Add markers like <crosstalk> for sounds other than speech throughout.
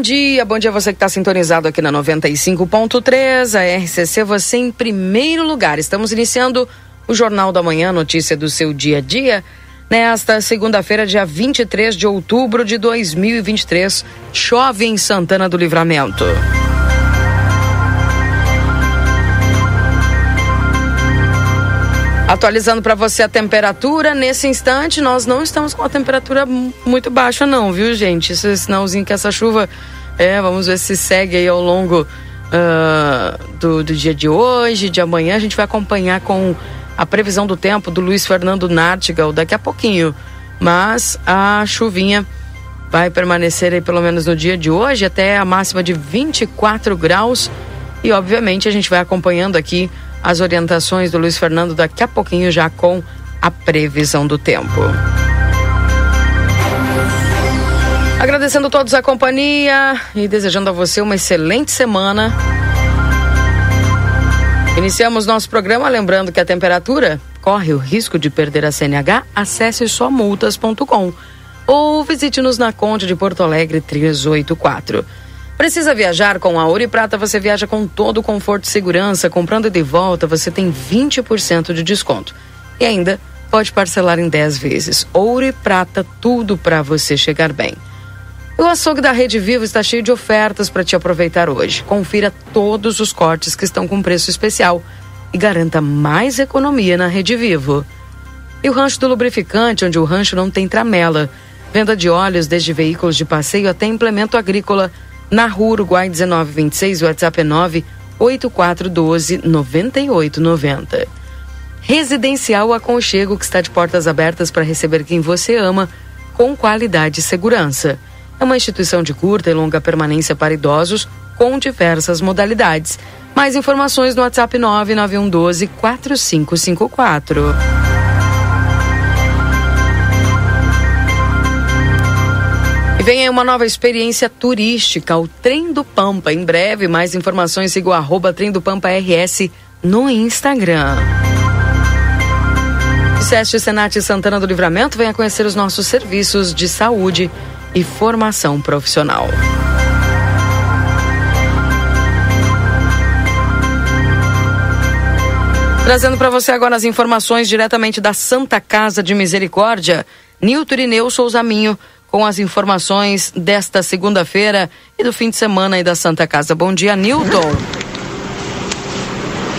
Bom dia. Bom dia você que está sintonizado aqui na 95.3, a RCC, você em primeiro lugar. Estamos iniciando o Jornal da Manhã, notícia do seu dia a dia. Nesta segunda-feira, dia 23 de outubro de 2023, chove em Santana do Livramento. Atualizando para você a temperatura, nesse instante nós não estamos com a temperatura muito baixa não, viu gente? Esse sinalzinho que essa chuva, é, vamos ver se segue aí ao longo uh, do, do dia de hoje, de amanhã. A gente vai acompanhar com a previsão do tempo do Luiz Fernando Nartigal daqui a pouquinho. Mas a chuvinha vai permanecer aí pelo menos no dia de hoje até a máxima de 24 graus. E obviamente a gente vai acompanhando aqui as orientações do Luiz Fernando daqui a pouquinho já com a previsão do tempo. Agradecendo a todos a companhia e desejando a você uma excelente semana. Iniciamos nosso programa lembrando que a temperatura corre o risco de perder a CNH. Acesse somultas.com ou visite-nos na Conde de Porto Alegre 384. Precisa viajar com a Ouro e Prata? Você viaja com todo o conforto e segurança. Comprando de volta, você tem 20% de desconto. E ainda pode parcelar em 10 vezes. Ouro e Prata, tudo para você chegar bem. O açougue da Rede Vivo está cheio de ofertas para te aproveitar hoje. Confira todos os cortes que estão com preço especial e garanta mais economia na Rede Vivo. E o Rancho do Lubrificante, onde o rancho não tem tramela. Venda de óleos desde veículos de passeio até implemento agrícola na Rua Uruguai 1926, o WhatsApp é 98412 9890. Residencial Aconchego, que está de portas abertas para receber quem você ama, com qualidade e segurança. É uma instituição de curta e longa permanência para idosos, com diversas modalidades. Mais informações no WhatsApp 99112 4554. E vem aí uma nova experiência turística, o Trem do Pampa. Em breve, mais informações, siga o arroba Trem do Pampa RS no Instagram. SESC Senat Santana do Livramento venha conhecer os nossos serviços de saúde e formação profissional. Trazendo para você agora as informações diretamente da Santa Casa de Misericórdia, Nilton Irineu Souza Minho com as informações desta segunda-feira e do fim de semana aí da Santa Casa. Bom dia, Newton.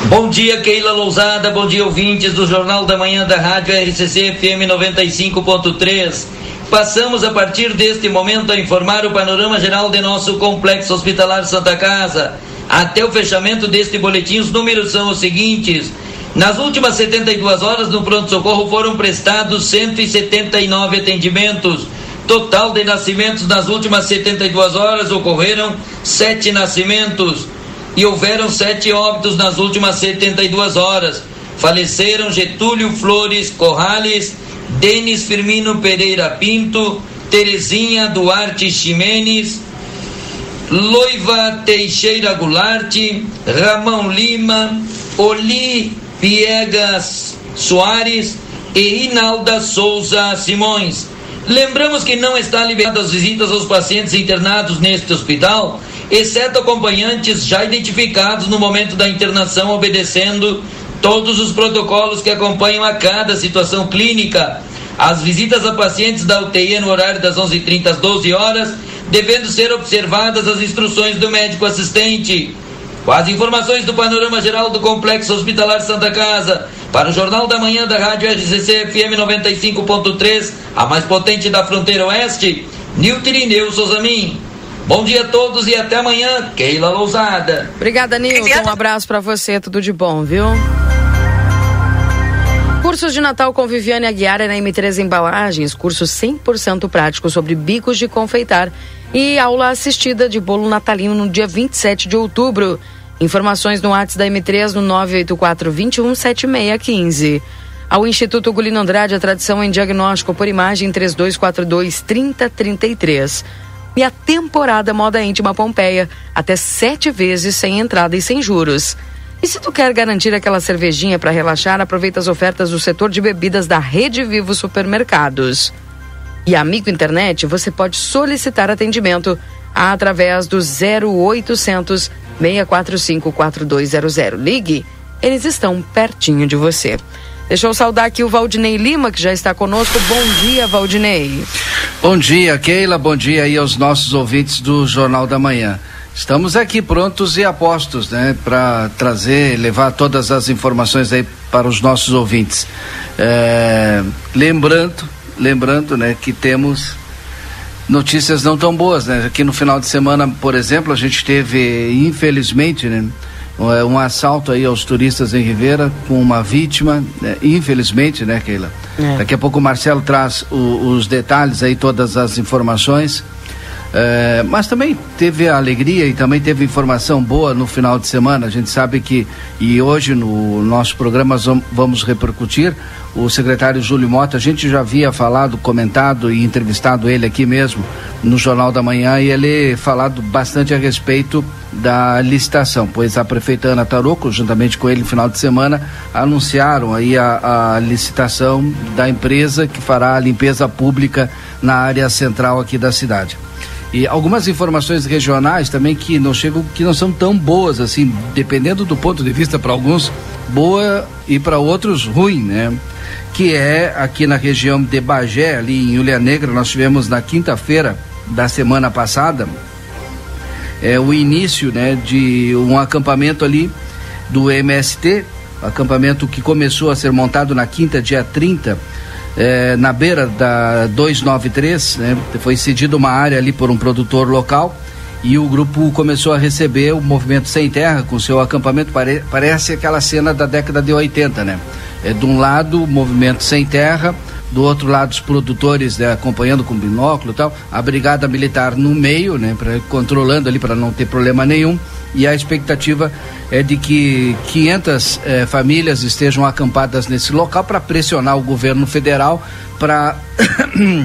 Bom dia, Keila Lousada. Bom dia, ouvintes do Jornal da Manhã da Rádio RCC FM 95.3. Passamos a partir deste momento a informar o panorama geral de nosso complexo hospitalar Santa Casa. Até o fechamento deste boletim, os números são os seguintes. Nas últimas 72 horas no pronto-socorro foram prestados 179 atendimentos Total de nascimentos nas últimas 72 horas ocorreram sete nascimentos e houveram sete óbitos nas últimas 72 horas. Faleceram Getúlio Flores Corrales, Denis Firmino Pereira Pinto, Terezinha Duarte Ximenes, Loiva Teixeira Goulart, Ramão Lima, Oli Piegas Soares e Inalda Souza Simões. Lembramos que não está liberada as visitas aos pacientes internados neste hospital, exceto acompanhantes já identificados no momento da internação, obedecendo todos os protocolos que acompanham a cada situação clínica. As visitas a pacientes da UTI no horário das 11h30 às 12 horas, devendo ser observadas as instruções do médico assistente. Com as informações do panorama geral do Complexo Hospitalar Santa Casa, para o Jornal da Manhã da Rádio RCC FM 95.3, a mais potente da fronteira oeste, Nilton Irineu Souzamin. Bom dia a todos e até amanhã, Keila Lousada. Obrigada, Nilton. Um abraço para você, tudo de bom, viu? Curso Cursos de Natal com Viviane Aguiar é na M3 Embalagens, curso 100% prático sobre bicos de confeitar e aula assistida de bolo natalino no dia 27 de outubro. Informações no WhatsApp da M3 no 984 21 7615. Ao Instituto Gulino Andrade, a tradição em diagnóstico por imagem 3242 3033. E a temporada Moda Íntima Pompeia, até sete vezes sem entrada e sem juros. E se tu quer garantir aquela cervejinha para relaxar, aproveita as ofertas do setor de bebidas da Rede Vivo Supermercados. E amigo internet, você pode solicitar atendimento através do 0800 645 4200. Ligue, eles estão pertinho de você. Deixa eu saudar aqui o Valdinei Lima, que já está conosco. Bom dia, Valdinei. Bom dia, Keila. Bom dia aí aos nossos ouvintes do Jornal da Manhã. Estamos aqui prontos e apostos, né, para trazer, levar todas as informações aí para os nossos ouvintes. É, lembrando, lembrando, né, que temos notícias não tão boas, né? Aqui no final de semana, por exemplo, a gente teve, infelizmente, né, um assalto aí aos turistas em Ribeira com uma vítima, né, infelizmente, né, Keila? É. Daqui a pouco o Marcelo traz o, os detalhes aí, todas as informações. É, mas também teve a alegria e também teve informação boa no final de semana. A gente sabe que, e hoje no nosso programa vamos repercutir, o secretário Júlio Mota, a gente já havia falado, comentado e entrevistado ele aqui mesmo no Jornal da Manhã e ele falado bastante a respeito da licitação, pois a prefeita Ana Taroco, juntamente com ele no final de semana, anunciaram aí a, a licitação da empresa que fará a limpeza pública na área central aqui da cidade. E algumas informações regionais também que não chegam, que não são tão boas assim, dependendo do ponto de vista para alguns boa e para outros ruim, né? Que é aqui na região de Bagé, ali em Ilha Negra, nós tivemos na quinta-feira da semana passada é o início, né, de um acampamento ali do MST, acampamento que começou a ser montado na quinta, dia 30 é, na beira da 293, né, foi cedido uma área ali por um produtor local e o grupo começou a receber o movimento sem terra com seu acampamento. Pare, parece aquela cena da década de 80, né? É, de um lado, o movimento sem terra, do outro lado, os produtores né, acompanhando com binóculo e tal, a brigada militar no meio, né, pra, controlando ali para não ter problema nenhum e a expectativa é de que 500 eh, famílias estejam acampadas nesse local para pressionar o governo federal para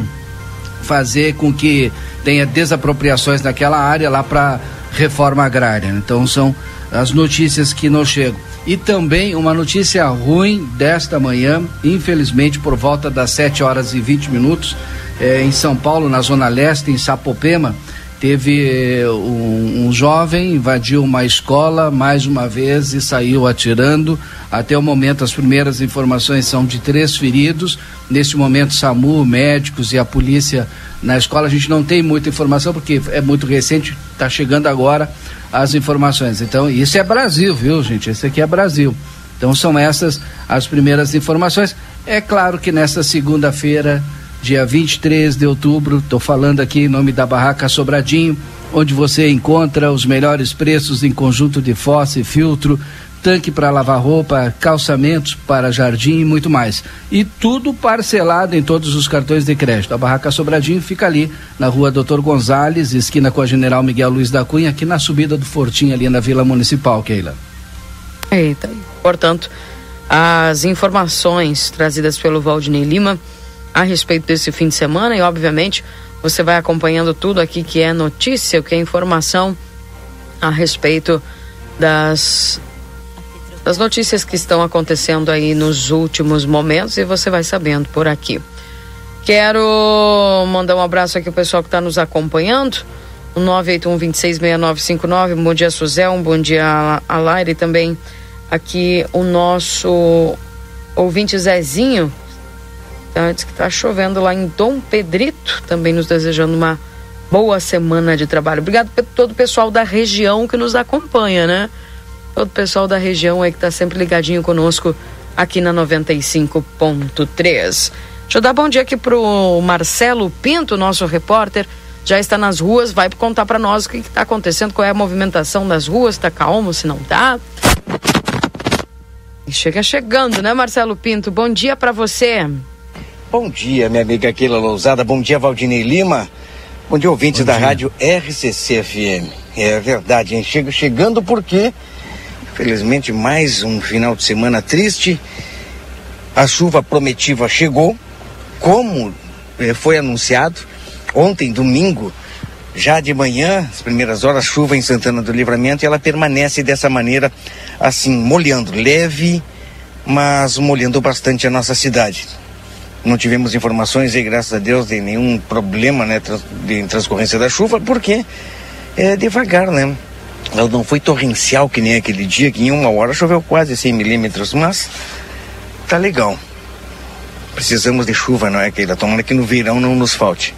<coughs> fazer com que tenha desapropriações naquela área lá para reforma agrária. Então são as notícias que nos chegam. E também uma notícia ruim desta manhã, infelizmente por volta das 7 horas e 20 minutos, eh, em São Paulo, na Zona Leste, em Sapopema, Teve eh, um, um, jovem invadiu uma escola mais uma vez e saiu atirando. Até o momento, as primeiras informações são de três feridos. Neste momento, SAMU, médicos e a polícia na escola. A gente não tem muita informação porque é muito recente, está chegando agora as informações. Então, isso é Brasil, viu, gente? Esse aqui é Brasil. Então, são essas as primeiras informações. É claro que nesta segunda-feira dia 23 de outubro. Estou falando aqui em nome da Barraca Sobradinho, onde você encontra os melhores preços em conjunto de fossa e filtro, tanque para lavar roupa, calçamentos para jardim e muito mais. E tudo parcelado em todos os cartões de crédito. A Barraca Sobradinho fica ali na rua Doutor Gonzales, esquina com a General Miguel Luiz da Cunha, aqui na subida do Fortim, ali na Vila Municipal, Keila. Eita, portanto, as informações trazidas pelo Valdinei Lima a respeito desse fim de semana e, obviamente, você vai acompanhando tudo aqui que é notícia, que é informação a respeito das, das notícias que estão acontecendo aí nos últimos momentos e você vai sabendo por aqui. Quero mandar um abraço aqui ao pessoal que está nos acompanhando. O 981-266959. Bom dia, Suzel. Um bom dia a Laire também. Aqui o nosso ouvinte Zezinho Antes que está chovendo lá em Dom Pedrito, também nos desejando uma boa semana de trabalho. Obrigado por todo o pessoal da região que nos acompanha, né? Todo o pessoal da região aí que está sempre ligadinho conosco aqui na 95.3. Deixa eu dar bom dia aqui pro Marcelo Pinto, nosso repórter. Já está nas ruas, vai contar para nós o que está acontecendo, qual é a movimentação das ruas, está calmo, se não tá. Chega chegando, né, Marcelo Pinto? Bom dia para você. Bom dia, minha amiga Keila Lousada. Bom dia, Valdinei Lima. Bom dia, ouvintes Bom da dia. rádio RCC FM. É verdade, hein? Chego chegando porque, felizmente, mais um final de semana triste. A chuva prometiva chegou, como eh, foi anunciado ontem, domingo, já de manhã, as primeiras horas, chuva em Santana do Livramento, e ela permanece dessa maneira, assim, molhando, leve, mas molhando bastante a nossa cidade. Não tivemos informações e graças a Deus, de nenhum problema, né, de transcorrência da chuva, porque é devagar, né? Ela não foi torrencial que nem aquele dia, que em uma hora choveu quase 100 milímetros, mas tá legal. Precisamos de chuva, não é, Keila? Tomara que no verão não nos falte.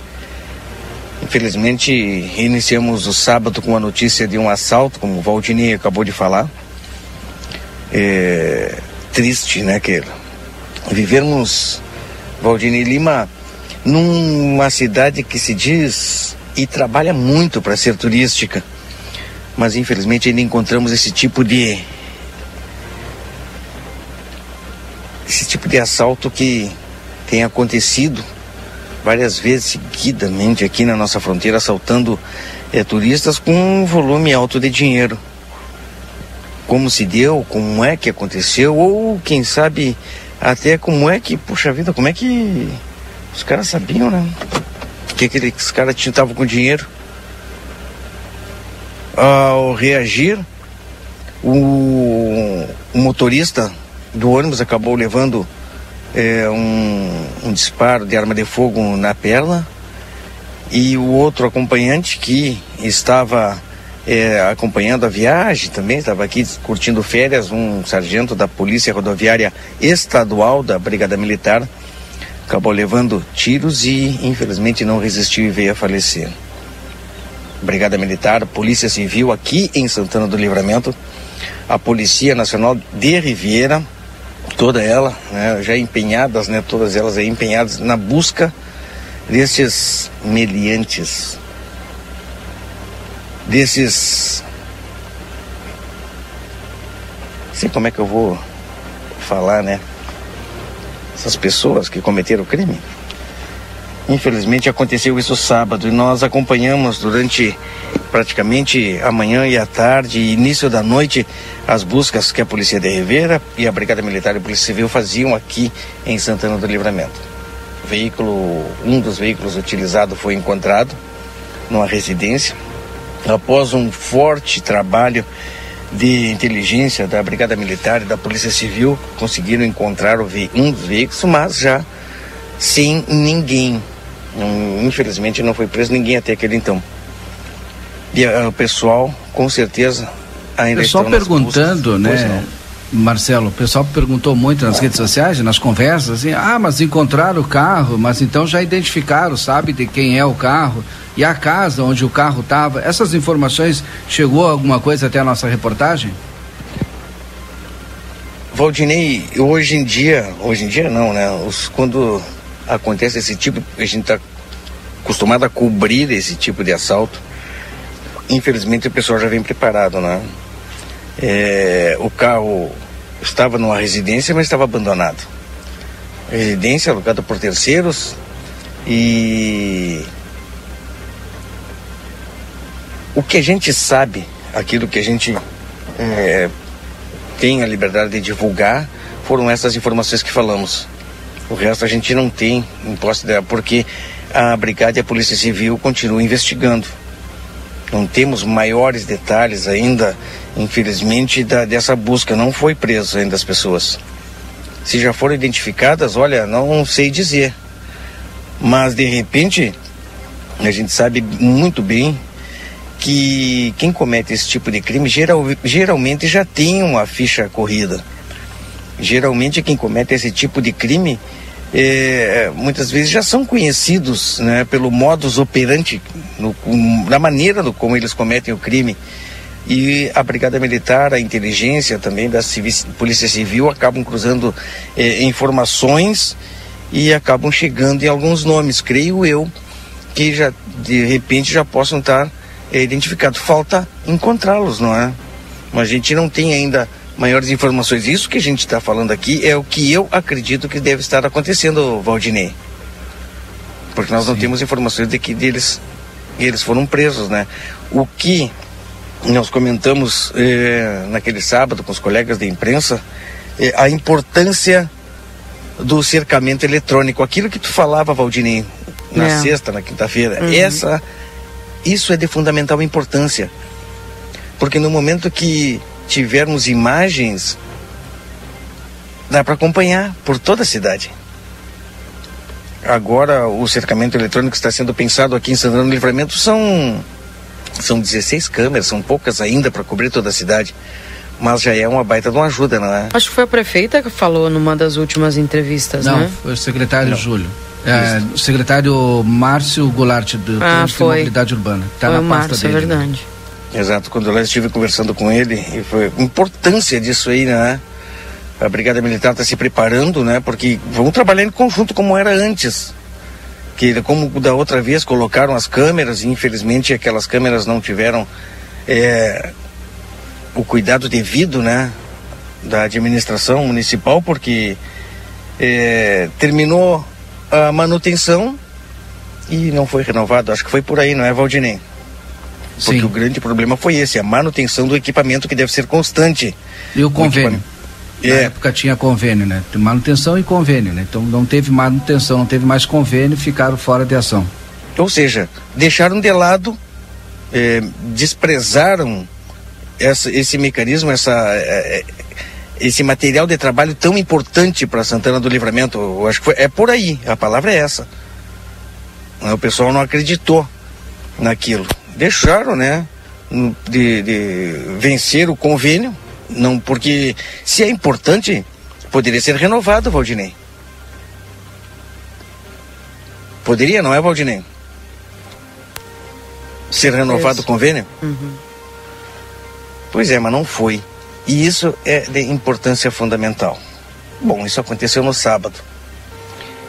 Infelizmente, iniciamos o sábado com a notícia de um assalto, como o Valdinei acabou de falar. É triste, né, que vivermos, Valdinei Lima, numa cidade que se diz e trabalha muito para ser turística, mas infelizmente ainda encontramos esse tipo de esse tipo de assalto que tem acontecido várias vezes seguidamente aqui na nossa fronteira, assaltando é, turistas com um volume alto de dinheiro. Como se deu, como é que aconteceu, ou quem sabe até como é que, puxa vida, como é que os caras sabiam, né? Que aqueles caras estavam com dinheiro. Ao reagir, o, o motorista do ônibus acabou levando é, um, um disparo de arma de fogo na perna e o outro acompanhante que estava é, acompanhando a viagem também, estava aqui curtindo férias, um sargento da Polícia Rodoviária Estadual da Brigada Militar, acabou levando tiros e infelizmente não resistiu e veio a falecer. Brigada Militar, Polícia Civil aqui em Santana do Livramento, a Polícia Nacional de Riviera, toda ela, né, já empenhadas, né, todas elas aí empenhadas na busca desses meliantes, desses. Sei como é que eu vou falar, né? Essas pessoas que cometeram o crime. Infelizmente aconteceu isso sábado e nós acompanhamos durante praticamente a manhã e a tarde, início da noite, as buscas que a Polícia de Rivera e a Brigada Militar e a Polícia Civil faziam aqui em Santana do Livramento. O veículo, um dos veículos utilizado foi encontrado numa residência. Após um forte trabalho de inteligência da Brigada Militar e da Polícia Civil, conseguiram encontrar um dos veículos, mas já sem ninguém. infelizmente não foi preso ninguém até aquele então. E uh, o pessoal, com certeza, ainda pessoal perguntando, né? Marcelo, o pessoal perguntou muito nas redes sociais, nas conversas, assim, ah, mas encontraram o carro, mas então já identificaram, sabe de quem é o carro e a casa onde o carro estava. Essas informações chegou alguma coisa até a nossa reportagem? Valdinei, hoje em dia, hoje em dia não, né? Os, quando acontece esse tipo, a gente está acostumado a cobrir esse tipo de assalto infelizmente o pessoal já vem preparado, né? É, o carro estava numa residência, mas estava abandonado. Residência alugada por terceiros e o que a gente sabe, aquilo que a gente é, tem a liberdade de divulgar, foram essas informações que falamos. O resto a gente não tem em posse dela, porque a Brigada e a Polícia Civil continuam investigando. Não temos maiores detalhes ainda, infelizmente, da, dessa busca. Não foi preso ainda as pessoas. Se já foram identificadas, olha, não sei dizer. Mas de repente, a gente sabe muito bem que quem comete esse tipo de crime geral, geralmente já tem uma ficha corrida. Geralmente quem comete esse tipo de crime é, muitas vezes já são conhecidos né, pelo modus operandi, no, na maneira do, como eles cometem o crime. E a Brigada Militar, a inteligência também da Polícia Civil acabam cruzando é, informações e acabam chegando em alguns nomes, creio eu, que já de repente já possam estar é, identificados. Falta encontrá-los, não é? Mas a gente não tem ainda maiores informações. Isso que a gente está falando aqui é o que eu acredito que deve estar acontecendo, Valdinei. Porque nós Sim. não temos informações de que eles, eles foram presos, né? O que nós comentamos eh, naquele sábado com os colegas da imprensa, eh, a importância do cercamento eletrônico. Aquilo que tu falava, Valdinei, na é. sexta, na quinta-feira, uhum. essa, isso é de fundamental importância. Porque no momento que tivermos imagens, dá para acompanhar por toda a cidade. Agora, o cercamento eletrônico está sendo pensado aqui em Santana do Livramento são, são 16 câmeras, são poucas ainda para cobrir toda a cidade. Mas já é uma baita de uma ajuda, não é? Acho que foi a prefeita que falou numa das últimas entrevistas, não, né? foi o secretário não. Júlio. É, o secretário Márcio Goulart, do ah, foi. Mobilidade Urbana. Tá foi na o Márcio, é dele, é verdade. Né? Exato, quando eu estive conversando com ele, e foi a importância disso aí, né? A Brigada Militar está se preparando, né? Porque vamos trabalhar em conjunto como era antes. Que como da outra vez colocaram as câmeras e infelizmente aquelas câmeras não tiveram é, o cuidado devido, né? Da administração municipal, porque é, terminou a manutenção e não foi renovado. Acho que foi por aí, não é, Valdinei? Porque Sim. o grande problema foi esse, a manutenção do equipamento que deve ser constante. E o convênio? Na é. época tinha convênio, né? Manutenção e convênio, né? Então não teve manutenção, não teve mais convênio, ficaram fora de ação. Ou seja, deixaram de lado, eh, desprezaram essa, esse mecanismo, essa, eh, esse material de trabalho tão importante para Santana do Livramento. Eu acho que foi, é por aí, a palavra é essa. O pessoal não acreditou naquilo deixaram, né, de, de vencer o convênio, não porque se é importante, poderia ser renovado, Valdinei. Poderia, não é, Valdinei? Ser renovado o convênio? Uhum. Pois é, mas não foi. E isso é de importância fundamental. Bom, isso aconteceu no sábado.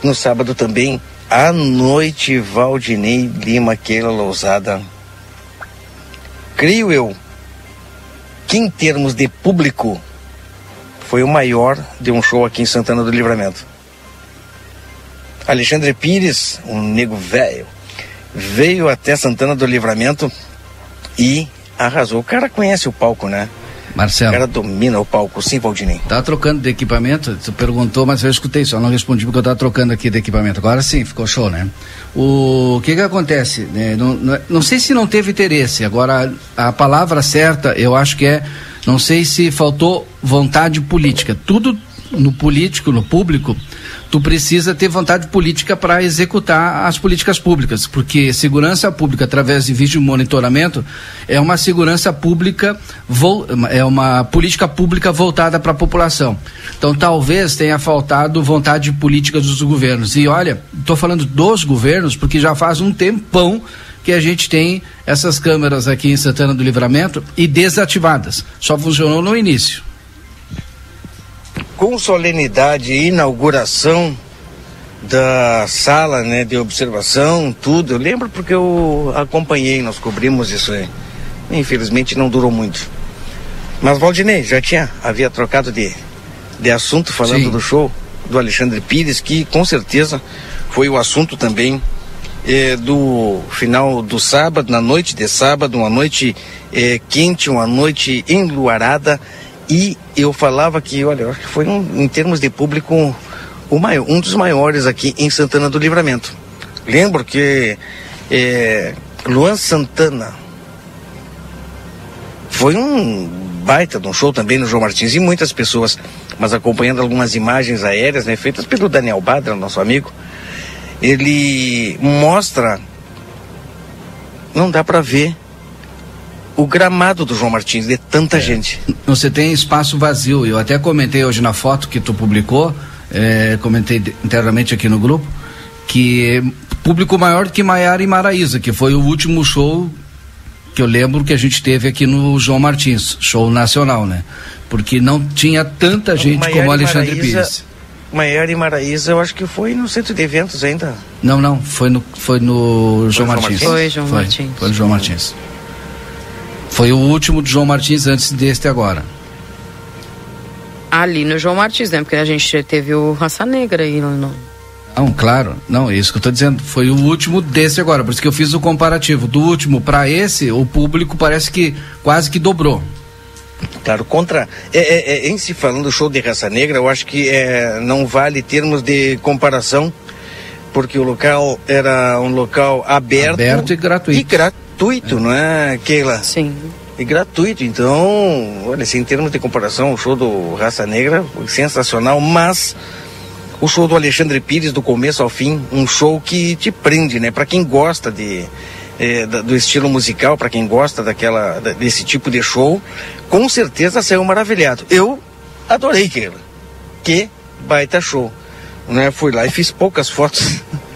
No sábado também, à noite, Valdinei Lima Keila Lousada creio eu, que em termos de público, foi o maior de um show aqui em Santana do Livramento. Alexandre Pires, um nego velho, veio até Santana do Livramento e arrasou. O cara conhece o palco, né? Marcelo. O cara domina o palco, sim, Valdinei. Tá trocando de equipamento? Tu perguntou, mas eu escutei, só não respondi porque eu tava trocando aqui de equipamento. Agora sim, ficou show, né? O que que acontece? É, não, não, não, sei se não teve interesse. Agora, a palavra certa, eu acho que é, não sei se faltou vontade política. Tudo no político, no público, tu precisa ter vontade política para executar as políticas públicas, porque segurança pública através de vídeo monitoramento é uma segurança pública, é uma política pública voltada para a população. Então talvez tenha faltado vontade política dos governos. E olha, estou falando dos governos porque já faz um tempão que a gente tem essas câmeras aqui em Santana do Livramento e desativadas. Só funcionou no início com solenidade e inauguração da sala né, de observação, tudo. Eu lembro porque eu acompanhei, nós cobrimos isso aí. Infelizmente não durou muito. Mas Valdinei já tinha, havia trocado de, de assunto falando Sim. do show do Alexandre Pires, que com certeza foi o assunto também eh, do final do sábado, na noite de sábado, uma noite eh, quente, uma noite enluarada e eu falava que, olha, acho que foi um, em termos de público maior, um dos maiores aqui em Santana do Livramento. Lembro que é, Luan Santana foi um baita de um show também no João Martins e muitas pessoas, mas acompanhando algumas imagens aéreas, né, feitas pelo Daniel Badra, nosso amigo, ele mostra, não dá para ver o gramado do João Martins, de tanta é. gente. Você tem espaço vazio. Eu até comentei hoje na foto que tu publicou, é, comentei internamente aqui no grupo, que público maior do que Maiara e Maraísa, que foi o último show que eu lembro que a gente teve aqui no João Martins, show nacional, né? Porque não tinha tanta gente Maiara como Alexandre Maraíza, Pires. Maiara e Maraísa, eu acho que foi no centro de eventos ainda. Não, não, foi no, foi no João, João Martins. Foi João foi, Martins. Foi no João Martins. Foi o último de João Martins antes deste agora. Ali no João Martins, né? Porque a gente teve o Raça Negra aí no. Não, claro. Não, é isso que eu tô dizendo. Foi o último desse agora, por isso que eu fiz o comparativo. Do último para esse, o público parece que quase que dobrou. Claro, contra. É, é, é, em se falando do show de raça negra, eu acho que é, não vale termos de comparação, porque o local era um local aberto, aberto e gratuito. E gratuito, não é, Keila? Sim. E gratuito. Então, olha, assim, em termos de comparação, o show do Raça Negra foi sensacional, mas o show do Alexandre Pires, do começo ao fim, um show que te prende, né? Para quem gosta de é, do estilo musical, para quem gosta daquela, desse tipo de show, com certeza saiu maravilhado. Eu adorei aquilo. Que baita show. Né? Fui lá e fiz poucas fotos, <laughs>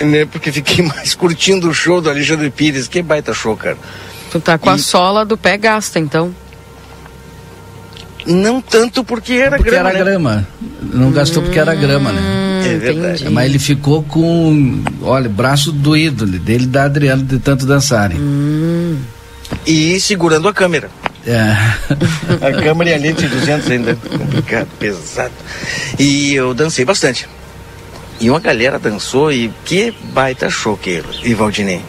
né? Porque fiquei <laughs> mais curtindo o show do Alexandre Pires. Que baita show, cara. Tu tá com e... a sola do pé gasta, então. Não tanto porque era porque grama. Porque era né? grama. Não gastou porque era grama, né? É verdade. Mas ele ficou com, olha, braço doído dele da Adriano de tanto dançarem. Hum. E segurando a câmera. É. a câmera e a lente 200 ainda. <laughs> Complicado, pesado. E eu dancei bastante. E uma galera dançou e que baita show que e Valdinei.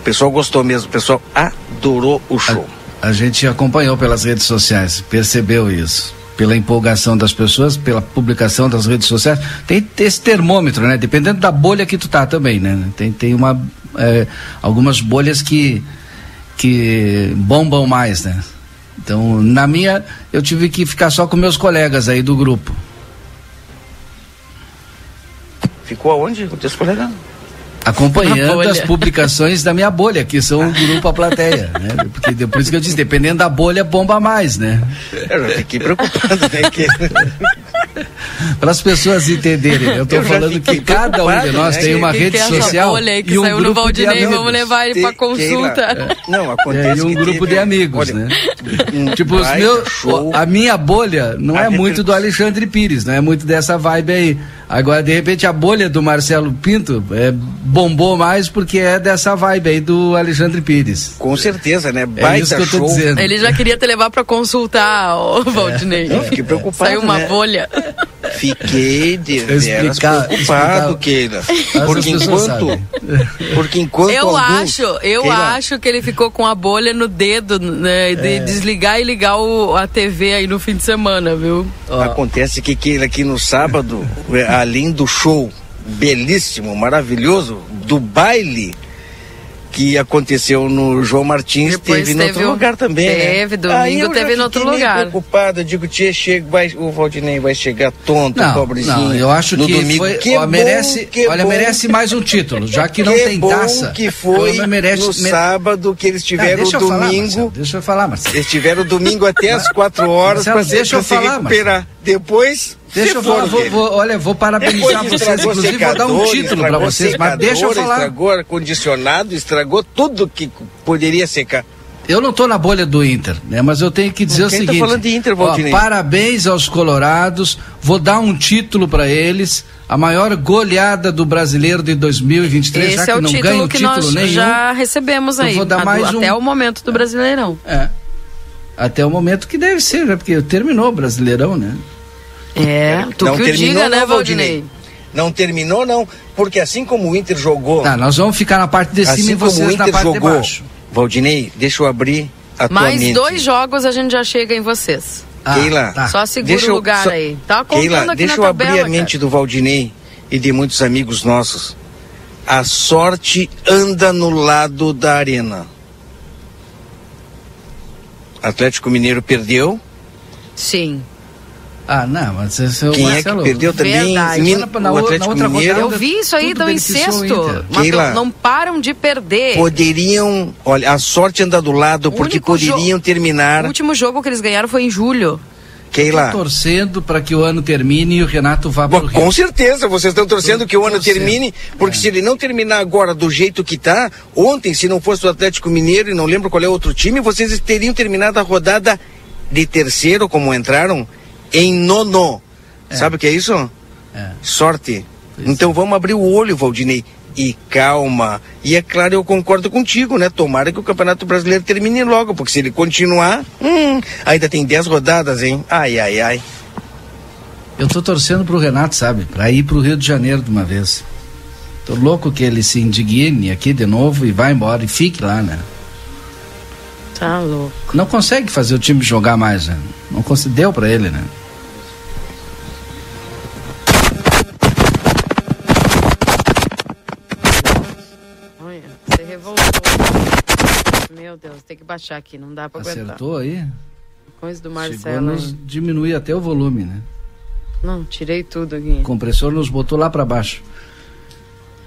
O pessoal gostou mesmo, o pessoal adorou o show. A gente acompanhou pelas redes sociais, percebeu isso. Pela empolgação das pessoas, pela publicação das redes sociais. Tem esse termômetro, né? Dependendo da bolha que tu tá também, né? Tem, tem uma, é, algumas bolhas que, que bombam mais, né? Então, na minha, eu tive que ficar só com meus colegas aí do grupo. Ficou aonde com teus colegas? acompanhando as publicações da minha bolha, que são o grupo A Plateia, né? Porque por isso que eu disse, dependendo da bolha, bomba mais, né? Eu já fiquei preocupado, né? Que... <laughs> Para as pessoas entenderem, eu estou falando que cada um de nós né? tem uma rede que social bolha aí que e um saiu grupo no Valdinei, de vamos levar ele para consulta. É. Não, acontece é, e um grupo teve, de amigos, olha, né? Um tipo, os meus, a minha bolha não a é muito do Alexandre Pires, não é muito dessa vibe aí. Agora, de repente, a bolha do Marcelo Pinto é, bombou mais porque é dessa vibe aí do Alexandre Pires. Com certeza, né? Baita é isso que eu tô show. dizendo. Ele já queria te levar para consultar, o Valdinei. Eu fiquei preocupado. Saiu uma né? bolha. Fiquei de veras preocupado, Keila. Porque enquanto, porque enquanto eu alguns, acho, eu Keila, acho que ele ficou com a bolha no dedo, né, de É. desligar e ligar o, a TV aí no fim de semana, viu? Acontece que Keila aqui no sábado, é, além do show belíssimo, maravilhoso, do baile que aconteceu no João Martins, Depois teve, em outro lugar também, né? teve, domingo Aí eu já teve em outro lugar. preocupado, eu digo, tia, chega, vai, o Valdinei vai chegar tonto, Não, pobrezinho. não, eu acho no que domingo. foi, Que ó, bom, merece, que olha, bom. merece mais um título, já que <laughs> não que tem bom taça. que foi merece, no sábado que eles Não, tiveram deixa o eu falar, domingo. Marcelo, deixa eu falar, Marcelo. eles tiveram domingo até as quatro horas para se, deixa eu pra se falar, recuperar. Depois, Deixa se eu falar, vou, vou- olha, vou parabenizar Depois vocês, inclusive vou dar um secador, título para vocês, mas deixa eu secador, falar. Estragou ar-condicionado, estragou tudo que poderia secar. Eu não estou na bolha do Inter, né? Mas eu tenho que dizer o Quem tá seguinte. falando de Inter, ó, parabéns aos colorados. Vou dar um título para eles. A maior goleada do brasileiro de 2023, já Esse que é o não ganha título que título nós nenhum. já recebemos Eu aí, vou dar a- mais um- até o momento do Brasileirão. É. Até o momento que deve ser, né? Porque terminou o Brasileirão, né? É, tu não que terminou, diga, né, não, Valdinei? Não terminou, não, porque assim como o Inter jogou, Tá, nós vamos ficar na parte de cima assim e como o vocês na Inter parte de jogou, baixo. Valdinei, deixa eu abrir a tua Mais mente. dois jogos a gente já chega em vocês. Ah, Keila, tá. Só segura Deixa o eu- lugar só- aí. Tá contando Keila, aqui deixa na eu abrir tabela, a mente cara. do Valdinei e de muitos amigos nossos. A sorte anda no lado da arena. Atlético Mineiro perdeu. Sim. Ah, não, mas esse é o Quem Marcelo. é que perdeu também? Min- Na- na o Atlético na outra Mineiro. Eu vi isso aí, tão em o sexto. Mas não, param de perder. Poderiam, olha, a sorte anda do lado porque único jo- poderiam terminar. O último jogo que eles ganharam foi em julho. Keila, Tô torcendo para que o ano termine e o Renato vá para o com certeza, vocês estão torcendo que o ano torcendo. termine, porque É. se ele não terminar agora do jeito que tá, ontem, se não fosse o Atlético Mineiro e não lembro qual é o outro time, vocês teriam terminado a rodada de terceiro, como entraram, em nono. É. Sabe o que é isso? É. Sorte. Pois então vamos abrir o olho, Valdinei. e calma. E é claro, eu concordo contigo, né? Tomara que o Campeonato Brasileiro termine logo, porque se ele continuar, hum, ainda tem 10 rodadas, hein? Ai, ai, ai. Eu tô torcendo pro Renato, sabe? Pra ir pro Rio de Janeiro de uma vez. Tô louco que ele se indigne aqui de novo e vá embora e fique lá, né? Tá louco. Não consegue fazer o time jogar mais, né? Não deu para ele, né? Meu Deus, tem que baixar aqui, não dá pra Acertou aguentar. aí? Coisa do Marcelo. Nos diminuir até o volume, né? Não, tirei tudo aqui. O compressor nos botou lá para baixo.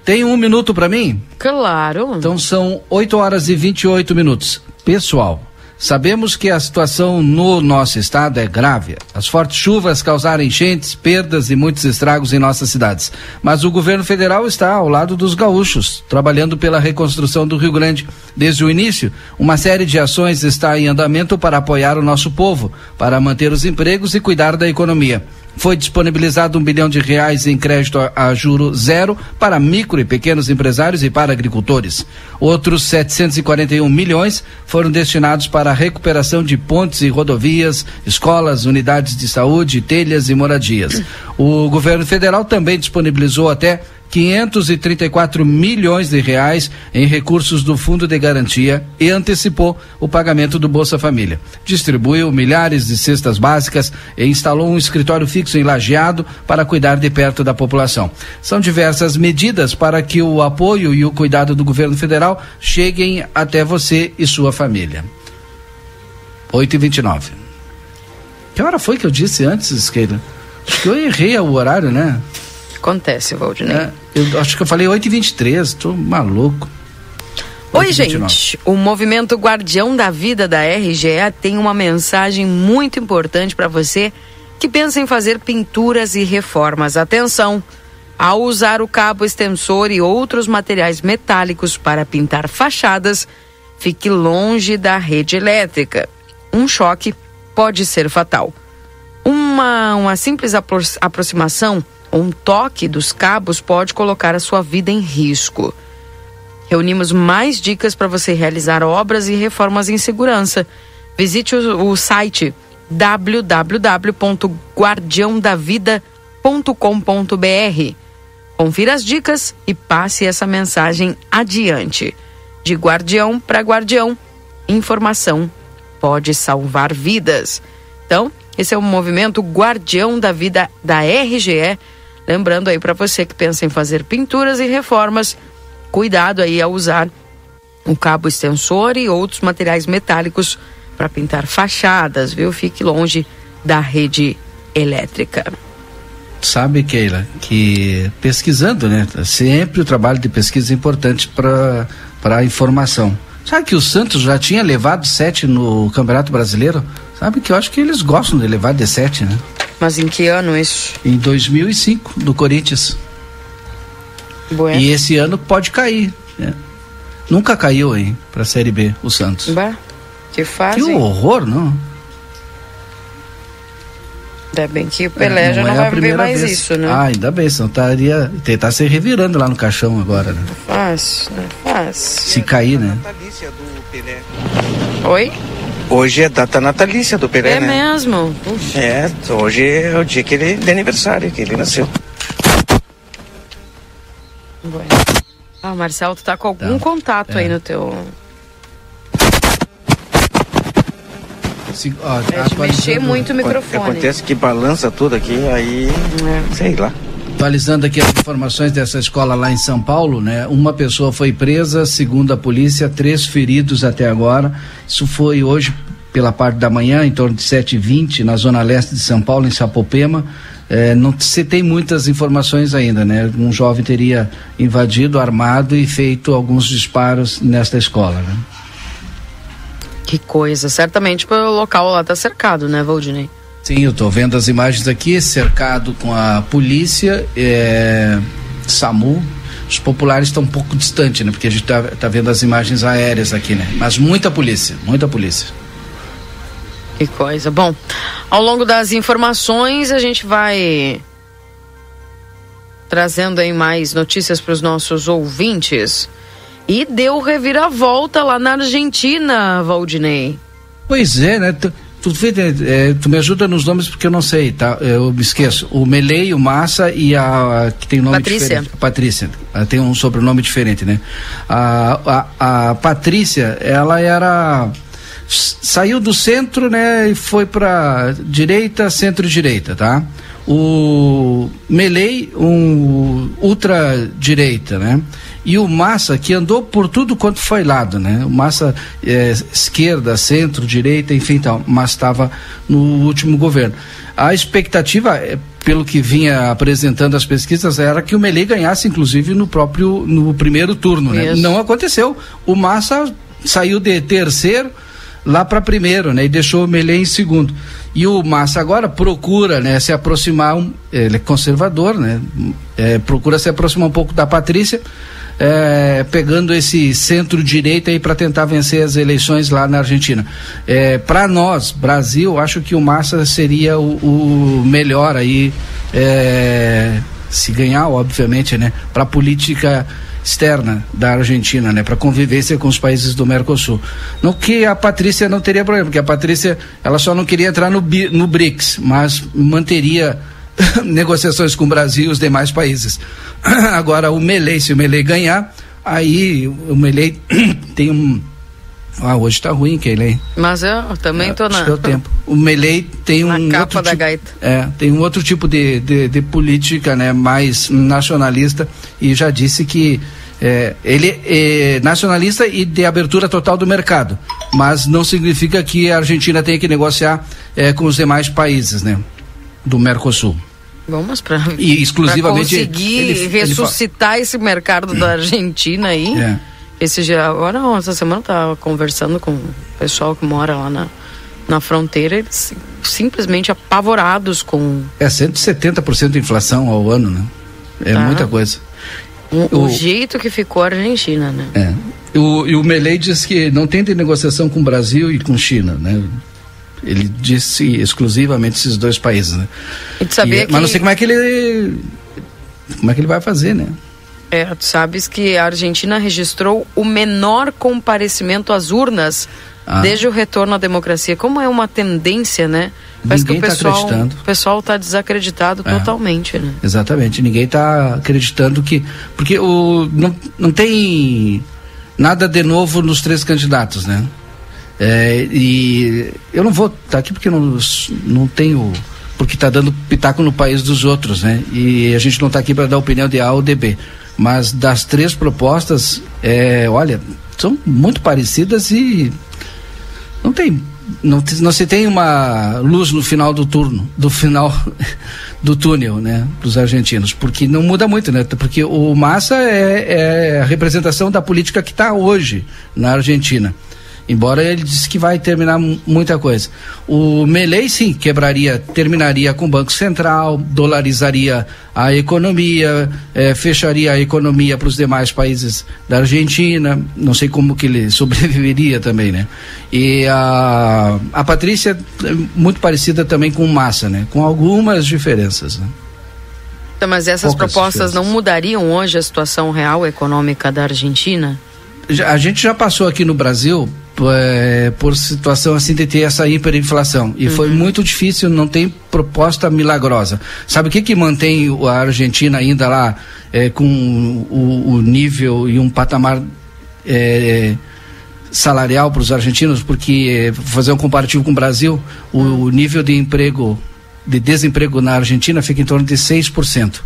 Tem um minuto para mim? Claro. Então são 8 horas e 28 minutos. Pessoal, Sabemos que a situação no nosso estado é grave. As fortes chuvas causaram enchentes, perdas e muitos estragos em nossas cidades. Mas o governo federal está ao lado dos gaúchos, trabalhando pela reconstrução do Rio Grande. Desde o início, uma série de ações está em andamento para apoiar o nosso povo, para manter os empregos e cuidar da economia foi disponibilizado um bilhão de reais em crédito a, a juro zero para micro e pequenos empresários e para agricultores. Outros 741 milhões foram destinados para a recuperação de pontes e rodovias, escolas, unidades de saúde, telhas e moradias. O governo federal também disponibilizou até 534 milhões de reais em recursos do Fundo de Garantia e antecipou o pagamento do Bolsa Família. Distribuiu milhares de cestas básicas e instalou um escritório fixo em Lajeado para cuidar de perto da população. São diversas medidas para que o apoio e o cuidado do governo federal cheguem até você e sua família. 8 e 29 Que hora foi que eu disse antes, Esqueira? Acho que eu errei o horário, né? Acontece, Valdinei. É, eu acho que eu falei 8h23, tô maluco. Oi, gente. O movimento Guardião da Vida da RGE tem uma mensagem muito importante para você que pensa em fazer pinturas e reformas. Atenção! Ao usar o cabo extensor e outros materiais metálicos para pintar fachadas, fique longe da rede elétrica. Um choque pode ser fatal. Uma, uma simples apro aproximação um toque dos cabos pode colocar a sua vida em risco. Reunimos mais dicas para você realizar obras e reformas em segurança. Visite o, o site www.guardiãodavida.com.br. Confira as dicas e passe essa mensagem adiante. De guardião para guardião, informação pode salvar vidas. Então, esse é o movimento Guardião da Vida da RGE Lembrando aí para você que pensa em fazer pinturas e reformas, cuidado aí ao usar um cabo extensor e outros materiais metálicos para pintar fachadas, viu? Fique longe da rede elétrica. Sabe, Keila, que pesquisando, né? Sempre o trabalho de pesquisa é importante para a informação. Sabe que o Santos já tinha levado sete no Campeonato Brasileiro? Sabe que eu acho que eles gostam de levar de sete, né? Mas em que ano isso? Em 2005, do Corinthians. Bueno. E esse ano pode cair. Né? Nunca caiu, hein, pra Série B, o Santos. Bah, que fase. Que horror, não? Ainda bem que o Pelé é, já não, não é vai viver mais vez. isso, né? Ah, ainda bem, senão estaria tentar se revirando lá no caixão agora, né? Fácil, né? Fácil. Se cair, né? Oi? Hoje é data natalícia do Pelé, é né? É mesmo? Puxa. É, hoje é o dia que ele, de aniversário, que ele nasceu. Ah, Marcelo, tu tá com algum tá. contato é. aí no teu... Se, ó, é de mexer muito o microfone. Acontece que balança tudo aqui, aí... É. Sei lá. Atualizando aqui as informações dessa escola lá em São Paulo, né? Uma pessoa foi presa, segundo a polícia, três feridos até agora. Isso foi hoje pela parte da manhã, em torno de 7h20, na zona leste de São Paulo, em Sapopema. É, não se tem muitas informações ainda, né? Um jovem teria invadido, armado e feito alguns disparos nesta escola, né? Que coisa, certamente o local lá está cercado, né, Valdinei? Sim, eu estou vendo as imagens aqui, cercado com a polícia, é, SAMU. Os populares estão um pouco distantes, né? Porque a gente está tá vendo as imagens aéreas aqui, né? Mas muita polícia, muita polícia. Que coisa. Bom, ao longo das informações a gente vai trazendo aí mais notícias para os nossos ouvintes. E deu reviravolta lá na Argentina, Valdinei. Pois é, né? Tu, é, tu, me ajuda nos nomes porque eu não sei, tá? Eu me esqueço. O Melei, o Massa e a, a que tem nome Patrícia. diferente. A Patrícia. Ela tem um sobrenome diferente, né? A, a, a Patrícia, ela era saiu do centro, né, e foi para direita, centro-direita, tá? O Melei, um ultra direita, né? E o Massa, que andou por tudo quanto foi lado, né? O Massa, é, esquerda, centro, direita, enfim, tal, mas estava no último governo. A expectativa, é, pelo que vinha apresentando as pesquisas, era que o Melei ganhasse, inclusive, no próprio, no primeiro turno, né? Não aconteceu. O Massa saiu de terceiro, lá para primeiro, né? E deixou o Melê em segundo. E o Massa agora procura, né, se aproximar, um, ele é conservador, né? É, procura se aproximar um pouco da Patrícia, é, pegando esse centro-direita aí para tentar vencer as eleições lá na Argentina. É, para nós, Brasil, acho que o Massa seria o, o melhor aí, é, se ganhar, obviamente, né? Para política externa da Argentina, né, para convivência com os países do Mercosul. No que a Patrícia não teria problema, porque a Patrícia ela só não queria entrar no, no BRICS, mas manteria <laughs> negociações com o Brasil e os demais países. <clears throat> Agora o Melei, se o Melei ganhar, aí o Melei <clears throat> tem um ah, hoje tá ruim, Keilei. Mas eu também é, tô na. O tempo. O Melei tem na um. capa da tipo, gaita. É, tem um outro tipo de, de, de, política, né, mais nacionalista e já disse que é, ele é nacionalista e de abertura total do mercado, mas não significa que a Argentina tenha que negociar é, com os demais países, né, do Mercosul. Bom, mas para e exclusivamente conseguir ele, ressuscitar ele esse mercado da Argentina aí. É esse dia, agora, essa semana, eu tava conversando com o pessoal que mora lá na, na fronteira, eles simplesmente apavorados com. É 170% de inflação ao ano, né? É tá. muita coisa. O, o, o, jeito que ficou a Argentina, né? É. O, e o Melei diz que não tem de negociação com o Brasil e com China, né? Ele disse exclusivamente esses dois países, né? E tu sabia e, que... Mas não sei como é que ele. Como é que ele vai fazer, né? É, tu sabes que a Argentina registrou o menor comparecimento às urnas ah. desde o retorno à democracia. Como é uma tendência, né? Parece ninguém que o tá pessoal, tá acreditando. o pessoal está desacreditado é. totalmente, né? Exatamente, ninguém está acreditando que porque o não, não tem nada de novo nos três candidatos, né? É, e eu não vou estar tá aqui porque não não tenho porque está dando pitaco no país dos outros, né? E a gente não está aqui para dar opinião de A ou de B. Mas das três propostas, é, olha, são muito parecidas e não tem não, não se tem uma luz no final do turno, do final <laughs> do túnel, né, para os argentinos, porque não muda muito, né, porque o Massa é, é a representação da política que está hoje na Argentina. Embora ele disse que vai terminar muita coisa. O Melei, sim, quebraria, terminaria com o Banco Central, dolarizaria a economia, eh, fecharia a economia para os demais países da Argentina. Não sei como que ele <laughs> sobreviveria também, né? E a, a Patrícia, é muito parecida também com Massa, né? Com algumas diferenças, né? Mas essas Poucas propostas diferenças. não mudariam hoje a situação real econômica da Argentina? A gente já passou aqui no Brasil é, por situação assim de ter essa hiperinflação. E uhum. foi muito difícil, não tem proposta milagrosa. Sabe o que que mantém a Argentina ainda lá é, com o, o, nível e um patamar é, salarial para os argentinos? Porque, fazer um comparativo com o Brasil, o, o, nível de emprego, de desemprego na Argentina fica em torno de 6%.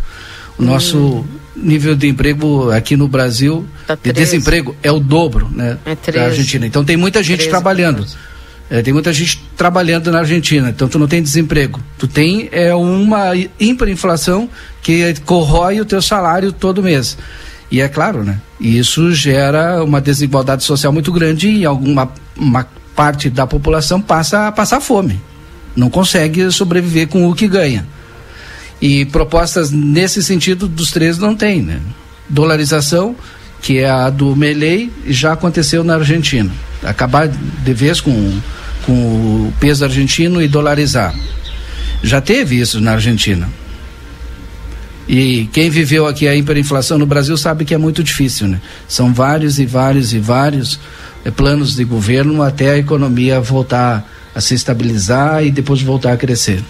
O nosso uhum nível de emprego aqui no Brasil, tá de desemprego, é o dobro né, é da Argentina. Então tem muita gente 13, trabalhando. É, tem muita gente trabalhando na Argentina, então tu não tem desemprego. Tu tem é, uma hiperinflação que corrói o teu salário todo mês. E é claro, né? E isso gera uma desigualdade social muito grande e alguma uma parte da população passa a passar fome. Não consegue sobreviver com o que ganha. E propostas nesse sentido dos três não tem, né? Dolarização, que é a do Melei, já aconteceu na Argentina. Acabar de vez com, com o peso argentino e dolarizar. Já teve isso na Argentina. E quem viveu aqui a hiperinflação no Brasil sabe que é muito difícil, né? São vários e vários e vários é, planos de governo até a economia voltar a se estabilizar e depois voltar a crescer.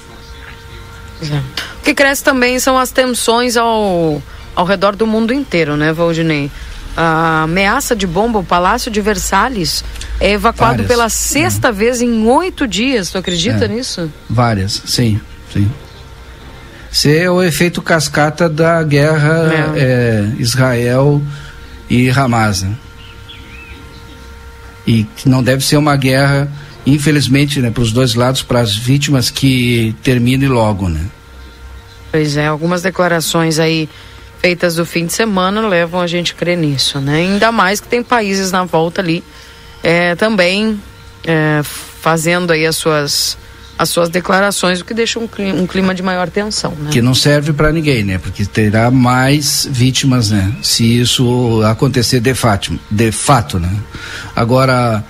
É. O que cresce também são as tensões ao, ao redor do mundo inteiro, né, Valdinei? A ameaça de bomba, o Palácio de Versalhes é evacuado Várias, pela sexta é. vez em oito dias. Tu acredita é. nisso? Várias, sim, sim. Esse é o efeito cascata da guerra é. É, Israel e Hamas. Né? E que não deve ser uma guerra, infelizmente, né, para os dois lados, para as vítimas, que termine logo. Né? Pois é, algumas declarações aí feitas do fim de semana levam a gente a crer nisso, né? Ainda mais que tem países na volta ali é, também é, fazendo aí as suas as suas declarações, o que deixa um clima, um clima de maior tensão. Né? Que não serve para ninguém, né? Porque terá mais vítimas, né? Se isso acontecer de fato, de fato né? Agora,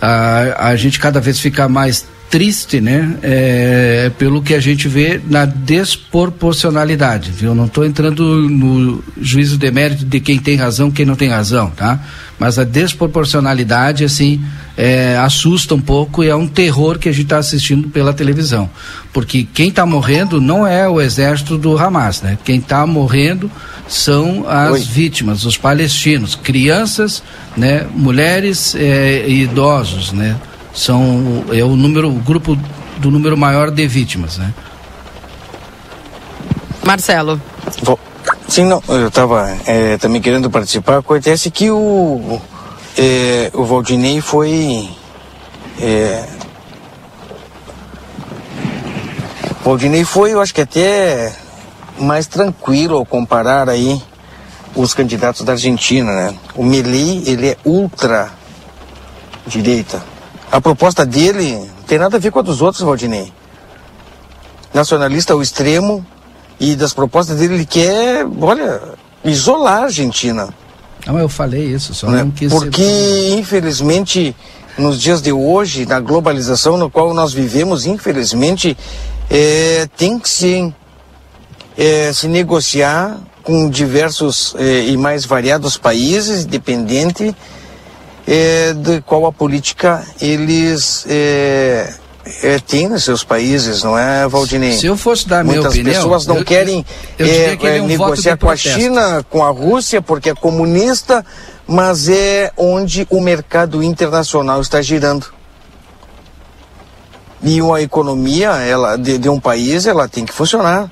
a, a gente cada vez fica mais triste, né? É, pelo que a gente vê na desproporcionalidade, viu? Não estou entrando no juízo de mérito de quem tem razão, quem não tem razão, tá? Mas a desproporcionalidade, assim, é, assusta um pouco e é um terror que a gente está assistindo pela televisão, porque quem está morrendo não é o exército do Hamas, né? Quem está morrendo são as Oi. vítimas, os palestinos, crianças, né? Mulheres é, e idosos, né? São é o número o grupo do número maior de vítimas, né? Marcelo. Sim, não, eu estava é, também querendo participar. Acontece que o é, o Valdinei foi é, o Valdinei foi, eu acho que até mais tranquilo ao comparar aí os candidatos da Argentina, né? O Milei, ele é ultra direita. A proposta dele não tem nada a ver com a dos outros, Valdinei. Nacionalista ao extremo e das propostas dele ele quer, olha, isolar a Argentina. Não, eu falei isso, só né? não quis Porque, ser... infelizmente, nos dias de hoje, na globalização no qual nós vivemos, infelizmente, é, tem que se, é, se negociar com diversos é, e mais variados países, independente é, de qual a política eles é, é, têm nos seus países, não é, Valdinei? Se eu fosse dar a minha Muitas opinião... pessoas não eu, querem eu, eu é, é, é um negociar com a China, com a Rússia, porque é comunista, mas é onde o mercado internacional está girando. E uma economia ela, de, de um país ela tem que funcionar.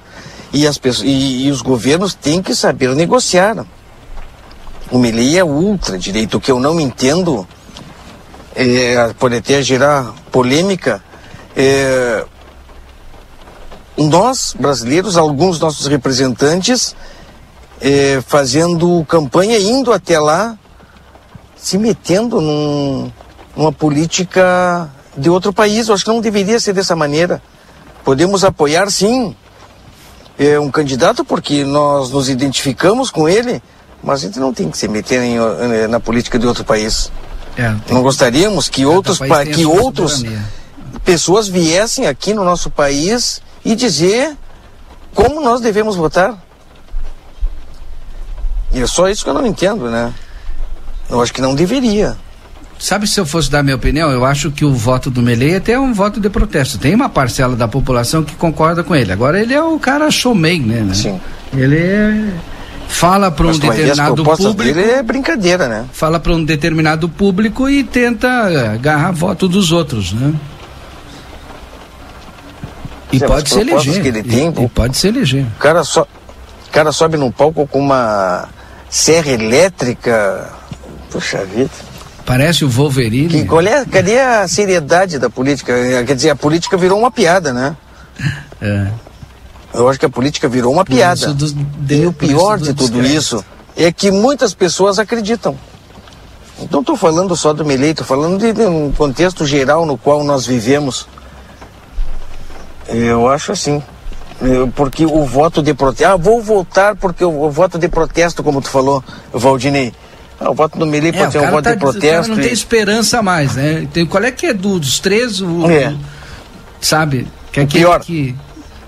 E, as pessoas, e, e os governos têm que saber negociar. O Milley é ultra-direito. O que eu não entendo, é, pode até gerar polêmica, é, nós, brasileiros, alguns nossos representantes, é, fazendo campanha, indo até lá, se metendo num, numa política de outro país. Eu acho que não deveria ser dessa maneira. Podemos apoiar, sim, é, um candidato porque nós nos identificamos com ele, mas a gente não tem que se meter em, na política de outro país. É, não gostaríamos que outros, que outros pessoas viessem aqui no nosso país e dizer como nós devemos votar. E é só isso que eu não entendo, né? Eu acho que não deveria. Sabe se eu fosse dar minha opinião, eu acho que o voto do Melei até é um voto de protesto. Tem uma parcela da população que concorda com ele. Agora ele é o cara showman, né? Sim. Ele é fala para um determinado público. É brincadeira, né? Fala para um determinado público e tenta agarrar voto dos outros, né? E Sim, pode se eleger. Que ele tem, e, e pode se eleger. O cara, so, o cara sobe num palco com uma serra elétrica. Puxa vida. Parece o Wolverine. Que, qual é, cadê a seriedade da política? Quer dizer, a política virou uma piada, né? <laughs> É. Eu acho que a política virou uma piada. Do, de, e o pior de tudo isso é que muitas pessoas acreditam. Não estou falando só do Melei, estou falando de, de, um contexto geral no qual nós vivemos. Eu acho assim. Porque o voto de protesto. Ah, vou votar porque o, o voto de protesto, como tu falou, Valdinei. Ah, o voto do Melei é, pode ser um voto tá, de protesto. não e... tem esperança mais, né? Tem, qual é que é do, dos três? O, é. Sabe? Que é o pior. Que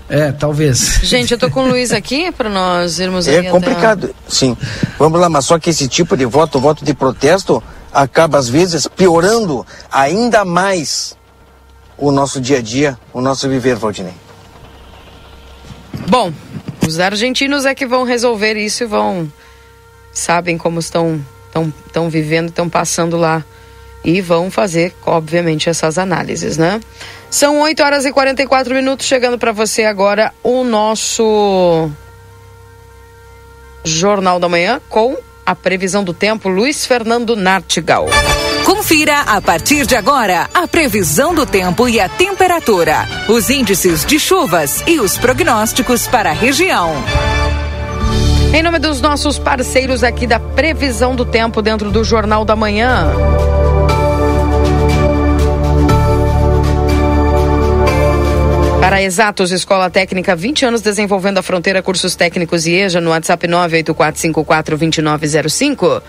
É, talvez. Gente, eu tô com o Luiz aqui para nós irmos É complicado, até... sim. Vamos lá, mas só que esse tipo de voto, voto de protesto, acaba às vezes piorando ainda mais o nosso dia a dia, o nosso viver, Valdinei. Bom, os argentinos é que vão resolver isso e vão sabem como estão estão, estão vivendo, estão passando lá e vão fazer, obviamente, essas análises, né? São 8 horas e 44 minutos, chegando para você agora o nosso Jornal da Manhã com a previsão do tempo, Luiz Fernando Nartigal. Confira a partir de agora a previsão do tempo e a temperatura, os índices de chuvas e os prognósticos para a região. Em nome dos nossos parceiros aqui da previsão do tempo dentro do Jornal da Manhã. Para Exatos, Escola Técnica, 20 anos desenvolvendo a fronteira cursos técnicos e EJA no WhatsApp 984542905.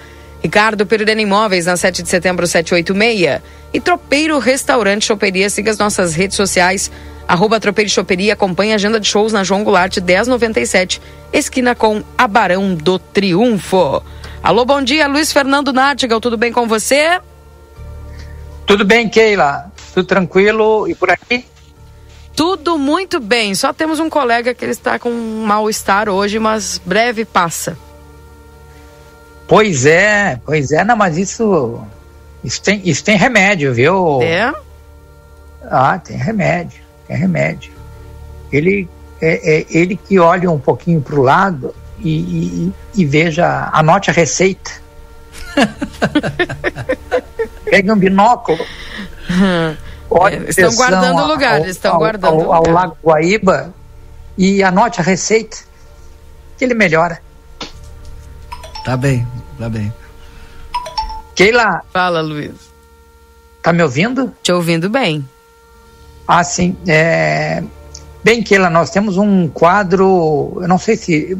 Ricardo Pereira Imóveis, na 7 de setembro 786. E Tropeiro Restaurante Choperia. Siga as nossas redes sociais. Arroba Tropeiro Choperia. Acompanhe a agenda de shows na João Goulart 1097. Esquina com Abarão do Triunfo. Alô, bom dia, Luiz Fernando Nátigal. Tudo bem com você? Tudo bem, Keila. Tudo tranquilo e por aqui? Tudo muito bem. Só temos um colega que ele está com um mal-estar hoje, mas breve passa. Pois é, pois é, não, mas isso, isso, tem, isso tem remédio, viu? É? Ah, tem remédio, tem remédio. Ele, é, é ele que olha um pouquinho para o lado e, e, e, veja, anote a receita. <laughs> Pegue um binóculo. É, estão guardando o lugar, ao, estão ao, guardando ao, ao Lago Guaíba e anote a receita que ele melhora. Tá bem, tá bem. Keila. Fala, Luiz. Tá me ouvindo? Te ouvindo bem. Ah, sim. É... Bem, Keila, nós temos um quadro. Eu não sei se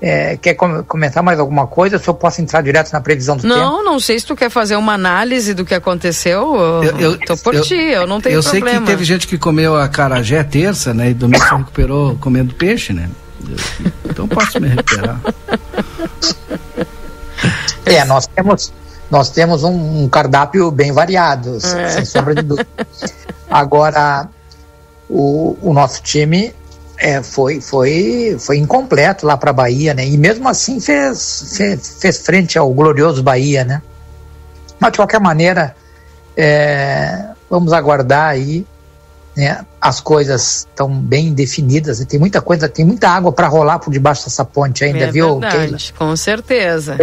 é, quer comentar mais alguma coisa? Se eu posso entrar direto na previsão do não, tempo? Não, não sei se tu quer fazer uma análise do que aconteceu. Eu, eu tô por eu, ti, eu não tenho eu problema. Eu sei que teve gente que comeu a carajé terça, né? E domingo se recuperou comendo peixe, né? Então posso me recuperar. É, nós temos, nós temos um, um cardápio bem variado, é. sem sombra de dúvida. Agora, o, o nosso time é, foi, foi, foi incompleto lá para Bahia, né? E mesmo assim fez, fez, fez, frente ao glorioso Bahia, né? Mas de qualquer maneira, é, vamos aguardar aí. Né? As coisas estão bem definidas. Tem muita coisa, tem muita água para rolar por debaixo dessa ponte ainda, é viu? Verdade, com certeza.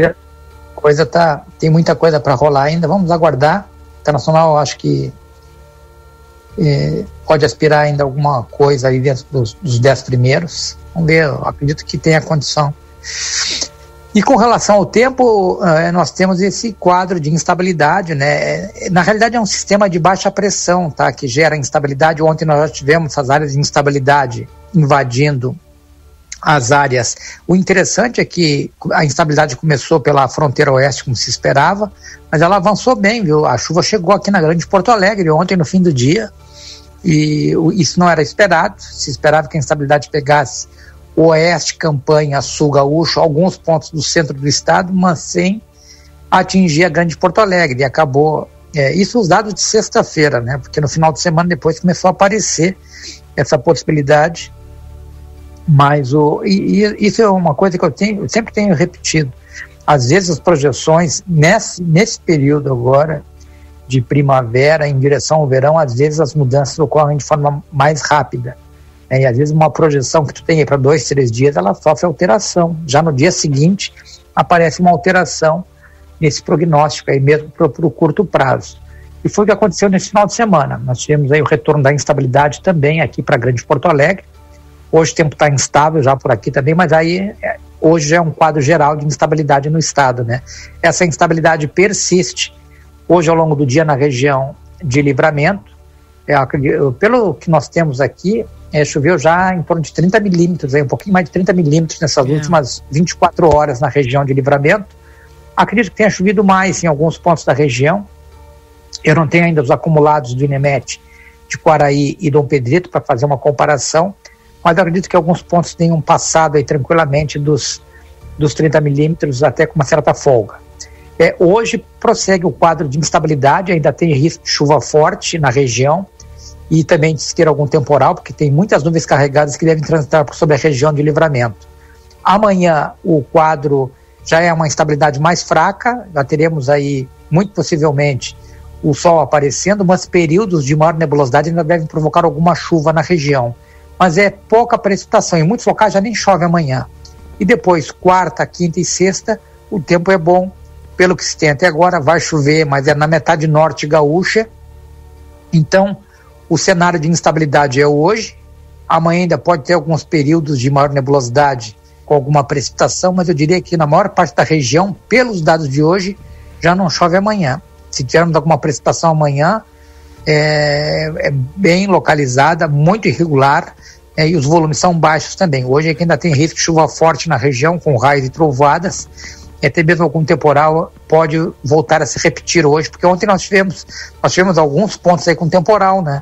Coisa tá, tem muita coisa para rolar ainda. Vamos aguardar. Internacional, acho que é, pode aspirar ainda alguma coisa aí dentro dos, dos dez primeiros. Vamos ver, acredito que tenha condição. E com relação ao tempo, é, nós temos esse quadro de instabilidade, né? Na realidade é um sistema de baixa pressão, tá? Que gera instabilidade. Ontem nós já tivemos essas áreas de instabilidade invadindo as áreas. O interessante é que a instabilidade começou pela fronteira oeste, como se esperava, mas ela avançou bem, viu? A chuva chegou aqui na Grande Porto Alegre ontem no fim do dia e isso não era esperado. Se esperava que a instabilidade pegasse oeste, campanha, sul, gaúcho, alguns pontos do centro do estado, mas sem atingir a grande Porto Alegre. E acabou. É, isso os dados de sexta-feira, né? Porque no final de semana depois começou a aparecer essa possibilidade. Mas o, e, e isso é uma coisa que eu, tenho, eu sempre tenho repetido. Às vezes as projeções nesse, nesse período agora de primavera em direção ao verão, às vezes as mudanças ocorrem de forma mais rápida. Né? E às vezes uma projeção que tu tem para dois, três dias, ela sofre alteração. Já no dia seguinte aparece uma alteração nesse prognóstico aí mesmo para o curto prazo. E foi o que aconteceu nesse final de semana. Nós tivemos aí o retorno da instabilidade também aqui para Grande Porto Alegre. Hoje o tempo está instável já por aqui também, mas aí é, hoje é um quadro geral de instabilidade no estado, né? Essa instabilidade persiste hoje ao longo do dia na região de Livramento. É, pelo que nós temos aqui, é, choveu já em torno de 30 milímetros, um pouquinho mais de 30 milímetros nessas é. últimas 24 horas na região de Livramento. Acredito que tenha chovido mais em alguns pontos da região. Eu não tenho ainda os acumulados do INEMET de Quaraí e Dom Pedrito para fazer uma comparação, mas acredito que alguns pontos tenham passado aí tranquilamente dos, dos 30 milímetros até com uma certa folga. É, hoje prossegue o quadro de instabilidade, ainda tem risco de chuva forte na região e também de ter algum temporal, porque tem muitas nuvens carregadas que devem transitar sobre a região de livramento. Amanhã o quadro já é uma instabilidade mais fraca, já teremos aí, muito possivelmente, o sol aparecendo, mas períodos de maior nebulosidade ainda devem provocar alguma chuva na região. Mas é pouca precipitação, em muitos locais já nem chove amanhã. E depois, quarta, quinta e sexta, o tempo é bom, pelo que se tem até agora, vai chover, mas é na metade norte gaúcha. Então, o cenário de instabilidade é hoje. Amanhã ainda pode ter alguns períodos de maior nebulosidade com alguma precipitação, mas eu diria que na maior parte da região, pelos dados de hoje, já não chove amanhã. Se tivermos alguma precipitação amanhã, é, é bem localizada, muito irregular, é, e os volumes são baixos também. Hoje aqui ainda tem risco de chuva forte na região, com raios e trovoadas, até mesmo algum temporal pode voltar a se repetir hoje, porque ontem nós tivemos, nós tivemos alguns pontos aí com temporal, né?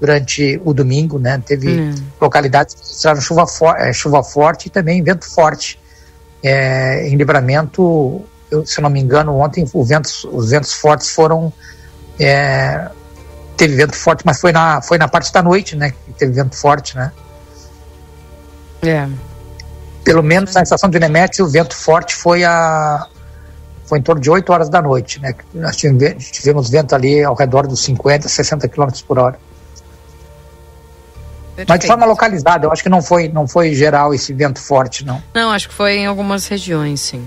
durante o domingo, né? Teve hum. localidades que registraram chuva, for é, chuva forte e também vento forte. É, em livramento, eu, se não me engano, ontem ventos, os ventos fortes foram. É, teve vento forte, mas foi na, foi na parte da noite, né? Que teve vento forte, né? É. Pelo menos na estação de Nemete, o vento forte foi a foi em torno de 8 horas da noite, né? Nós tivemos, tivemos vento ali ao redor dos 50, 60 km por hora. Mas de forma localizada, eu acho que não foi, não foi geral esse vento forte, não. Não, acho que foi em algumas regiões, sim.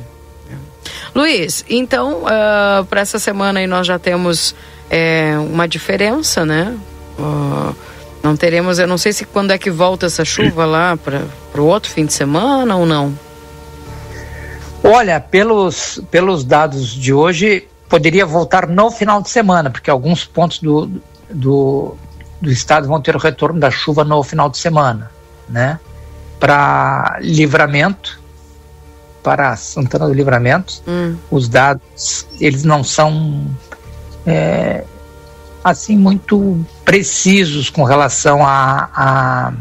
Luiz, então, uh, ah, para essa semana aí nós já temos é, uma diferença, né? Uh, não teremos, eu não sei se quando é que volta essa chuva lá para o outro fim de semana ou não. Olha, pelos, pelos dados de hoje, poderia voltar no final de semana, porque alguns pontos do, do, do estado vão ter o retorno da chuva no final de semana, né? Para livramento, para Santana do Livramento, hum. os dados eles não são é, assim muito precisos com relação a, a,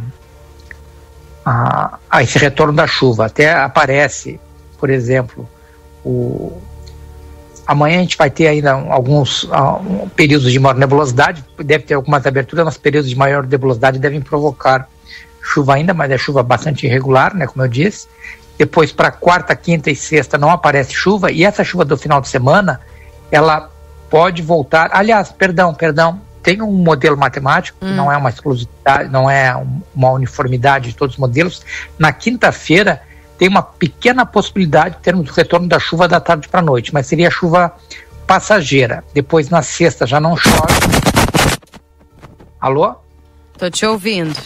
a, a esse retorno da chuva. Até aparece, por exemplo, o Amanhã a gente vai ter ainda alguns períodos de maior nebulosidade, deve ter algumas aberturas, mas períodos de maior nebulosidade devem provocar chuva ainda, mas é chuva bastante irregular, né, como eu disse. Depois, para quarta, quinta e sexta não aparece chuva, e essa chuva do final de semana, ela pode voltar. Aliás, perdão, perdão, tem um modelo matemático, hum. não é uma exclusividade, não é uma uniformidade de todos os modelos. Na quinta-feira, tem uma pequena possibilidade de termos o retorno da chuva da tarde para a noite, mas seria chuva passageira. Depois na sexta já não chove. Alô? Tô te ouvindo.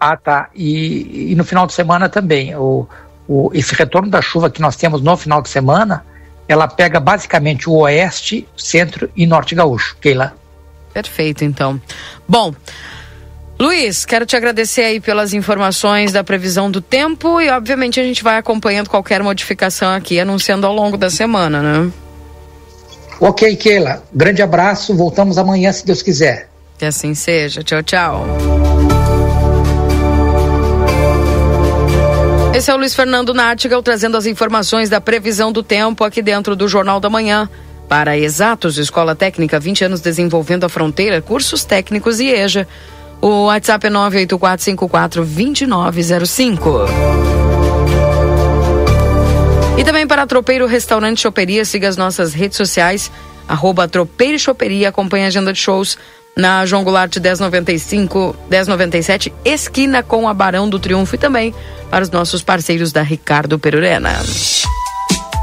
Ah, tá. E, e no final de semana também. O, o, esse retorno da chuva que nós temos no final de semana, ela pega basicamente o oeste, centro e norte gaúcho. Keila. Perfeito, então. Bom. Luiz, quero te agradecer aí pelas informações da previsão do tempo e, obviamente, a gente vai acompanhando qualquer modificação aqui, anunciando ao longo da semana, né? Ok, Keila. Grande abraço. Voltamos amanhã, se Deus quiser. Que assim seja. Tchau, tchau. Esse é o Luiz Fernando Nartigal trazendo as informações da previsão do tempo aqui dentro do Jornal da Manhã. Para Exatos, Escola Técnica, 20 anos desenvolvendo a fronteira, cursos técnicos e EJA. O WhatsApp é 984542905. E também para Tropeiro Restaurante Choperia, siga as nossas redes sociais, arroba Tropeiro Choperia, acompanhe a agenda de shows na João Goulart 1095, 1097, esquina com a Barão do Triunfo e também para os nossos parceiros da Ricardo Perurena.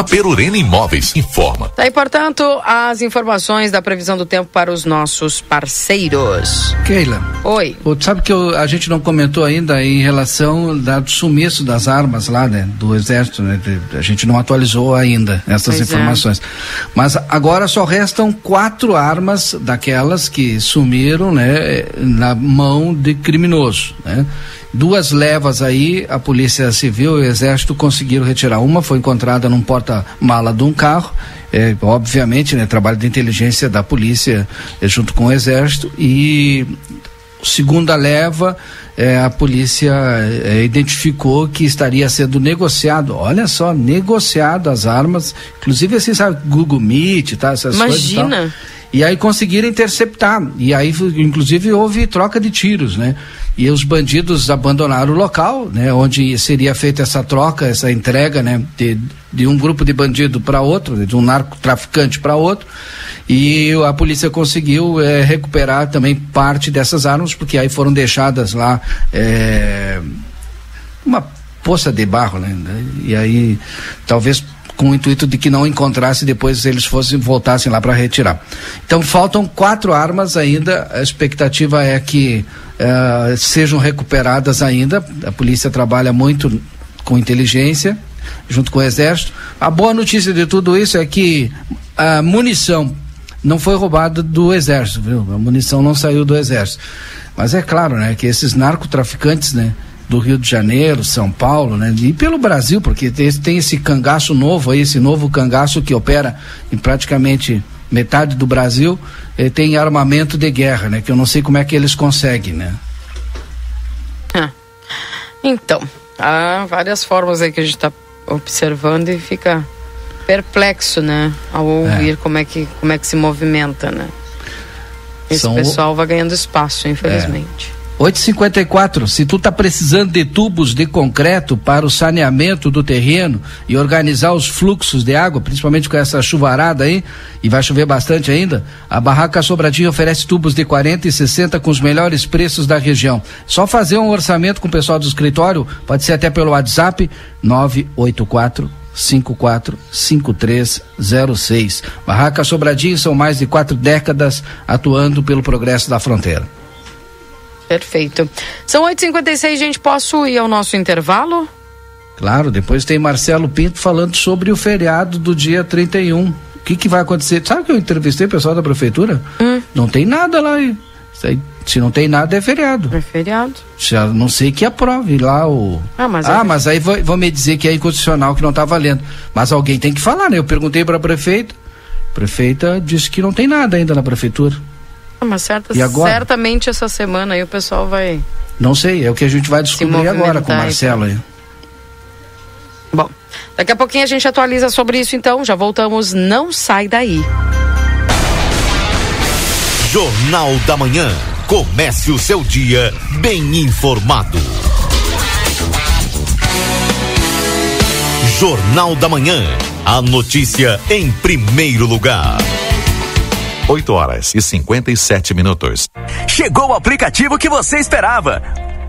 A Perurena Imóveis informa. Tá aí, portanto, as informações da previsão do tempo para os nossos parceiros. Keila. Oi. Sabe que eu, a gente não comentou ainda em relação do sumiço das armas lá, né? Do exército, né? A gente não atualizou ainda essas pois é. informações. É. Mas agora só restam quatro armas daquelas que sumiram, né? Na mão de criminoso, né? Duas levas aí, a Polícia Civil e o Exército conseguiram retirar. Uma foi encontrada num porta-mala de um carro, é, obviamente, né, trabalho de inteligência da polícia é, junto com o Exército. E segunda leva, é, a polícia é, identificou que estaria sendo negociado, olha só, negociado as armas, inclusive assim, sabe, Google Meet, tá, essas Imagina. coisas. Imagina. E aí conseguiram interceptar. E aí, inclusive, houve troca de tiros, né? e os bandidos abandonaram o local, né, onde seria feita essa troca, essa entrega, né, de, de um grupo de bandido para outro, de um narcotraficante para outro, e a polícia conseguiu é, recuperar também parte dessas armas, porque aí foram deixadas lá é, uma poça de barro, né, e aí talvez com o intuito de que não encontrasse depois eles fossem voltassem lá para retirar. Então faltam quatro armas ainda. A expectativa é que uh, sejam recuperadas ainda. A polícia trabalha muito com inteligência junto com o exército. A boa notícia de tudo isso é que a munição não foi roubada do exército, viu? A munição não saiu do exército. Mas é claro, né, que esses narcotraficantes, né, do Rio de Janeiro, São Paulo, né? E pelo Brasil, porque tem, tem esse cangaço novo aí, esse novo cangaço que opera em praticamente metade do Brasil, eh, tem armamento de guerra, né? Que eu não sei como é que eles conseguem, né? Ah, então, há várias formas aí que a gente está observando e fica perplexo, né? Ao ouvir é. como, é que, como é que se movimenta, né? Esse São... pessoal vai ganhando espaço, infelizmente. É. 854, se tu tá precisando de tubos de concreto para o saneamento do terreno e organizar os fluxos de água, principalmente com essa chuvarada aí, e vai chover bastante ainda, a Barraca Sobradinho oferece tubos de 40 e 60 com os melhores preços da região. Só fazer um orçamento com o pessoal do escritório, pode ser até pelo WhatsApp 984 545306. Barraca Sobradinho são mais de quatro décadas atuando pelo progresso da fronteira. Perfeito. São 8h56, gente. Posso ir ao nosso intervalo? Claro, depois tem Marcelo Pinto falando sobre o feriado do dia 31. O que, que vai acontecer? Sabe que eu entrevistei o pessoal da prefeitura? Hum. Não tem nada lá. Se não tem nada, é feriado. É feriado. Já não sei que aprove lá o. Ah, mas, ah, é... mas aí vão me dizer que é inconstitucional, que não está valendo. Mas alguém tem que falar, né? Eu perguntei para a prefeita. A prefeita disse que não tem nada ainda na prefeitura. Mas certa, e agora? certamente essa semana aí o pessoal vai. Não sei, é o que a gente vai descobrir agora com o Marcelo aí. Bom, daqui a pouquinho a gente atualiza sobre isso então. Já voltamos, não sai daí. Jornal da Manhã. Comece o seu dia bem informado. Jornal da Manhã. A notícia em primeiro lugar. 8 horas e 57 minutos. Chegou o aplicativo que você esperava.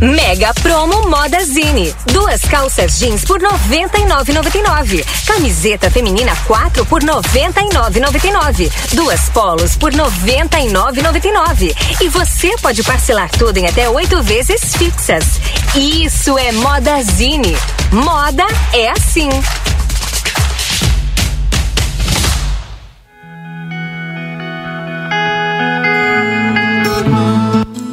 Mega Promo Moda Zine. Duas calças jeans por 99,99. Camiseta feminina 4 por 99,99. Duas polos por 99,99. E você pode parcelar tudo em até oito vezes fixas. Isso é Moda Zine. Moda é assim.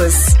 Cruz.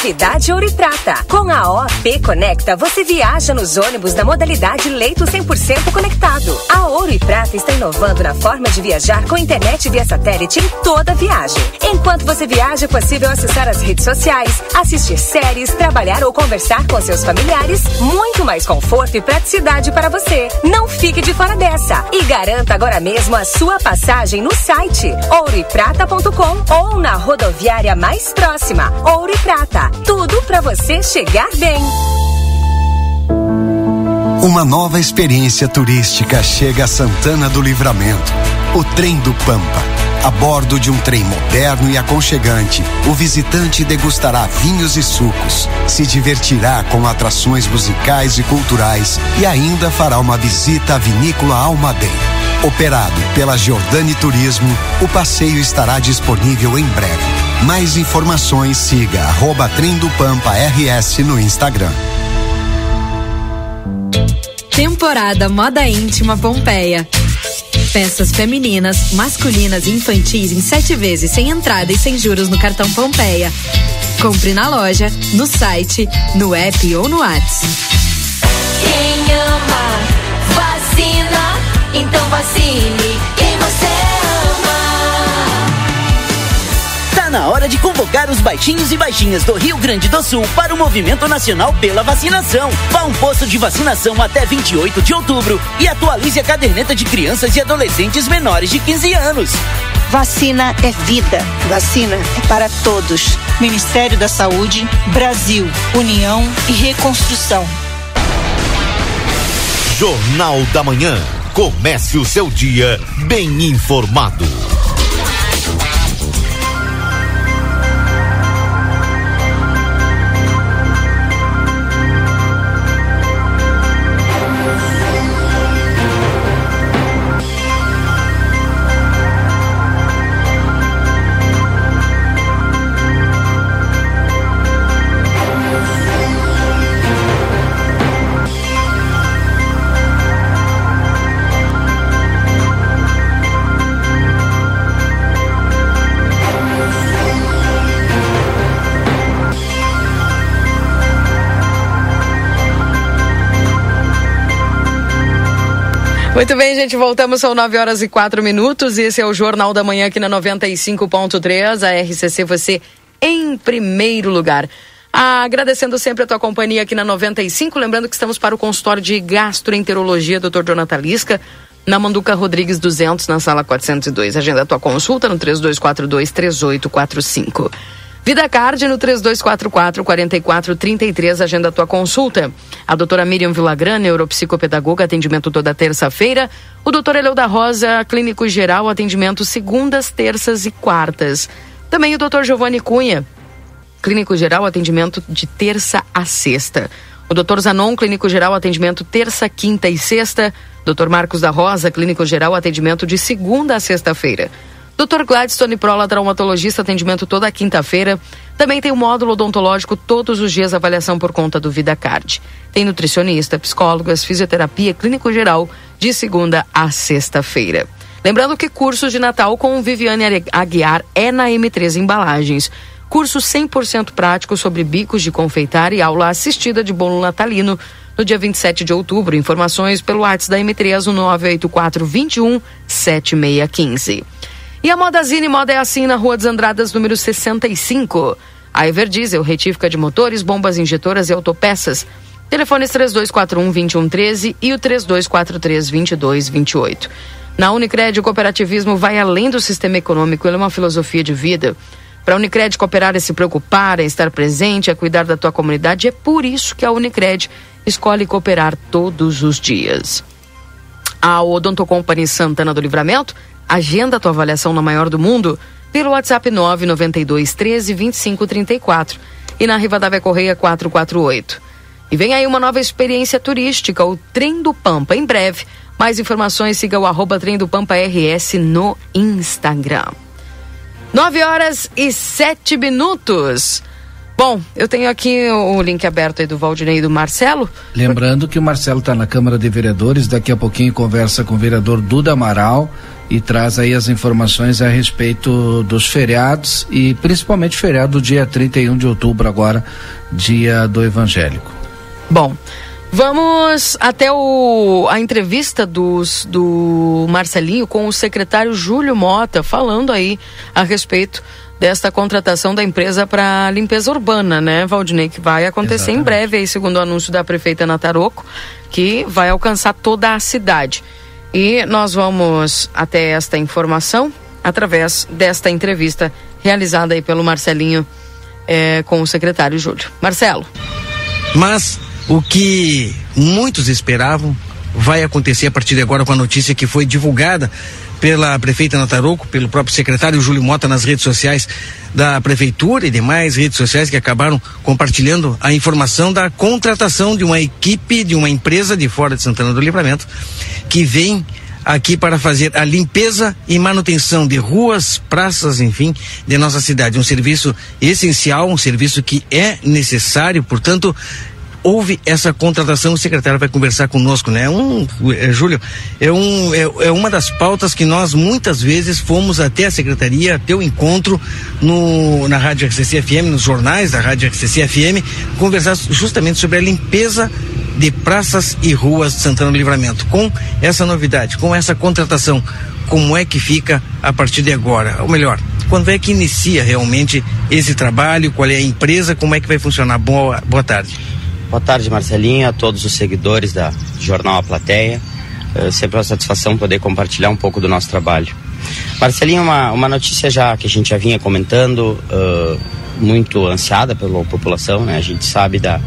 Novidade Ouro e Prata. Com a OP Conecta, você viaja nos ônibus da modalidade leito 100% conectado. A Ouro e Prata está inovando na forma de viajar com internet via satélite em toda viagem. Enquanto você viaja, é possível acessar as redes sociais, assistir séries, trabalhar ou conversar com seus familiares. Muito mais conforto e praticidade para você. Não fique de fora dessa e garanta agora mesmo a sua passagem no site ouroeprata.com ou na rodoviária mais próxima. Ouro e Prata tudo para você chegar bem. Uma nova experiência turística chega a Santana do Livramento. O Trem do Pampa. A bordo de um trem moderno e aconchegante, o visitante degustará vinhos e sucos, se divertirá com atrações musicais e culturais e ainda fará uma visita à vinícola Almaden. Operado pela Giordani Turismo, o passeio estará disponível em breve. Mais informações siga arroba Pampa RS no Instagram. Temporada Moda Íntima Pompeia. Peças femininas, masculinas e infantis em sete vezes sem entrada e sem juros no cartão Pompeia. Compre na loja, no site, no app ou no WhatsApp. Quem ama, vacina, então vacine na hora de de convocar os baixinhos e baixinhas do Rio Grande do Sul para o movimento nacional pela vacinação. Vá a um posto de vacinação até 28 de outubro e atualize a caderneta de crianças e adolescentes menores de 15 anos. Vacina é vida. Vacina é para todos. Ministério da Saúde, Brasil, União e Reconstrução. Jornal da Manhã. Comece o seu dia bem informado. Muito bem, gente, voltamos, são 9 horas e 4 minutos. Esse é o Jornal da Manhã aqui na 95.3. A RCC, você em primeiro lugar. Ah, agradecendo sempre a tua companhia aqui na 95. Lembrando que estamos para o consultório de gastroenterologia, Dr. Jonathan Lisca, na Manduca Rodrigues 200, na sala 402. Agenda a tua consulta no 3242 3845. Vida Card no 3244 4433, agenda a tua consulta. A doutora Miriam Villagrana, neuropsicopedagoga, atendimento toda terça-feira. O doutor Eleu da Rosa, clínico geral, atendimento segundas, terças e quartas. Também o doutor Giovanni Cunha, clínico geral, atendimento de terça a sexta. O doutor Zanon, clínico geral, atendimento terça, quinta e sexta. Doutor Marcos da Rosa, clínico geral, atendimento de segunda a sexta-feira. Dr. Gladstone Prola, traumatologista, atendimento toda quinta-feira. Também tem o módulo odontológico todos os dias, avaliação por conta do VidaCard. Tem nutricionista, psicólogas, fisioterapia, clínico geral, de segunda a sexta-feira. Lembrando que cursos de Natal com Viviane Aguiar é na M3 Embalagens. Curso 100% prático sobre bicos de confeitar e aula assistida de bolo natalino no dia 27 de outubro. Informações pelo WhatsApp da M3 no 984 21 7615. E a Modazine Moda é assim na Rua dos Andradas, número 65. A Everdiesel, retífica de motores, bombas injetoras e autopeças. Telefones 3241-2113 e o 3243-2228. Na Unicred, o cooperativismo vai além do sistema econômico, ele é uma filosofia de vida. Para a Unicred cooperar é se preocupar, é estar presente, é cuidar da tua comunidade. É por isso que a Unicred escolhe cooperar todos os dias. A Odonto Company Santana do Livramento Agenda a tua avaliação na maior do mundo pelo WhatsApp 992 13 25 34 e na Rivadavia Correia 448. E vem aí uma nova experiência turística, o Trem do Pampa, em breve. Mais informações, siga o arroba Trem do Pampa RS no Instagram. 9 horas e 7 minutos. Bom, eu tenho aqui o link aberto aí do Valdinei e do Marcelo. Lembrando que o Marcelo está na Câmara de Vereadores, daqui a pouquinho conversa com o vereador Duda Amaral e traz aí as informações a respeito dos feriados e principalmente feriado do dia 31 de outubro agora, dia do evangélico. Bom, vamos até o, a entrevista dos, do Marcelinho com o secretário Júlio Mota, falando aí a respeito desta contratação da empresa para limpeza urbana, né, Valdinei, que vai acontecer Exatamente. em breve, aí, segundo o anúncio da prefeita Nataroco, que vai alcançar toda a cidade. E nós vamos até esta informação através desta entrevista realizada aí pelo Marcelinho eh, com o secretário Júlio. Marcelo. Mas o que muitos esperavam vai acontecer a partir de agora com a notícia que foi divulgada pela prefeita Nataroco, pelo próprio secretário Júlio Mota nas redes sociais da prefeitura e demais redes sociais que acabaram compartilhando a informação da contratação de uma equipe de uma empresa de fora de Santana do Livramento que vem aqui para fazer a limpeza e manutenção de ruas, praças, enfim, de nossa cidade. Um serviço essencial, um serviço que é necessário, portanto, houve essa contratação, o secretário vai conversar conosco, né? Um, é, Júlio, é, um, é, é, uma das pautas que nós muitas vezes fomos até a secretaria, até o encontro no, na Rádio RCC FM, nos jornais da Rádio RCC FM, conversar justamente sobre a limpeza de praças e ruas de Santana do Livramento. Com essa novidade, com essa contratação, como é que fica a partir de agora? Ou melhor, quando é que inicia realmente esse trabalho, qual é a empresa, como é que vai funcionar? Boa, boa tarde. Boa tarde, Marcelinho, a todos os seguidores da Jornal A Plateia. É sempre uma satisfação poder compartilhar um pouco do nosso trabalho. Marcelinho, uma, uma notícia já que a gente já vinha comentando, uh, muito ansiada pela população, né? A gente sabe da,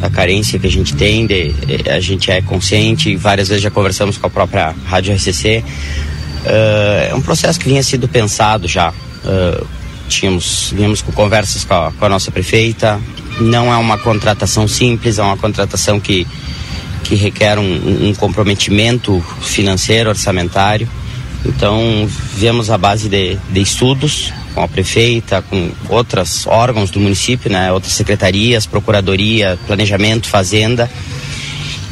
da carência que a gente tem, de, a gente é consciente, várias vezes já conversamos com a própria Rádio RCC. Uh, é um processo que vinha sido pensado já. Uh, tínhamos, vínhamos com conversas com a, com a nossa prefeita. Não é uma contratação simples, é uma contratação que, que requer um, um comprometimento financeiro, orçamentário. Então, viemos a base de, de estudos com a prefeita, com outros órgãos do município, né, outras secretarias, procuradoria, planejamento, fazenda.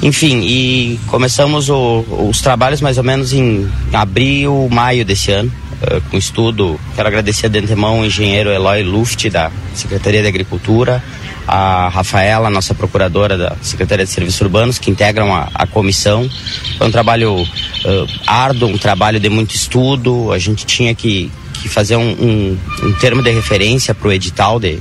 Enfim, e começamos o, os trabalhos mais ou menos em abril, maio desse ano, uh, com estudo. Quero agradecer de antemão o engenheiro Eloy Luft, da Secretaria de Agricultura, a Rafaela, nossa procuradora da Secretaria de Serviços Urbanos, que integram a, a comissão. Foi um trabalho uh, árduo, um trabalho de muito estudo. A gente tinha que, que fazer um, um, um termo de referência para o edital de,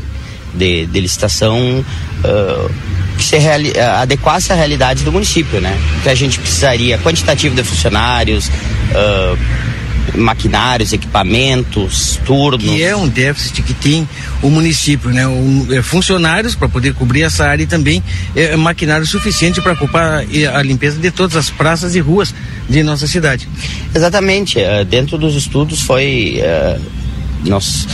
de, de licitação uh, que se reali adequasse à realidade do município, né? Que a gente precisaria quantitativo de funcionários, uh, maquinários, equipamentos, turnos. Que é um déficit que tem o município, né? Um, é, funcionários para poder cobrir essa área e também é, maquinário suficiente para ocupar a limpeza de todas as praças e ruas de nossa cidade. Exatamente. Uh, dentro dos estudos foi. Uh, nós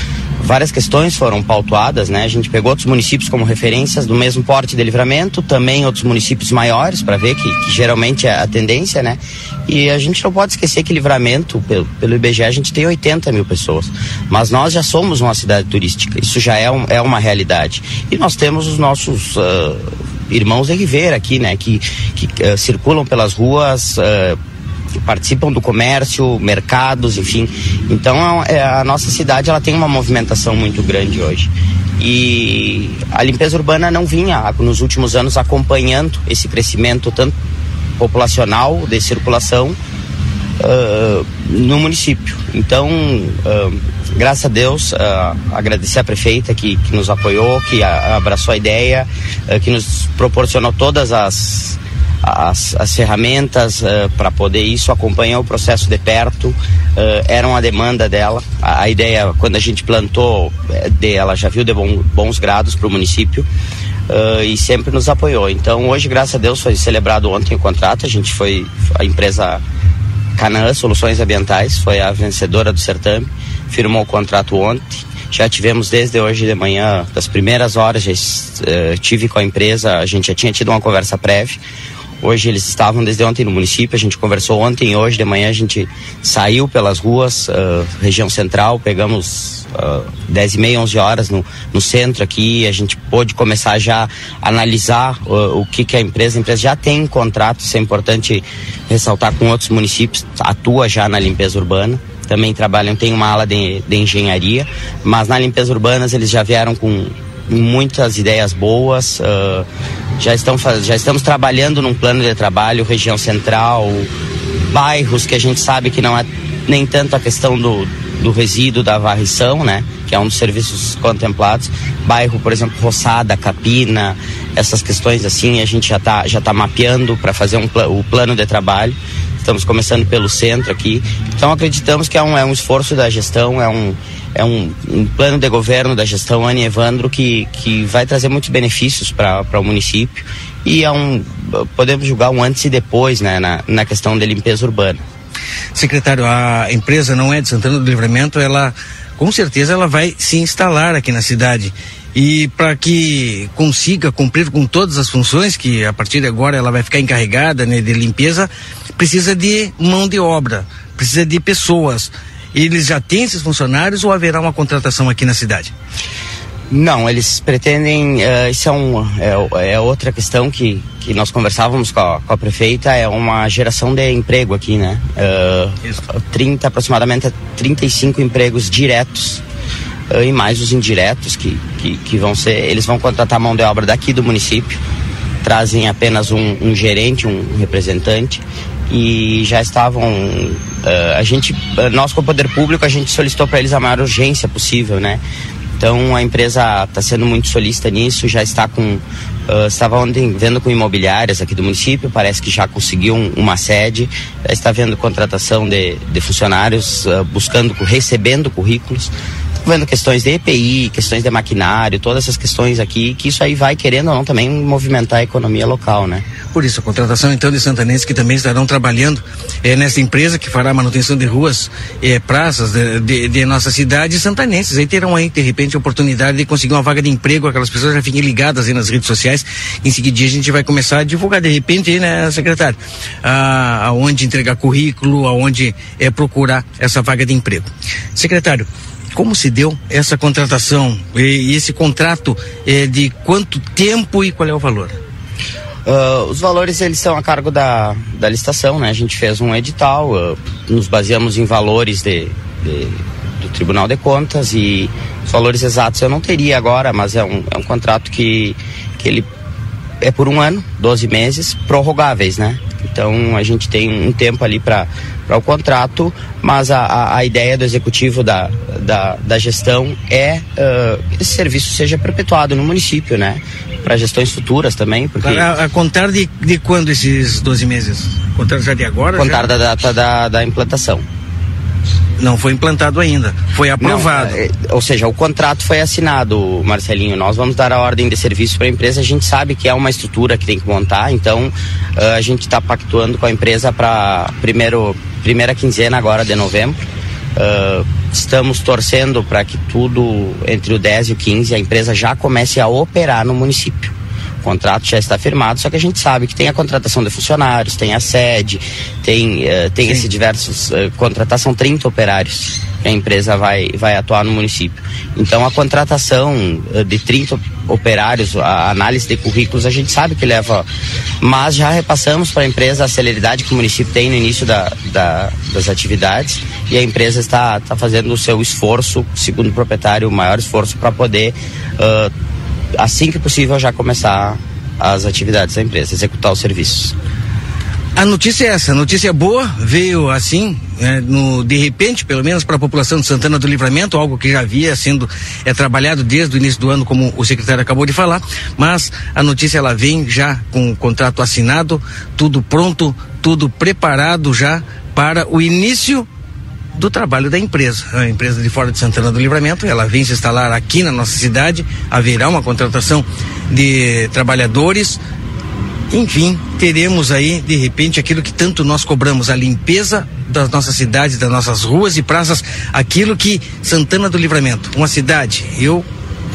várias questões foram pautuadas, né? A gente pegou outros municípios como referências do mesmo porte de livramento, também outros municípios maiores para ver que, que, geralmente é a tendência, né? E a gente não pode esquecer que livramento, pelo, pelo IBGE, a gente tem 80 mil pessoas, mas nós já somos uma cidade turística, isso já é, um, é uma realidade. E nós temos os nossos uh, irmãos de Ribeira aqui, né? Que, que uh, circulam pelas ruas. Uh, participam do comércio, mercados, enfim. Então a, é, a nossa cidade ela tem uma movimentação muito grande hoje. E a limpeza urbana não vinha nos últimos anos acompanhando esse crescimento tanto populacional de circulação uh, no município. Então, uh, graças a Deus, uh, agradecer a prefeita que, que nos apoiou, que a, abraçou a ideia, que nos proporcionou todas as as, as ferramentas uh, para poder isso, acompanhar o processo de perto, uh, era uma demanda dela. A, a, ideia, quando a gente plantou, eh, de, ela já viu de bom, bons grados para o município. Uh, e sempre nos apoiou. Então hoje, graças a Deus, foi celebrado ontem o contrato. A gente foi a empresa Canaã Soluções Ambientais, foi a vencedora do certame, firmou o contrato ontem. Já tivemos desde hoje de manhã, das primeiras horas, já uh, tive com a empresa, a gente já tinha tido uma conversa prévia. Hoje eles estavam desde ontem no município, a gente conversou ontem e hoje de manhã a gente saiu pelas ruas, uh, região central, pegamos uh, 10 e meia, 11 horas no, no centro aqui, a gente pôde começar já a analisar uh, o que, que a empresa, a empresa já tem em contrato, isso é importante ressaltar com outros municípios, atua já na limpeza urbana também trabalham, tem uma ala de, de engenharia, mas na limpeza urbana eles já vieram com muitas ideias boas. Uh, já, estão, já estamos trabalhando num plano de trabalho, região central, bairros que a gente sabe que não é nem tanto a questão do, do resíduo da varrição, né? Que é um dos serviços contemplados. Bairro, por exemplo, Roçada, Capina, essas questões assim, a gente já está já tá mapeando para fazer um, o plano de trabalho. Estamos começando pelo centro aqui. Então acreditamos que é um, é um esforço da gestão, é um, é um, um plano de governo da gestão Anne Evandro que, que vai trazer muitos benefícios para o município e é um, podemos julgar um antes e depois né, na, na questão da limpeza urbana. Secretário, a empresa não é de Santana do Livramento, ela com certeza ela vai se instalar aqui na cidade e para que consiga cumprir com todas as funções que a partir de agora ela vai ficar encarregada né, de limpeza, precisa de mão de obra, precisa de pessoas. Eles já têm esses funcionários ou haverá uma contratação aqui na cidade? Não, eles pretendem. Uh, isso é, um, é, é, outra questão que, que nós conversávamos com a, com a prefeita, é uma geração de emprego aqui, né? Uh, 30, aproximadamente 35 empregos diretos uh, e mais os indiretos que, que, que, vão ser. Eles vão contratar mão de obra daqui do município, trazem apenas um, um gerente, um representante e já estavam uh, a gente uh, nós com o poder público a gente solicitou para eles a maior urgência possível né? Então a empresa está sendo muito solista nisso já está com uh, estava ontem vendo com imobiliárias aqui do município parece que já conseguiu um, uma sede já está vendo contratação de, de funcionários buscando recebendo currículos vendo questões de EPI, questões de maquinário, todas essas questões aqui, que isso aí vai, querendo ou não, também movimentar a economia local, né? Por isso, a contratação então de santanenses que também estarão trabalhando é, nessa empresa que fará manutenção de ruas, é, praças de, de, de, nossa cidade, santanenses aí terão aí, de repente, a oportunidade de conseguir uma vaga de emprego, aquelas pessoas já fiquem ligadas aí nas redes sociais. Em seguida a gente vai começar a divulgar, de repente, né, secretário, a, aonde entregar currículo, aonde é, procurar essa vaga de emprego. Secretário, como se deu essa contratação e, esse contrato é, de quanto tempo e qual é o valor? Uh, os valores eles são a cargo da, da licitação, né? A gente fez um edital, uh, nos baseamos em valores de, de, do Tribunal de Contas e os valores exatos eu não teria agora, mas é um, é um contrato que, que ele é por um ano, 12 meses, prorrogáveis, né? Então a gente tem um tempo ali para o contrato, mas a, a, a, ideia do executivo da, da, da gestão é uh, que esse serviço seja perpetuado no município, né? Para gestões futuras também. Porque... A, a, contar de, de quando esses 12 meses? Contar já de agora? Contar já? da data da, da implantação. Não foi implantado ainda, foi aprovado. Não, é, ou seja, o contrato foi assinado, Marcelinho. Nós vamos dar a ordem de serviço para a empresa. A gente sabe que é uma estrutura que tem que montar, então uh, a gente está pactuando com a empresa para primeiro primeira quinzena agora de novembro. Uh, estamos torcendo para que tudo entre o 10 e o 15 a empresa já comece a operar no município contrato já está firmado, só que a gente sabe que tem a contratação de funcionários, tem a sede, tem, uh, tem esses diversos. Uh, contratação 30 operários a empresa vai, vai atuar no município. Então a contratação uh, de 30 operários, a análise de currículos, a gente sabe que leva. Mas já repassamos para a empresa a celeridade que o município tem no início da, da, das atividades e a empresa está, está fazendo o seu esforço, segundo o proprietário, o maior esforço para poder assim que possível, já começar as atividades da empresa, executar os serviços. A notícia é essa, a notícia boa veio assim, é, no, de repente, pelo menos para a população de Santana do Livramento, algo que já havia sendo é, trabalhado desde o início do ano, como o secretário acabou de falar, mas a notícia ela vem já com o contrato assinado, tudo pronto, tudo preparado já para o início do trabalho da empresa. A empresa de fora de Santana do Livramento, ela vem se instalar aqui na nossa cidade, haverá uma contratação de trabalhadores. Enfim, teremos aí, de repente, aquilo que tanto nós cobramos, a limpeza das nossas cidades, das nossas ruas e praças, aquilo que Santana do Livramento, uma cidade, eu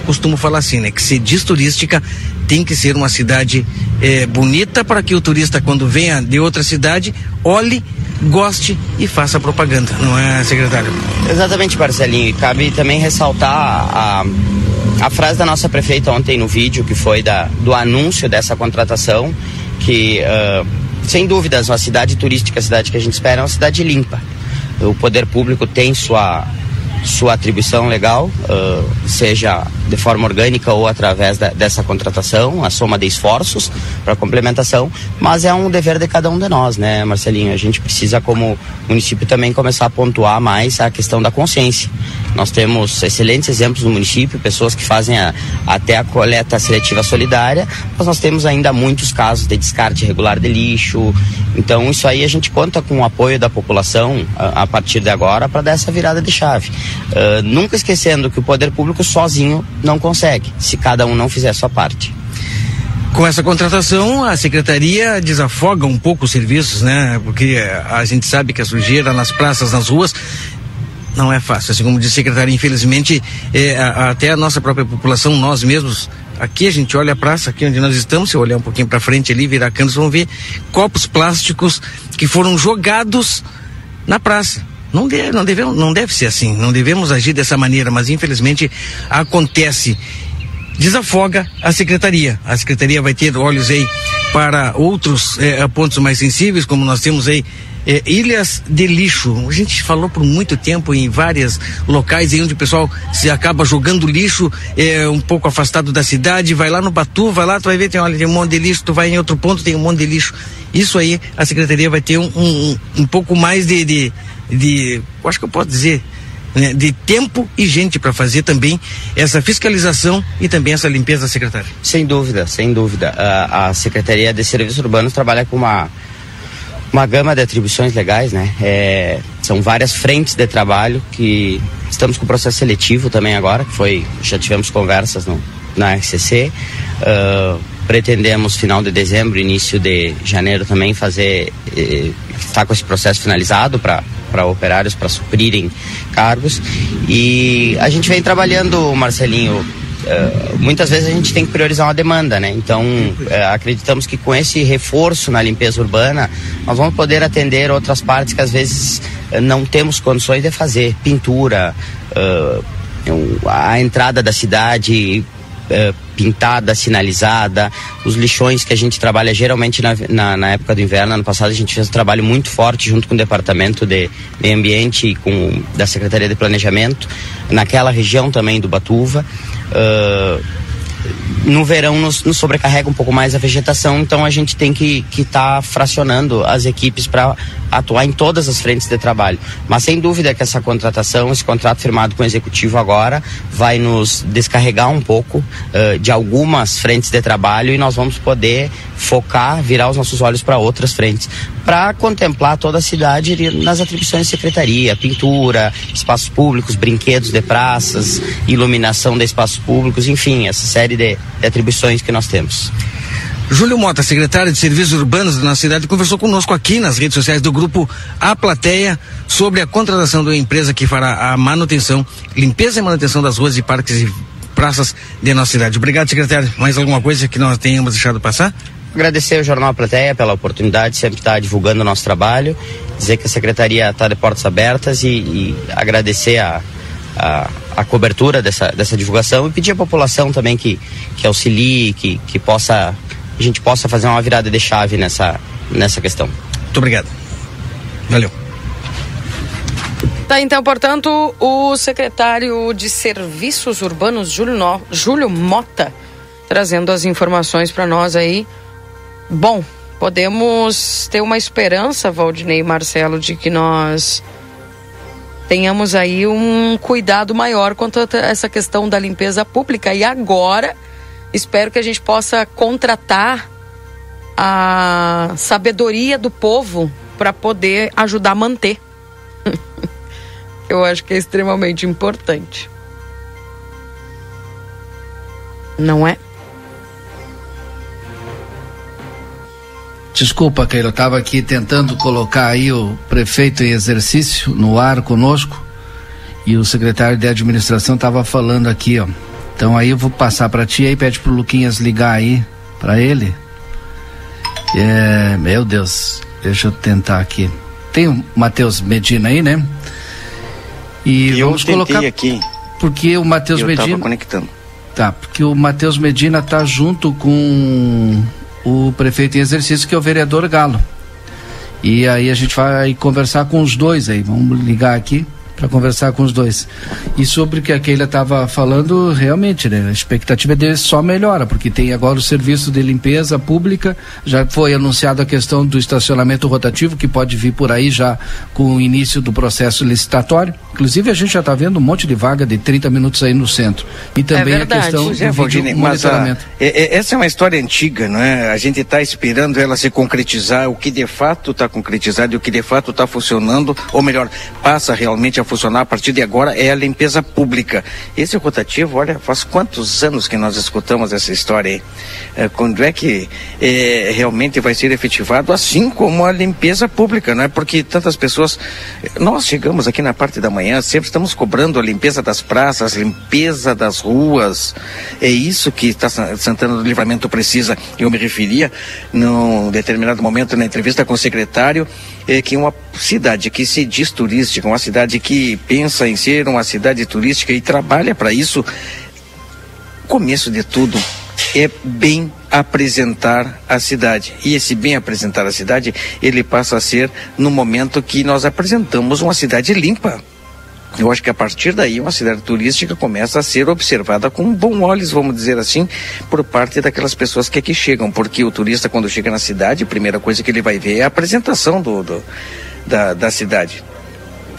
costumo falar assim, né? Que se diz turística, tem que ser uma cidade eh, bonita para que o turista, quando venha de outra cidade, olhe goste e faça propaganda, não é, secretário? Exatamente, Marcelinho. E cabe também ressaltar a, a frase da nossa prefeita ontem no vídeo, que foi da, do anúncio dessa contratação, que, uh, sem dúvidas, uma cidade turística, a cidade que a gente espera, é uma cidade limpa. O poder público tem sua sua atribuição legal, uh, seja de forma orgânica ou através da, dessa contratação, a soma de esforços para complementação, mas é um dever de cada um de nós, né, Marcelinho? A gente precisa, como município, também começar a pontuar mais a questão da consciência. Nós temos excelentes exemplos no município, pessoas que fazem a, até a coleta seletiva solidária, mas nós temos ainda muitos casos de descarte irregular de lixo. Então, isso aí a gente conta com o apoio da população a, a partir de agora para dar essa virada de chave. Uh, nunca esquecendo que o poder público sozinho não consegue, se cada um não fizer a sua parte. Com essa contratação, a secretaria desafoga um pouco os serviços, né? Porque a gente sabe que a sujeira nas praças, nas ruas, não é fácil. Assim como disse a secretária, infelizmente, é, a, até a nossa própria população, nós mesmos, aqui a gente olha a praça, aqui onde nós estamos, se olhar um pouquinho para frente ali, virar canos, vão ver copos plásticos que foram jogados na praça. Não deve, não, deve, não deve ser assim, não devemos agir dessa maneira, mas infelizmente acontece. desafoga a secretaria. A secretaria vai ter olhos aí para outros eh, pontos mais sensíveis, como nós temos aí eh, ilhas de lixo. A gente falou por muito tempo em vários locais aí onde o pessoal se acaba jogando lixo eh, um pouco afastado da cidade, vai lá no Batu, vai lá, tu vai ver, tem, olha, tem um monte de lixo, tu vai em outro ponto, tem um monte de lixo. Isso aí a secretaria vai ter um, um, um pouco mais de, de, de, acho que eu posso dizer, né, de tempo e gente para fazer também essa fiscalização e também essa limpeza, secretário. Sem dúvida, sem dúvida. A, a Secretaria de Serviços Urbanos trabalha com uma uma gama de atribuições legais, né? É, são várias frentes de trabalho que estamos com o processo seletivo também agora, que foi já tivemos conversas no, na RCC. Uh, pretendemos final de dezembro, início de janeiro também fazer eh, estar com esse processo finalizado para para operários para suprirem cargos e a gente vem trabalhando, Marcelinho, Uh, muitas vezes a gente tem que priorizar uma demanda, né? Então, uh, acreditamos que com esse reforço na limpeza urbana, nós vamos poder atender outras partes que às vezes uh, não temos condições de fazer. Pintura, a entrada da cidade, eh, pintada, sinalizada, os lixões que a gente trabalha geralmente na, na, na, época do inverno. Ano passado a gente fez um trabalho muito forte junto com o Departamento de Meio Ambiente e com da Secretaria de Planejamento, naquela região também do Batuva. Uh, no verão nos, nos, sobrecarrega um pouco mais a vegetação, então a gente tem que estar tá fracionando as equipes para atuar em todas as frentes de trabalho. Mas sem dúvida que essa contratação, esse contrato firmado com o executivo agora, vai nos descarregar um pouco uh, de algumas frentes de trabalho e nós vamos poder focar, virar os nossos olhos para outras frentes, para contemplar toda a cidade nas atribuições de secretaria, pintura, espaços públicos, brinquedos de praças, iluminação de espaços públicos, enfim, essa série de atribuições que nós temos. Júlio Mota, secretário de Serviços Urbanos da nossa cidade, conversou conosco aqui nas redes sociais do grupo A Plateia sobre a contratação de uma empresa que fará a manutenção, limpeza e manutenção das ruas e parques e praças de nossa cidade. Obrigado, secretário. Mais alguma coisa que nós tenhamos deixado passar? Agradecer ao Jornal Plateia pela oportunidade de sempre estar divulgando o nosso trabalho, dizer que a secretaria está de portas abertas e, e agradecer a, a, a, cobertura dessa, dessa divulgação e pedir à população também que, que auxilie, que, que possa a gente possa fazer uma virada de chave nessa, nessa questão. Muito obrigado. Valeu. Tá, então, portanto, o secretário de Serviços Urbanos, Júlio, no... Júlio Mota, trazendo as informações para nós aí. Bom, podemos ter uma esperança, Valdinei e Marcelo, de que nós tenhamos aí um cuidado maior quanto a essa questão da limpeza pública. E agora Espero que a gente possa contratar a sabedoria do povo para poder ajudar a manter. <laughs> Eu acho que é extremamente importante. Não é? Desculpa, Keila, eu estava aqui tentando colocar aí o prefeito em exercício no ar conosco e o secretário de administração estava falando aqui, ó. Então aí eu vou passar para ti aí, pede pro Luquinhas ligar aí para ele. É, meu Deus, deixa eu tentar aqui. Tem o Matheus Medina aí, né? E eu vamos colocar aqui. Porque o Matheus Medina tava conectando. Tá, porque o Matheus Medina tá junto com o prefeito em exercício que é o vereador Galo. E aí a gente vai conversar com os dois aí. Vamos ligar aqui para conversar com os dois. E sobre o que a Keila estava falando, realmente, né, a expectativa é de só melhora, porque tem agora o serviço de limpeza pública, já foi anunciada a questão do estacionamento rotativo, que pode vir por aí já com o início do processo licitatório. Inclusive, a gente já está vendo um monte de vaga de 30 minutos aí no centro. E também é a questão é, do vídeo monitoramento. A, é, é, essa é uma história antiga, não é? A gente está esperando ela se concretizar, o que de fato está concretizado e o que de fato está funcionando, ou melhor, passa realmente a funcionar a partir de agora é a limpeza pública. Esse rotativo, olha, faz quantos anos que nós escutamos essa história aí? É, quando é que é, realmente vai ser efetivado, assim como a limpeza pública, não é? Porque tantas pessoas. Nós chegamos aqui na parte da manhã, sempre estamos cobrando a limpeza das praças, limpeza das ruas. É isso que tá, Santana do Livramento precisa. Eu me referia, num determinado momento, na entrevista com o secretário, é que uma cidade que se diz turística, uma cidade que pensa em ser uma cidade turística e trabalha para isso, começo de tudo é bem apresentar a cidade. E esse bem apresentar a cidade, ele passa a ser no momento que nós apresentamos uma cidade limpa. Eu acho que a partir daí uma cidade turística começa a ser observada com bom olhos, vamos dizer assim, por parte daquelas pessoas que aqui chegam, porque o turista quando chega na cidade, a primeira coisa que ele vai ver é a apresentação do, do da, da cidade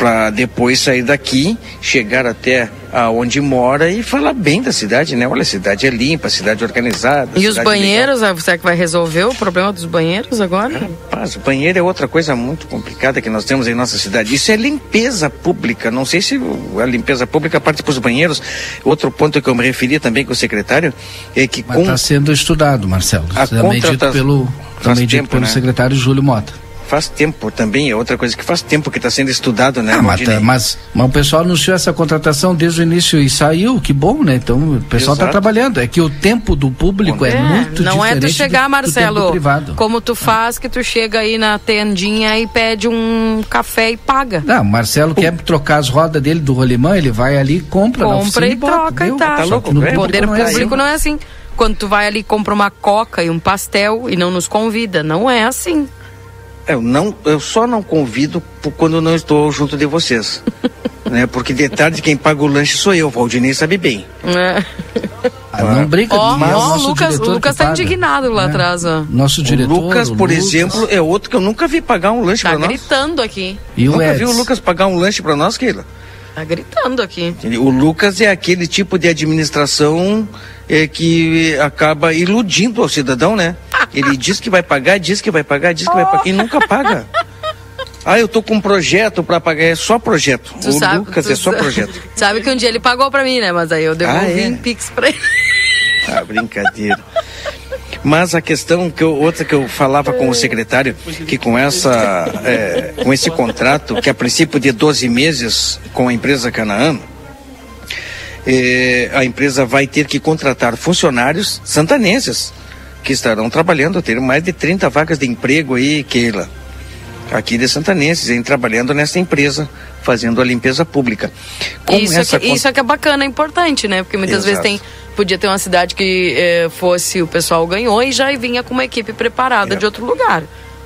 para depois sair daqui, chegar até aonde mora e falar bem da cidade, né? Olha, a cidade é limpa, a cidade é organizada. E os banheiros, legal. você que vai resolver o problema dos banheiros agora? Rapaz, o banheiro é outra coisa muito complicada que nós temos em nossa cidade. Isso é limpeza pública. Não sei se a limpeza pública parte para os banheiros. Outro ponto que eu me referi também com o secretário é que está com... sendo estudado, Marcelo. A também dito pelo, também dito pelo né? secretário Júlio Mota faz tempo também, é outra coisa que faz tempo que está sendo estudado, né? Ah, mas, tá, mas, mas, o pessoal anunciou essa contratação desde o início e saiu, que bom, né? Então o pessoal está trabalhando. É que o tempo do público é, é muito não diferente. Não é tu chegar, do, Marcelo, do como tu faz, que tu chega aí na tendinha e pede um café e paga. Não, o Marcelo quer trocar as rodas dele do rolimã, ele vai ali, compra, compra e, e troca e tá. tá louco, no poder não público é não é assim. Quando tu vai ali compra uma coca e um pastel e não nos convida, não é assim. Eu, não, eu só não convido quando não estou junto de vocês. <laughs> né? Porque de tarde quem paga o lanche sou eu, o Valdinei sabe bem. É. Ah, não brinca oh, mas oh, o Lucas, o Lucas tá indignado lá é. atrás, ó. Nosso diretor. O Lucas, por Lucas. exemplo, é outro que eu nunca vi pagar um lanche tá para nós. Tá gritando aqui. E nunca Eds? vi o Lucas pagar um lanche para nós, Keila. Tá gritando aqui. O Lucas é aquele tipo de administração é, que acaba iludindo o cidadão, né? Ele diz que vai pagar, diz que vai pagar, diz que vai pagar e nunca paga. Ah, eu tô com um projeto para pagar, é só projeto. Tu o sabe, Lucas é só projeto. <laughs> Sabe que um dia ele pagou para mim, né? Mas aí eu devolvi ah, é? em Pix para ele. Ah, brincadeira. Mas a questão que eu, outra que eu falava com o secretário, que com essa é, com esse contrato, que a princípio de 12 meses com a empresa Canaã, é, a empresa vai ter que contratar funcionários santanenses que estarão trabalhando, ter mais de 30 vagas de emprego aí, Keila, aqui de santanenses, em, trabalhando nessa empresa, fazendo a limpeza pública. isso, essa... que, isso é que é bacana, é importante, né? Porque muitas Exato. vezes tem podia ter uma cidade que eh, fosse o pessoal ganhou e já vinha com uma equipe preparada é. de outro lugar.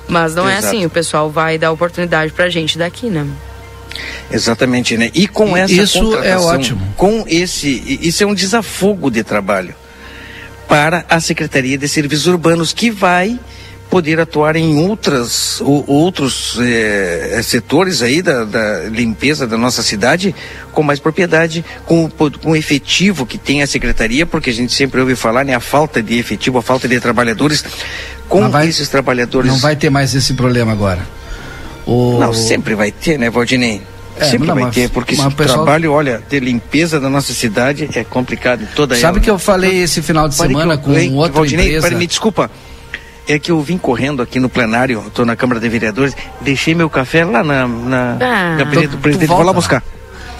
Mas não Exato. é assim, o pessoal vai dar oportunidade pra gente daqui, né? Exatamente, né? E com essa isso é ótimo. Com esse, isso é um desafogo de trabalho para a Secretaria de Serviços Urbanos que vai poder atuar em outras, outros é, setores aí da, da, limpeza da nossa cidade com mais propriedade, com, com o efetivo que tem a secretaria, porque a gente sempre ouve falar, né, a falta de efetivo, a falta de trabalhadores. Com vai, esses trabalhadores. Não vai ter mais esse problema agora. O... Não, sempre vai ter, né, Valdinei? É, Sempre não, vai mas, ter, porque esse pessoal... trabalho, olha, de limpeza da nossa cidade é complicado em toda Sabe ela. que eu falei esse final de semana com um outro Valdinei, empresa... me desculpa, é que eu vim correndo aqui no plenário, estou na Câmara de Vereadores, deixei meu café lá na, na ah, gabinete do presidente, vou lá buscar.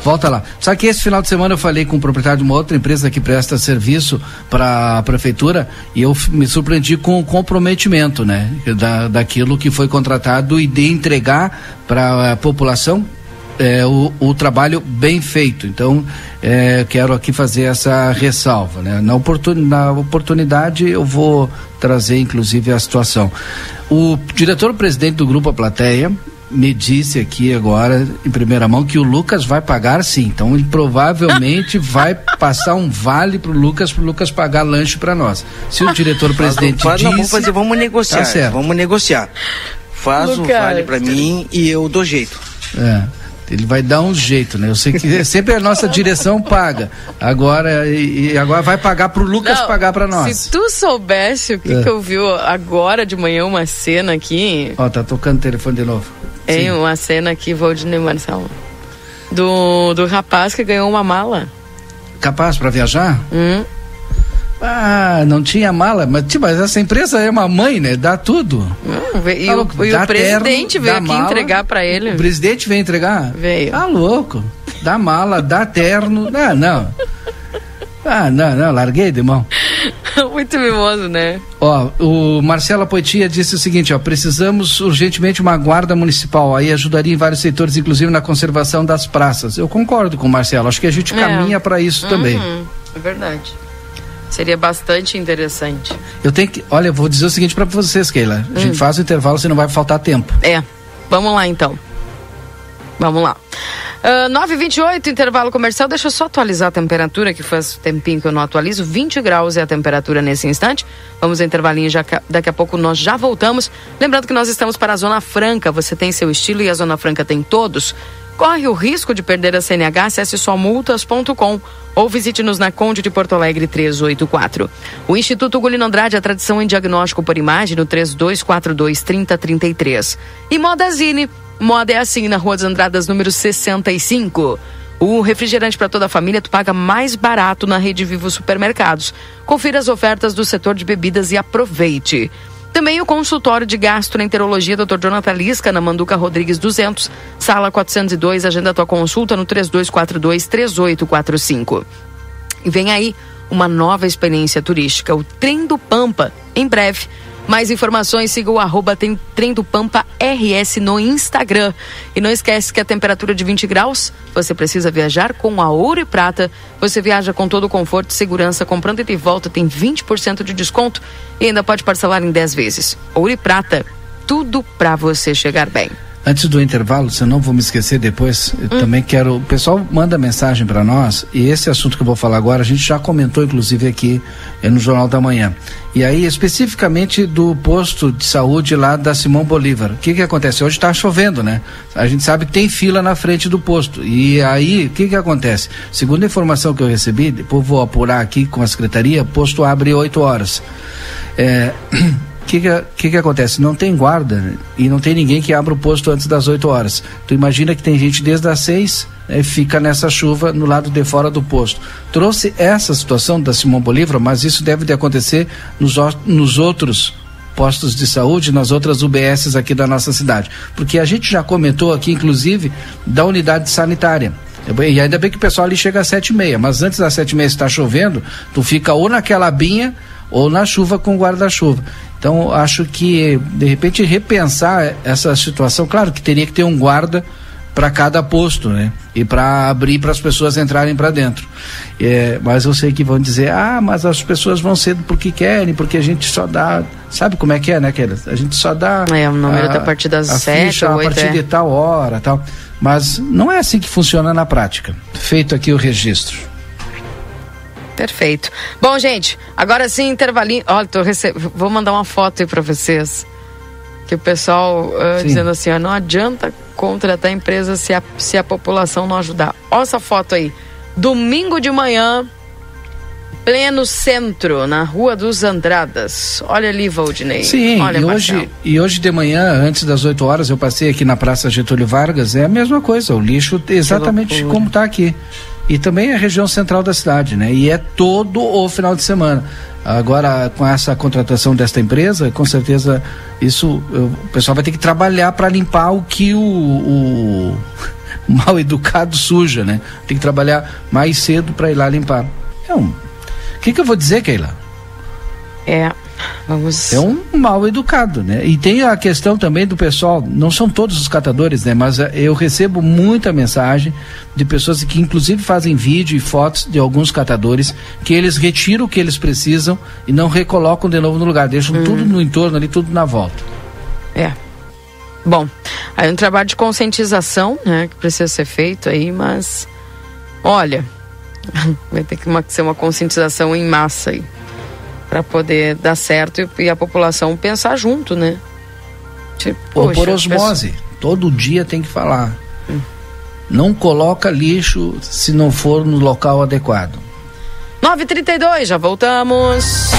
Volta lá. Sabe que esse final de semana eu falei com o proprietário de uma outra empresa que presta serviço para a prefeitura e eu me surpreendi com o comprometimento, né? Da, daquilo que foi contratado e de entregar para a população é, o, o, trabalho bem feito. Então, é, quero aqui fazer essa ressalva. Né? Na, oportun, na oportunidade, eu vou trazer, inclusive, a situação. O diretor-presidente do Grupo A Plateia me disse aqui agora, em primeira mão, que o Lucas vai pagar sim. Então, ele provavelmente <laughs> vai passar um vale para o Lucas, para o Lucas pagar lanche para nós. Se o diretor-presidente disse... Não, vamos fazer, vamos negociar. Tá vamos negociar. Faz o um vale para mim e eu dou jeito. É. Ele vai dar um jeito, né? Eu sei que <laughs> sempre a nossa direção paga. Agora e, agora vai pagar pro Lucas Não, pagar para nós. Se tu soubesse o que, é. que eu vi agora de manhã uma cena aqui. Ó, tá tocando o telefone de novo. Tem uma cena aqui, Valdinei Marcelo. Do, do rapaz que ganhou uma mala. Capaz para viajar? Hum. Ah, não tinha mala, mas, tipo, mas essa empresa é uma mãe, né? Dá tudo. Hum, e, o, e o, presidente terno, veio aqui mala, entregar para ele. O presidente veio entregar? Veio. Tá louco. Dá mala, dá terno. <laughs> Ah, não. Ah, não, não, larguei de mão. <laughs> Muito mimoso, né? Ó, o Marcelo Poitia disse o seguinte, ó, precisamos urgentemente uma guarda municipal, aí ajudaria em vários setores, inclusive na conservação das praças. Eu concordo com o Marcelo, acho que a gente é. caminha para isso uhum, também. É verdade. Seria bastante interessante. Eu tenho que. Olha, eu vou dizer o seguinte para vocês, Keila. A gente Hum. faz o intervalo, se não vai faltar tempo. É. Vamos lá então. Vamos lá. Uh, 9h28, intervalo comercial. Deixa eu só atualizar a temperatura, que faz tempinho que eu não atualizo. 20 graus é a temperatura nesse instante. Vamos ao intervalinho, já, daqui a pouco nós já voltamos. Lembrando que nós estamos para a Zona Franca. Você tem seu estilo e a Zona Franca tem todos. Corre o risco de perder a CNH, acesse somultas.com ou visite-nos na Conde de Porto Alegre 384. O Instituto Gulino Andrade, a tradição em diagnóstico por imagem no 3242 3033. E Modazine, moda é assim na Rua dos Andradas, número 65. O refrigerante para toda a família tu paga mais barato na Rede Vivo Supermercados. Confira as ofertas do setor de bebidas e aproveite. Também o consultório de gastroenterologia Dr. Jonathan Lisca, na Manduca Rodrigues 200, sala 402. Agenda tua consulta no 3242 3845. E vem aí uma nova experiência turística, o Trem do Pampa, em breve. Mais informações, siga o arroba tem- Trem do Pampa RS no Instagram. E não esquece que a temperatura de 20 graus, você precisa viajar com a Ouro e Prata. Você viaja com todo o conforto e segurança, comprando e de volta tem 20% de desconto e ainda pode parcelar em 10 vezes. Ouro e Prata, tudo pra você chegar bem. Antes do intervalo, se eu não vou me esquecer depois, eu também quero. O pessoal manda mensagem para nós, e esse assunto que eu vou falar agora, a gente já comentou, inclusive, aqui eh, no Jornal da Manhã. E aí, especificamente do posto de saúde lá da Simão Bolívar. O que que acontece? Hoje está chovendo, né? A gente sabe que tem fila na frente do posto. E aí, o que que acontece? Segundo a informação que eu recebi, depois vou apurar aqui com a secretaria, o posto abre 8 horas. É, <clears throat> O que que, que acontece? Não tem guarda né? e não tem ninguém que abra o posto antes das 8 horas. Tu imagina que tem gente desde as 6 né, fica nessa chuva no lado de fora do posto. Trouxe essa situação da Simão Bolívar, mas isso deve de acontecer nos, nos outros postos de saúde, nas outras UBSs aqui da nossa cidade. Porque a gente já comentou aqui, inclusive, da unidade sanitária. E ainda bem que o pessoal ali chega às sete e meia, mas antes das sete e meia, está chovendo, tu fica ou naquela binha ou na chuva com guarda-chuva. Então, acho que, de repente, repensar essa situação. Claro que teria que ter um guarda para cada posto, né? E para abrir para as pessoas entrarem para dentro. É, mas eu sei que vão dizer, ah, mas as pessoas vão cedo porque querem, porque a gente só dá. Sabe como é que é, né, Keila? A gente só dá. É, o número da partir das a sete ficha ou a oito, partir é. de tal hora, tal. Mas não é assim que funciona na prática. Feito aqui o registro. Perfeito. Bom, gente, agora sim, intervalinho. Olha, rece... vou mandar uma foto aí pra vocês. Que o pessoal ah, Sim. dizendo assim, ó, não adianta contratar empresa se a, se a população não ajudar. Olha essa foto aí. Domingo de manhã, pleno centro, na Rua dos Andradas. Olha ali, Valdinei. Sim, Olha, e Marcelo. hoje, e hoje de manhã, antes das 8 horas, eu passei aqui na Praça Getúlio Vargas, é a mesma coisa, o lixo exatamente como está aqui. E também é a região central da cidade, né? E é todo o final de semana. Agora, com essa contratação desta empresa, com certeza isso eu- o pessoal vai ter que trabalhar para limpar o que o, o <laughs> mal educado suja, né? Tem que trabalhar mais cedo para ir lá limpar. É um. O que, que eu vou dizer, Keila? É, vamos. É um mal educado, né? E tem a questão também do pessoal, não são todos os catadores, né? Mas eh, eu recebo muita mensagem de pessoas que inclusive fazem vídeo e fotos de alguns catadores que eles retiram o que eles precisam e não recolocam de novo no lugar, deixam tudo no entorno ali, tudo na volta. É. Bom, aí um trabalho de conscientização, né, que precisa ser feito aí, mas olha, <laughs> vai ter que uma- ser uma conscientização em massa aí para poder dar certo e, e a população pensar junto, né? Tipo, Ou poxa, por osmose, todo dia tem que falar. Não coloca lixo se não for no local adequado. 9h32, já voltamos.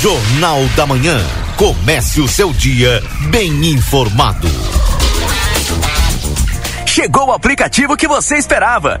Jornal da Manhã. Comece o seu dia bem informado. Chegou o aplicativo que você esperava.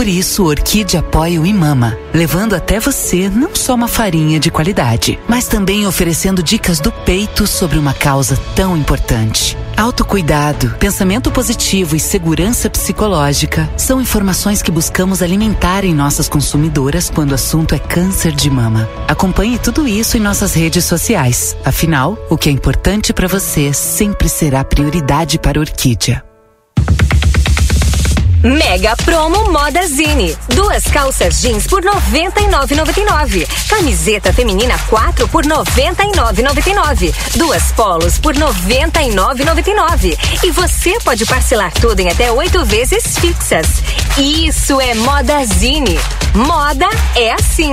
Por isso, Orquídea apoia o Imama, levando até você não só uma farinha de qualidade, mas também oferecendo dicas do peito sobre uma causa tão importante. Autocuidado, pensamento positivo e segurança psicológica são informações que buscamos alimentar em nossas consumidoras quando o assunto é câncer de mama. Acompanhe tudo isso em nossas redes sociais. Afinal, o que é importante para você sempre será prioridade para a Orquídea. Mega Promo Moda Zine. Duas calças jeans por 99,99. Camiseta feminina 4 por 99,99. Duas polos por 99,99. E você pode parcelar tudo em até oito vezes fixas. Isso é Moda Zine. Moda é assim.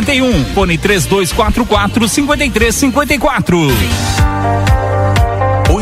841. Fone 3244 5354.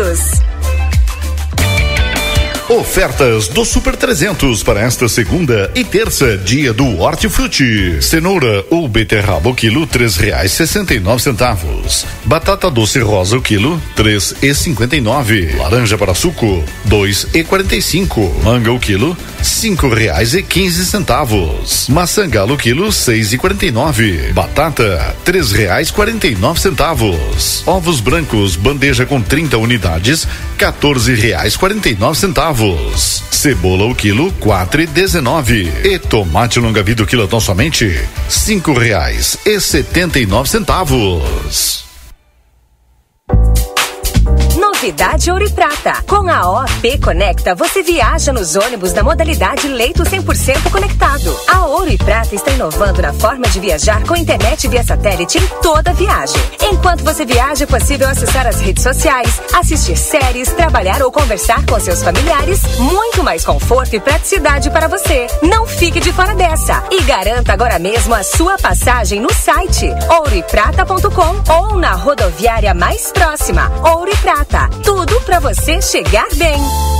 todos. Ofertas do Super 300 para esta segunda e terça, dia do Hortifruti. Cenoura ou beterraba o quilo, três reais sessenta e nove centavos. Batata doce rosa o quilo, três e cinquenta e nove. Laranja para suco, dois e quarenta e cinco. Manga o quilo, cinco reais e quinze centavos. Maçã galo quilo, seis e quarenta e nove. Batata, três reais quarenta e nove centavos. Ovos brancos, bandeja com 30 unidades, quatorze reais quarenta e nove centavos centavos. Cebola o quilo, quatro e dezenove. E tomate longa vida o quilo tão somente cinco reais e setenta e nove centavos. Novidade Ouro e Prata. Com a OP Conecta, você viaja nos ônibus da modalidade leito 100% conectado. A Ouro e Prata está inovando na forma de viajar com internet via satélite em toda viagem. Enquanto você viaja, é possível acessar as redes sociais, assistir séries, trabalhar ou conversar com seus familiares. Muito mais conforto e praticidade para você. Não fique de fora dessa e garanta agora mesmo a sua passagem no site ouroeprata.com ou na rodoviária mais próxima. Ouro e Prata. Tudo para você chegar bem.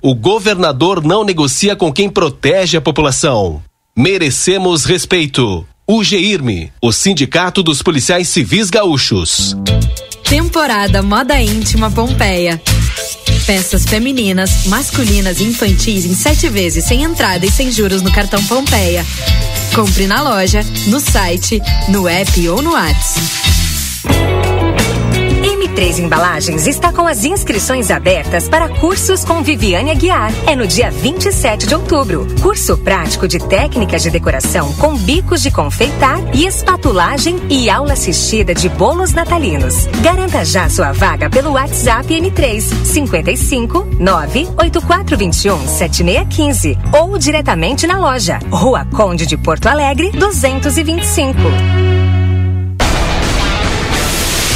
O governador não negocia com quem protege a população. Merecemos respeito. O GIRME, o Sindicato dos Policiais Civis Gaúchos. Temporada Moda Íntima Pompeia. Peças femininas, masculinas e infantis em sete vezes sem entrada e sem juros no cartão Pompeia. Compre na loja, no site, no app ou no WhatsApp. M3 Embalagens está com as inscrições abertas para cursos com Viviane Aguiar. É no dia 27 de outubro. Curso prático de técnicas de decoração com bicos de confeitar e espatulagem e aula assistida de bolos natalinos. Garanta já sua vaga pelo WhatsApp M3 55 98421 7615 ou diretamente na loja. Rua Conde de Porto Alegre, 225.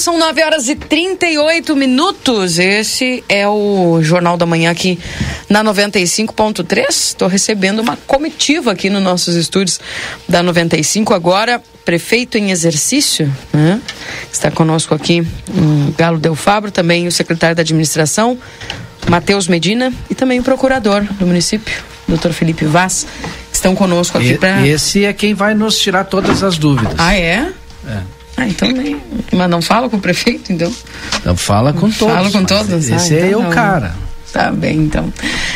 São 9 horas e 38 minutos. Esse é o Jornal da Manhã aqui na 95.3. Estou recebendo uma comitiva aqui nos nossos estúdios da 95 agora, prefeito em exercício, né? Está conosco aqui o Galo Del Fabro, também o secretário da administração, Matheus Medina, e também o procurador do município, doutor Felipe Vaz, estão conosco aqui E- para. Esse é quem vai nos tirar todas as dúvidas. Ah, é? É. Ah, então nem. Mas não fala com o prefeito, então? Então fala com todos. Fala com todos. Esse Ah, é então o não. cara. Tá bem, então.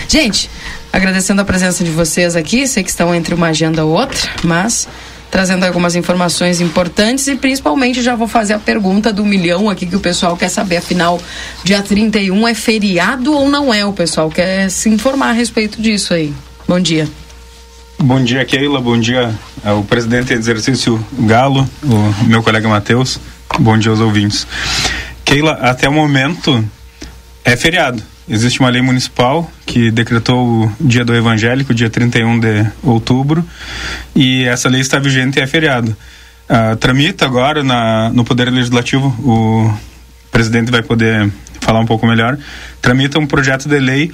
Gente, agradecendo a presença de vocês aqui. Sei que estão entre uma agenda ou outra, mas trazendo algumas informações importantes e principalmente já vou fazer a pergunta do milhão aqui que o pessoal quer saber. Afinal, dia 31 é feriado ou não é? O pessoal quer se informar a respeito disso aí. Bom dia. Bom dia, Keila. Bom dia ao presidente em exercício Galo, o meu colega Matheus. Bom dia aos ouvintes. Keila, até o momento é feriado. Existe uma lei municipal que decretou o dia do evangélico, dia 31 de outubro, e essa lei está vigente e é feriado. Ah, tramita agora na, no Poder Legislativo, o presidente vai poder falar um pouco melhor, tramita um projeto de lei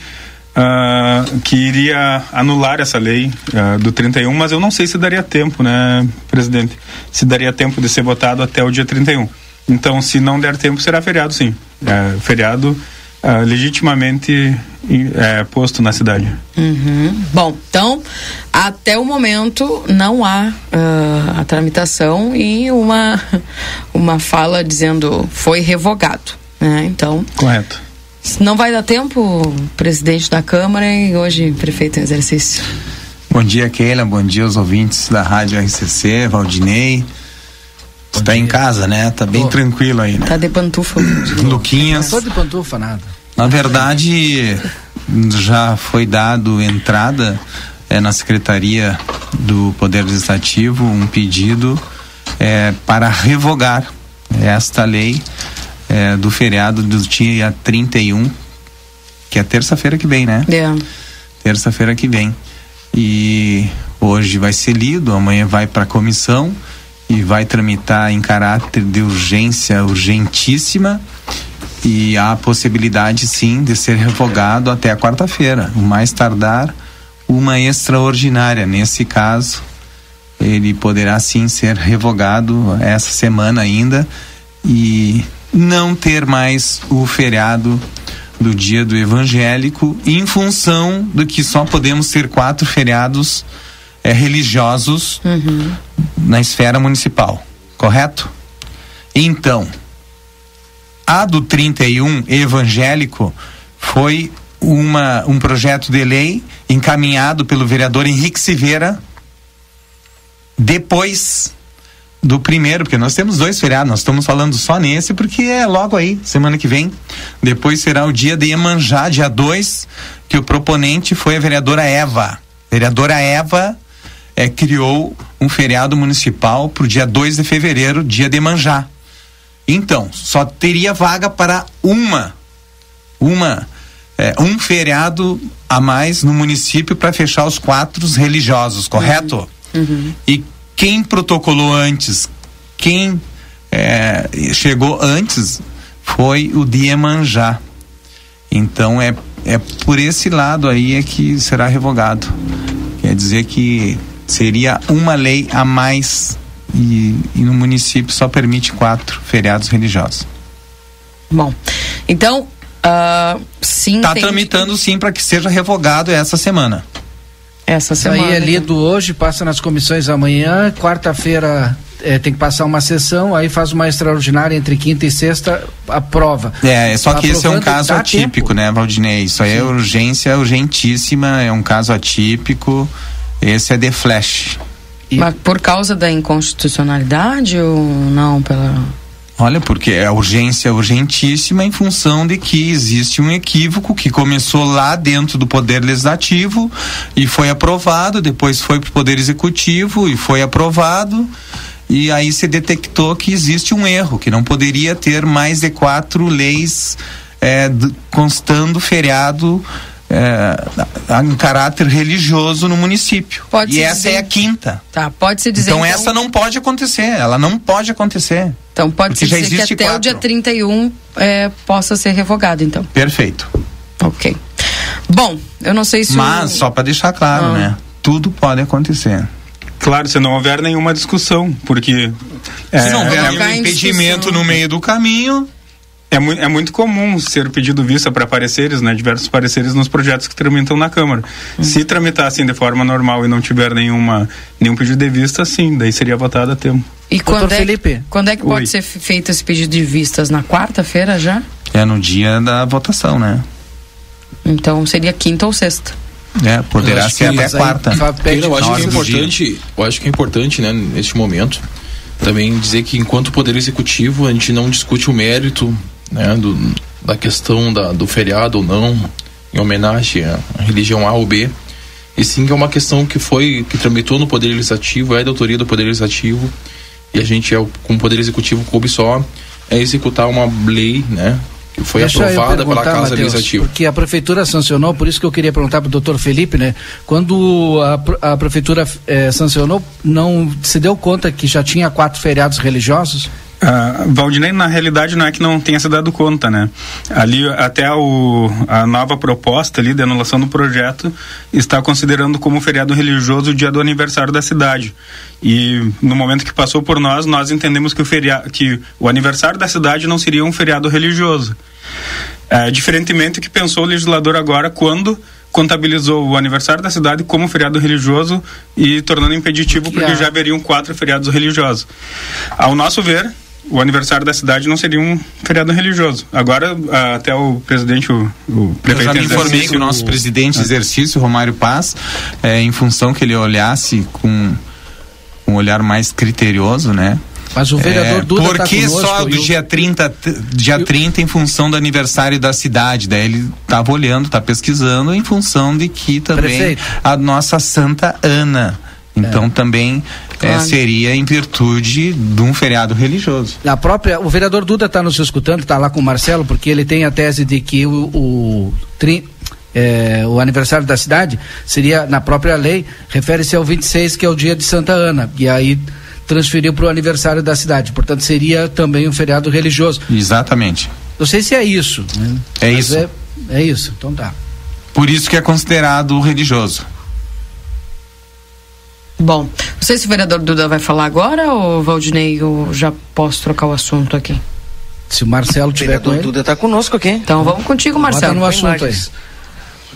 ah, que iria anular essa lei ah, do 31, mas eu não sei se daria tempo, né, presidente? Se daria tempo de ser votado até o dia 31. Então, se não der tempo, será feriado, sim. É, feriado ah, legitimamente é, posto na cidade. Uhum. Bom, então, até o momento não há ah, a tramitação e uma, <laughs> uma fala dizendo foi revogado. Né? Então, Correto. Não vai dar tempo, presidente da Câmara e hoje prefeito em exercício. Bom dia, Keila. Bom dia aos ouvintes da Rádio RCC, Valdinei. Está em casa, né? Tá bem tranquilo aí, né? Tá de pantufa. <laughs> Luquinhas. Não tô de pantufa, nada. Na verdade, já foi dado entrada eh, na Secretaria do Poder Legislativo um pedido eh, para revogar esta lei eh, do feriado do dia 31, que é terça-feira que vem, né? É. Terça-feira que vem. E hoje vai ser lido, amanhã vai para a comissão e vai tramitar em caráter de urgência urgentíssima e há a possibilidade sim de ser revogado até a quarta-feira, o mais tardar uma extraordinária. Nesse caso, ele poderá sim ser revogado essa semana ainda e não ter mais o feriado do dia do evangélico em função do que só podemos ter quatro feriados é, religiosos Uhum. na esfera municipal, correto? Então, a do 31 evangélico foi uma, um projeto de lei encaminhado pelo vereador Henrique Silveira depois do primeiro, porque nós temos dois feriados, nós estamos falando só nesse porque é logo aí, semana que vem. Depois será o dia de Iemanjá, dia 2, que o proponente foi a vereadora Eva. Vereadora Eva é, criou um feriado municipal para o dia 2 de fevereiro, dia de Iemanjá. Então, só teria vaga para uma, uma, é, um feriado a mais no município para fechar os quatro religiosos, correto? Uhum. E quem protocolou antes, quem é, chegou antes, foi o de Iemanjá. Então é, é por esse lado aí é que será revogado. Quer dizer que seria uma lei a mais e, e no município só permite quatro feriados religiosos. Bom, então, ah, sim. Está tem- tramitando sim para que seja revogado essa semana. Essa Isso aí é lido hoje, passa nas comissões amanhã, quarta-feira eh, tem que passar uma sessão, aí faz uma extraordinária entre quinta e sexta, aprova. É, só que esse é um caso atípico, tempo. né, Valdinei? Isso aí é urgência urgentíssima, é um caso atípico. Esse é de flash. Mas por causa da inconstitucionalidade ou não? Pela... Olha, porque é urgência urgentíssima em função de que existe um equívoco que começou lá dentro do Poder Legislativo e foi aprovado, depois foi para o Poder Executivo e foi aprovado. E aí se detectou que existe um erro, que não poderia ter mais de quatro leis d- constando feriado em caráter religioso no município. Pode e se essa dizer- é a quinta. Tá, pode-se dizer. Então, essa não pode acontecer, ela não pode acontecer. Então Porque já dizer que até o quatro. dia 31 é, possa ser revogado, então. Perfeito. Ok. Bom, eu não sei se. o- Mas, só para deixar claro, Ah. né? Tudo pode acontecer. Claro, se não houver nenhuma discussão, porque. Se não houver é, nenhum impedimento no meio do caminho. É, mui- é muito comum ser pedido vista para pareceres, né? Diversos pareceres nos projetos que tramitam na Câmara. Hum. Se tramitassem de forma normal e não tiver nenhuma, nenhum pedido de vista, sim, daí seria votado a tempo. E quando é, quando é que pode Oi. ser fe- feito esse pedido de vistas? Na quarta-feira já? É no dia da votação, né? Então seria quinta ou sexta. É, poderá ser que- até aí- quarta. Eu acho que é importante, eu acho que é importante, né, neste momento, também dizer que enquanto poder executivo a gente não discute o mérito, né, do, da questão da, do feriado ou não, em homenagem à religião A ou B, e sim que é uma questão que foi que tramitou no poder legislativo, é da autoria do poder legislativo, e a gente é com o poder executivo coube só é executar uma lei, né, que foi Deixa aprovada pela Casa Matheus, Legislativa. Porque a prefeitura sancionou, por isso que eu queria perguntar para o doutor Felipe, né? Quando a, a prefeitura eh, sancionou, não se deu conta que já tinha quatro feriados religiosos? Ah, Valdinei, na realidade, não é que não tenha se dado conta, né? Ali, até o, a nova proposta ali de anulação do projeto está considerando como feriado religioso o dia do aniversário da cidade. E no momento que passou por nós, nós entendemos que o, feria, que o aniversário da cidade não seria um feriado religioso. É, diferentemente do que pensou o legislador agora quando contabilizou o aniversário da cidade como feriado religioso e tornando impeditivo porque já haveriam quatro feriados religiosos. Ao nosso ver, o aniversário da cidade não seria um feriado religioso. Agora, ah, até o presidente, o, o Eu prefeito já me informei com o nosso o- presidente de exercício, Romário Paz, é, em função que ele olhasse com um olhar mais criterioso, né? Mas o vereador Duda Por tá que conosco só do o- dia 30, t- dia 30 em função do aniversário da cidade? Daí ele estava olhando, está pesquisando em função de que também Prefeito. a nossa Santa Ana. Então também eh, Claro. seria em virtude de um feriado religioso. A própria, o vereador Duda está nos escutando, está lá com o Marcelo, porque ele tem a tese de que o, o, tri- é, o aniversário da cidade seria, na própria lei, refere-se ao 26, que é o dia de Santa Ana. E aí transferiu para o aniversário da cidade. Portanto, seria também um feriado religioso. Exatamente. Não sei se é isso. né? É Mas isso. É, é isso, então tá. Por isso que é considerado religioso. Bom, não sei se o vereador Duda vai falar agora ou Valdinei, eu já posso trocar o assunto aqui. Se o Marcelo tiver com ele. Duda está conosco aqui. Então vamos contigo, Marcelo. Bota no assunto aí.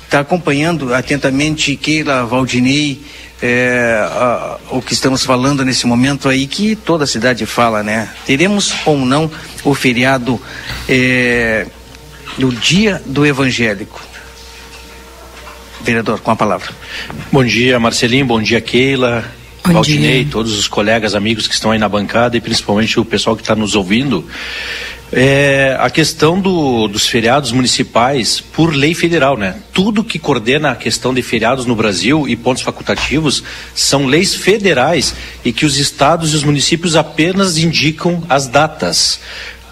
está acompanhando atentamente Keila, Valdinei, é, a, o que estamos falando nesse momento aí, que toda a cidade fala, né? Teremos ou não o feriado é, no dia do evangélico? Vereador, com a palavra. Bom dia, Marcelinho, bom dia, Keila, Bom Valdinei, todos os colegas, amigos que estão aí na bancada e principalmente o pessoal que está nos ouvindo. É, a questão do, dos feriados municipais por lei federal, né? Tudo que coordena a questão de feriados no Brasil e pontos facultativos são leis federais e que os estados e os municípios apenas indicam as datas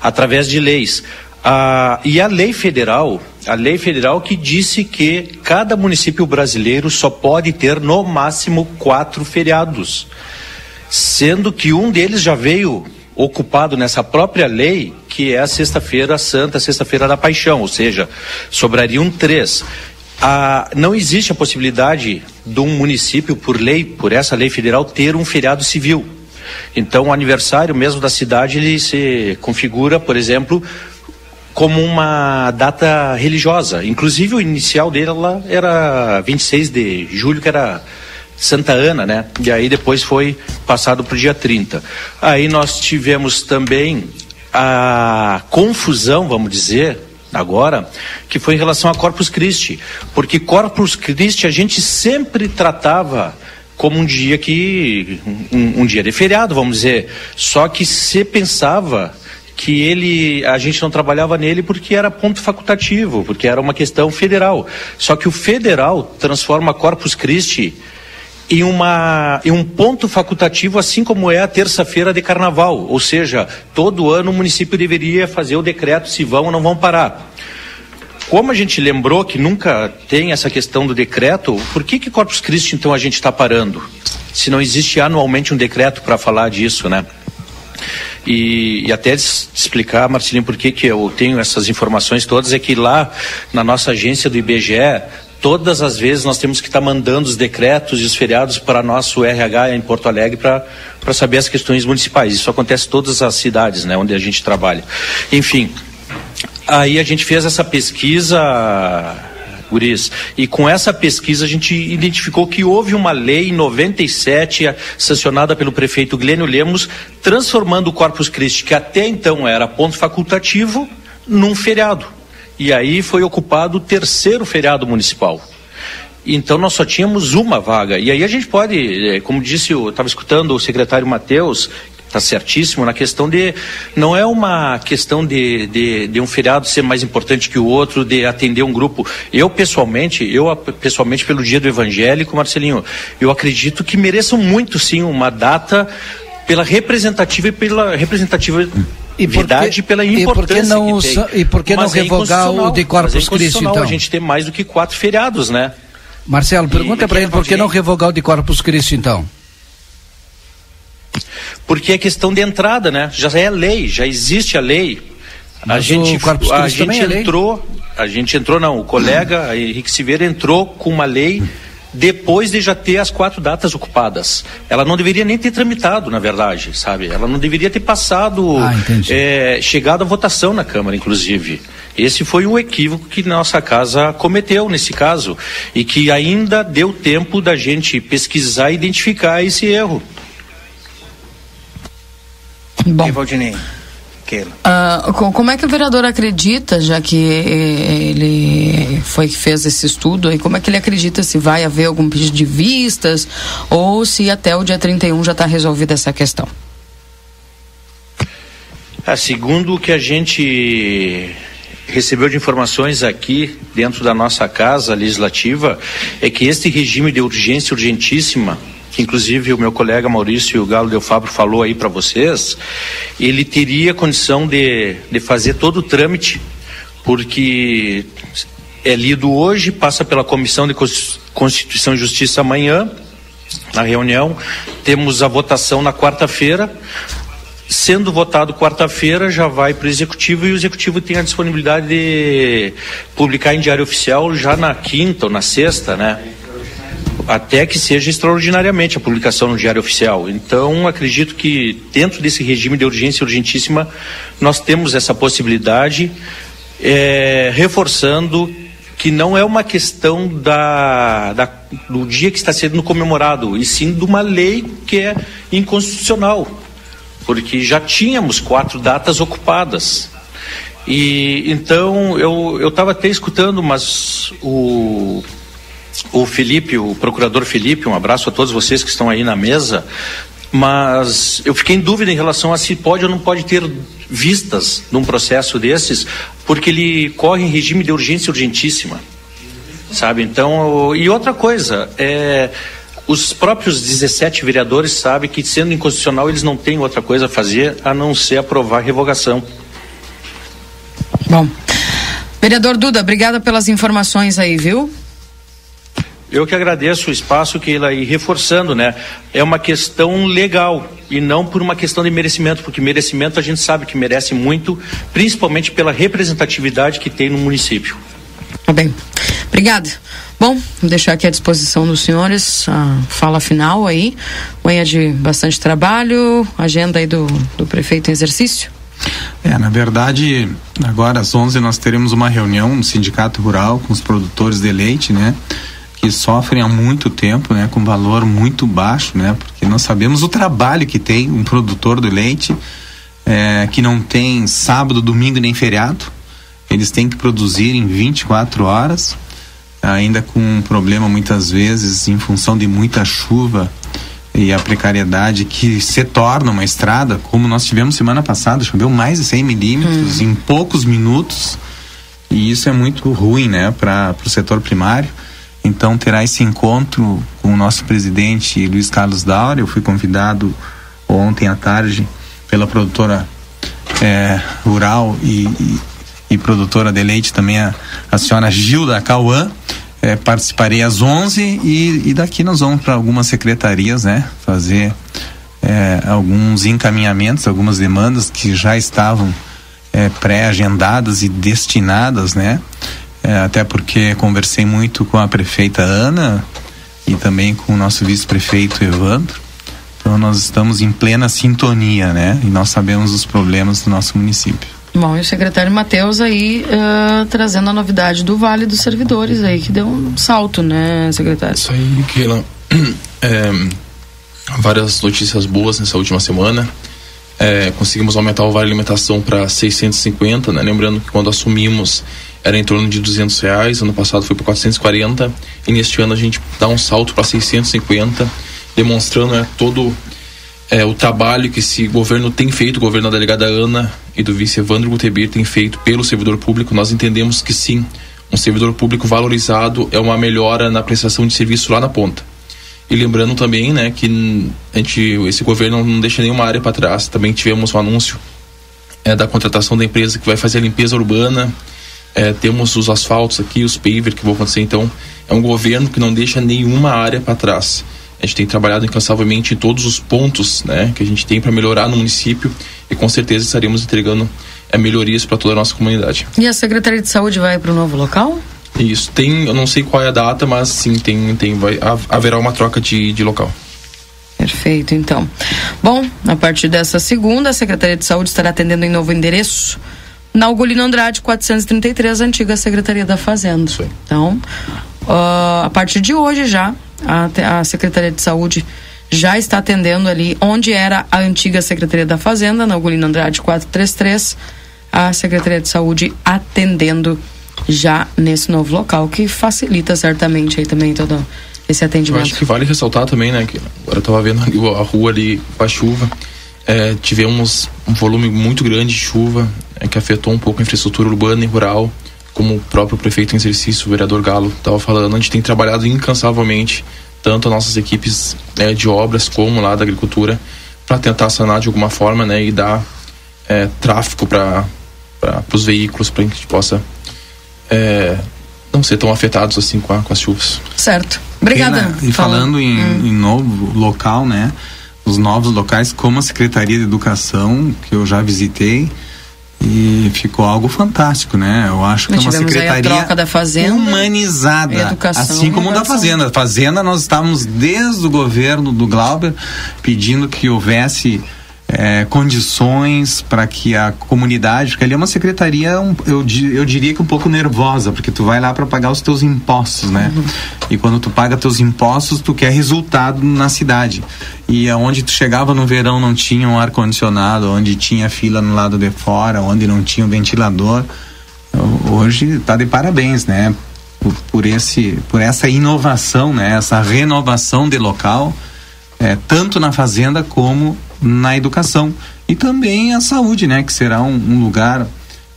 através de leis. Ah, e a lei federal, a lei federal que disse que cada município brasileiro só pode ter no máximo quatro feriados, sendo que um deles já veio ocupado nessa própria lei, que é a Sexta-feira Santa, Sexta-feira da Paixão, ou seja, sobrariam três. Ah, não existe a possibilidade de um município, por lei, por essa lei federal, ter um feriado civil. Então, o aniversário mesmo da cidade ele se configura, por exemplo, como uma data religiosa. Inclusive, o inicial dela era 26 de julho, que era Santa Ana, né? E aí depois foi passado para o dia 30. Aí nós tivemos também a confusão, vamos dizer, agora, que foi em relação a Corpus Christi. Porque Corpus Christi a gente sempre tratava como um dia que. um, um dia de feriado, vamos dizer. Só que se pensava que ele a gente não trabalhava nele porque era ponto facultativo, porque era uma questão federal. Só que o federal transforma Corpus Christi em, uma, em um ponto facultativo, assim como é a terça-feira de carnaval. Ou seja, todo ano o município deveria fazer o decreto se vão ou não vão parar. Como a gente lembrou que nunca tem essa questão do decreto, por que que Corpus Christi então a gente está parando? Se não existe anualmente um decreto para falar disso, né? E, e, até explicar, Marcelinho, por que, que eu tenho essas informações todas, é que lá na nossa agência do IBGE, todas as vezes nós temos que estar tá mandando os decretos e os feriados para nosso RH em Porto Alegre para saber as questões municipais. Isso acontece em todas as cidades né, onde a gente trabalha. Enfim, aí a gente fez essa pesquisa Guris. E com essa pesquisa a gente identificou que houve uma lei em 97, sancionada pelo prefeito Glênio Lemos, transformando o Corpus Christi, que até então era ponto facultativo, num feriado. E aí foi ocupado o terceiro feriado municipal. Então nós só tínhamos uma vaga. E aí a gente pode, eh, como disse, eu estava escutando o secretário Matheus, Está certíssimo na questão de. Não é uma questão de, de, de, um feriado ser mais importante que o outro, de atender um grupo. Eu, pessoalmente, eu pessoalmente, pelo dia do evangélico, Marcelinho, eu acredito que mereçam muito, sim, uma data pela representativa e pela representativa e pela importância e por que não, que tem. E por que não Mas é revogar o de Corpus é Christi, então? a gente ter mais do que quatro feriados, né? Marcelo, pergunta para ele por que não revogar o de Corpus Christi, então? Porque é questão de entrada, né? Já é lei, já existe a lei. Mas a gente, a gente é entrou, a gente entrou, não, o colega Henrique Silveira entrou com uma lei depois de já ter as quatro datas ocupadas. Ela não deveria nem ter tramitado, na verdade, sabe? Ela não deveria ter passado, ah, é, chegado à votação na Câmara, inclusive. Esse foi o equívoco que nossa casa cometeu nesse caso e que ainda deu tempo da gente pesquisar e identificar esse erro. Bom. Valdinei. Uh, como é que o vereador acredita, já que ele foi que fez esse estudo, e como é que ele acredita se vai haver algum pedido de vistas ou se até o dia 31 já está resolvida essa questão? Ah, segundo o que a gente recebeu de informações aqui dentro da nossa casa legislativa, é que este regime de urgência urgentíssima que inclusive o meu colega Maurício Galo Del Fabro falou aí para vocês, ele teria condição de, de fazer todo o trâmite, porque é lido hoje, passa pela Comissão de Constituição e Justiça amanhã, na reunião, temos a votação na quarta-feira, sendo votado quarta-feira, já vai para o executivo e o executivo tem a disponibilidade de publicar em diário oficial já na quinta ou na sexta, né? Até que seja extraordinariamente a publicação no Diário Oficial. Então, acredito que dentro desse regime de urgência urgentíssima, nós temos essa possibilidade, é, reforçando que não é uma questão da, da, do dia que está sendo comemorado, e sim de uma lei que é inconstitucional, porque já tínhamos quatro datas ocupadas. E então eu estava até escutando, mas o, o Felipe, o procurador Felipe, um abraço a todos vocês que estão aí na mesa, mas eu fiquei em dúvida em relação a se pode ou não pode ter vistas num processo desses, porque ele corre em regime de urgência urgentíssima, sabe? Então, e outra coisa, é, os próprios 17 vereadores sabem que, sendo inconstitucional, eles não têm outra coisa a fazer a não ser aprovar a revogação. Bom. Vereador Duda, obrigada pelas informações aí, viu? Eu que agradeço o espaço que ele aí reforçando, né? É uma questão legal e não por uma questão de merecimento, porque merecimento a gente sabe que merece muito, principalmente pela representatividade que tem no município. Tá bem. Obrigada. Bom, vou deixar aqui à disposição dos senhores a fala final aí. Manhã de bastante trabalho, agenda aí do, do prefeito em exercício. É, na verdade, agora às 11 nós teremos uma reunião no Sindicato Rural com os produtores de leite, né? Que sofrem há muito tempo, né? Com valor muito baixo, né? Porque nós sabemos o trabalho que tem um produtor de leite é, que não tem sábado, domingo nem feriado. Eles têm que produzir em 24 horas, ainda com um problema muitas vezes em função de muita chuva e a precariedade que se torna uma estrada, como nós tivemos semana passada, choveu mais de 100 milímetros hum. em poucos minutos, e isso é muito ruim, né, para o setor primário. Então terá esse encontro com o nosso presidente Luiz Carlos Daura. Eu fui convidado ontem à tarde pela produtora é, rural e, e, e, produtora de leite também a, a senhora Gilda Cauã é, participarei às 11 e, e daqui nós vamos para algumas secretarias, né? Fazer é, alguns encaminhamentos, algumas demandas que já estavam pré-agendadas e destinadas, né? É, até porque conversei muito com a prefeita Ana e também com o nosso vice-prefeito Evandro. Então nós estamos em plena sintonia, né? E nós sabemos os problemas do nosso município. Bom, e o secretário Matheus aí uh, trazendo a novidade do Vale dos Servidores aí, que deu um salto, né, secretário? Isso aí, Keila. <clears throat> É, várias notícias boas nessa última semana. É, conseguimos aumentar o Vale Alimentação para 650, né? Lembrando que quando assumimos era em torno de 200 reais, ano passado foi para 440 e neste ano a gente dá um salto para 650, demonstrando né, todo é, o trabalho que esse governo tem feito, o governo da delegada Ana e do vice Evandro Gutebir tem feito pelo servidor público, nós entendemos que sim, um servidor público valorizado é uma melhora na prestação de serviço lá na ponta. E lembrando também, né, que a gente, esse governo não deixa nenhuma área para trás. Também tivemos um anúncio é, da contratação da empresa que vai fazer a limpeza urbana. É, temos os asfaltos aqui, os paver que vão acontecer. Então, é um governo que não deixa nenhuma área para trás. A gente tem trabalhado incansavelmente em todos os pontos né, que a gente tem para melhorar no município e com certeza estaremos entregando é, melhorias para toda a nossa comunidade. E a Secretaria de Saúde vai para o novo local? Isso, tem, eu não sei qual é a data, mas sim, tem, tem vai, haverá uma troca de, de local. Perfeito, então. Bom, a partir dessa segunda, a Secretaria de Saúde estará atendendo em novo endereço na Ugolino Andrade 433, a antiga Secretaria da Fazenda. Sim. Então, uh, a partir de hoje já, a, a Secretaria de Saúde já está atendendo ali onde era a antiga Secretaria da Fazenda, na Ugolino Andrade 433, a Secretaria de Saúde atendendo já nesse novo local, que facilita certamente aí também todo esse atendimento. Eu acho que vale ressaltar também, né, que agora eu estava vendo ali a rua ali com a chuva, é, tivemos um volume muito grande de chuva é, que afetou um pouco a infraestrutura urbana e rural, como o próprio prefeito em exercício, o vereador Galo, estava falando, a gente tem trabalhado incansavelmente, tanto as nossas equipes é, de obras como lá da agricultura, para tentar sanar de alguma forma né, e dar é, tráfego para os veículos, para que a gente possa é, não ser tão afetados assim com, a, com as chuvas. Certo. Obrigada. E falando em, hum. em novo local, né? Os novos locais, como a Secretaria de Educação, que eu já visitei, e ficou algo fantástico, né? Eu acho que é uma secretaria humanizada, Educação, assim como da Fazenda. Fazenda nós estávamos desde o governo do Glauber pedindo que houvesse é, condições para que a comunidade, porque ali é uma secretaria, um, eu, eu diria que um pouco nervosa, porque tu vai lá para pagar os teus impostos, né? Uhum. E quando tu paga teus impostos, tu quer resultado na cidade. E aonde tu chegava no verão não tinha um ar condicionado, onde tinha fila no lado de fora, onde não tinha um ventilador. Hoje está de parabéns, né? Por, por, esse, por essa inovação, né? Essa renovação de local, é, tanto na fazenda como na educação e também a saúde, né, que será um, um lugar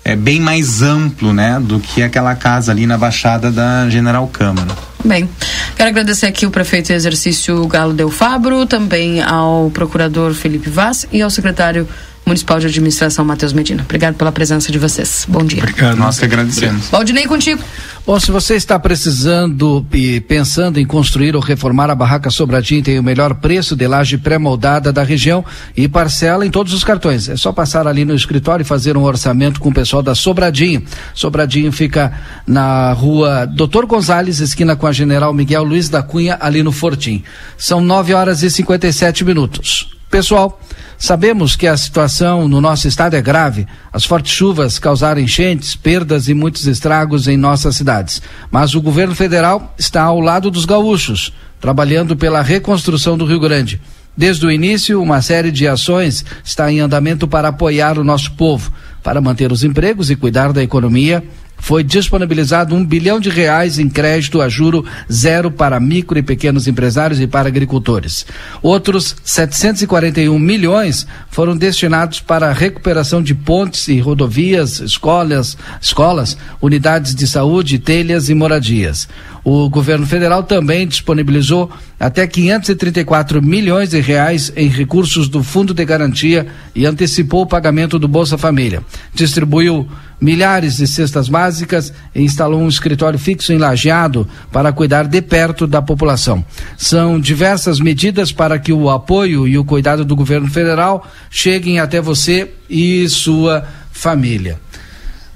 é bem mais amplo, né, do que aquela casa ali na Baixada da General Câmara. Bem, quero agradecer aqui o prefeito em exercício Galo Del Fabro, também ao procurador Felipe Vaz e ao secretário municipal de administração Matheus Medina. Obrigado pela presença de vocês. Bom dia. Obrigado. Nós que agradecemos. Valdinei, contigo. Bom, se você está precisando e pensando em construir ou reformar a barraca Sobradinho, tem o melhor preço de laje pré-moldada da região e parcela em todos os cartões. É só passar ali no escritório e fazer um orçamento com o pessoal da Sobradinho. Sobradinho fica na rua Doutor Gonzales, esquina com a General Miguel Luiz da Cunha, ali no Fortim. São nove horas e 57 minutos. Pessoal, Sabemos que a situação no nosso estado é grave. As fortes chuvas causaram enchentes, perdas e muitos estragos em nossas cidades. Mas o governo federal está ao lado dos gaúchos, trabalhando pela reconstrução do Rio Grande. Desde o início, uma série de ações está em andamento para apoiar o nosso povo, para manter os empregos e cuidar da economia foi disponibilizado um bilhão de reais em crédito a juro zero para micro e pequenos empresários e para agricultores. Outros 741 milhões foram destinados para a recuperação de pontes e rodovias, escolas, escolas, unidades de saúde, telhas e moradias. O governo federal também disponibilizou até 534 milhões de reais em recursos do Fundo de Garantia e antecipou o pagamento do Bolsa Família. Distribuiu milhares de cestas básicas e instalou um escritório fixo em Lajeado para cuidar de perto da população. São diversas medidas para que o apoio e o cuidado do governo federal cheguem até você e sua família.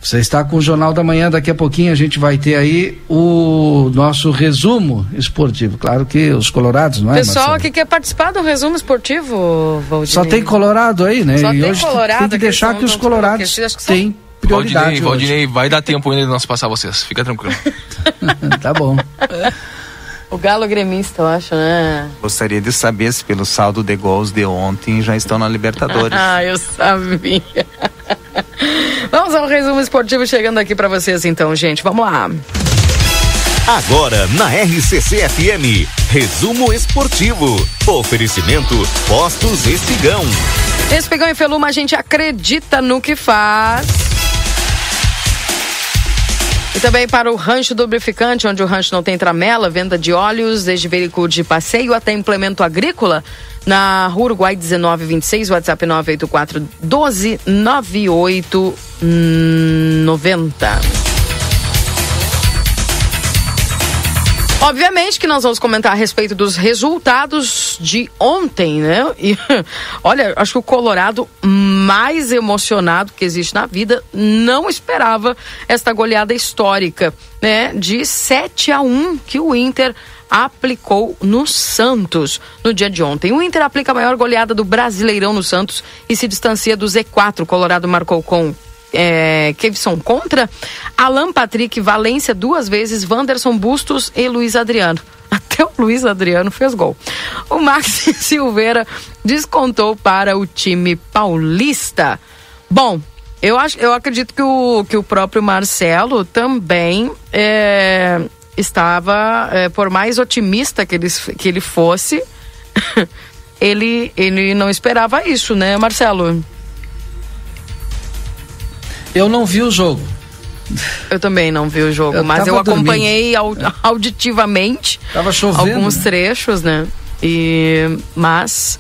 Você está com o Jornal da Manhã, daqui a pouquinho a gente vai ter aí o nosso resumo esportivo. Claro que os colorados, não é? Pessoal Marcelo? que quer participar do resumo esportivo, Valdinei. Só tem colorado aí, né? Só e tem hoje colorado, tem que deixar que os colorados têm prioridade. Valdinei, Valdinei, vai dar tempo ainda de nós passar vocês. Fica tranquilo. <laughs> tá bom. O Galo gremista, eu acho, né? Gostaria de saber se pelo saldo de gols de ontem já estão na Libertadores. <laughs> ah, eu sabia. <laughs> Vamos ao resumo esportivo chegando aqui para vocês então, gente. Vamos lá. Agora na RCC FM, resumo esportivo. Oferecimento Postos Espigão. Espigão e Feluma, a gente acredita no que faz. E também para o rancho lubrificante, onde o rancho não tem tramela, venda de óleos, desde veículo de passeio até implemento agrícola. Na Rua Uruguai 1926, WhatsApp 984 12 98 90. Obviamente que nós vamos comentar a respeito dos resultados de ontem, né? E <laughs> olha, acho que o Colorado mais emocionado que existe na vida não esperava esta goleada histórica, né? De 7 a 1 que o Inter aplicou no Santos no dia de ontem. O Inter aplica a maior goleada do Brasileirão no Santos e se distancia do Z4. O Colorado marcou com é, Kevson contra, Alan Patrick, Valência duas vezes, Wanderson Bustos e Luiz Adriano. <laughs> Até o Luiz Adriano fez gol. O Max <laughs> Silveira descontou para o time paulista. Bom, eu, acho, eu acredito que o, que o próprio Marcelo também é, estava, é, por mais otimista que ele, que ele fosse, <laughs> ele, ele não esperava isso, né, Marcelo? Eu não vi o jogo. Eu também não vi o jogo, eu mas eu acompanhei <laughs> auditivamente tava chovendo, alguns né? trechos, né? E mas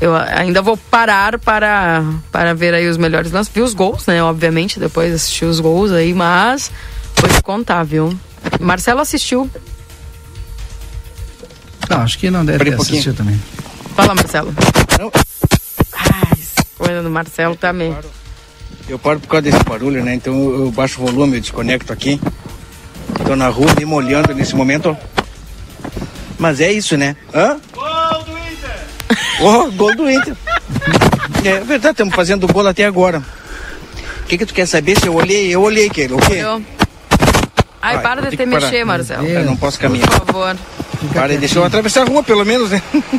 eu ainda vou parar para para ver aí os melhores lances, vi os gols, né? Obviamente, depois assisti os gols aí, mas vou te contar, viu? Marcelo assistiu? Não, acho que não deve ter um assistido também. Fala, Marcelo. Não. Ai, coisa do Marcelo também. Eu paro por causa desse barulho, né? Então eu baixo o volume, eu desconecto aqui. Tô na rua me molhando nesse momento. Mas é isso, né? Hã? Gol do Inter! <laughs> Oh, gol do Inter! É verdade, estamos fazendo bolo até agora. O que, que tu quer saber se eu olhei? Eu olhei, Keila, o quê? Eu... Ai, Vai, para de ter te que parar. mexer, Marcelo. Eu não posso caminhar. Por favor. Para, deixa eu atravessar a rua, pelo menos, né? <laughs>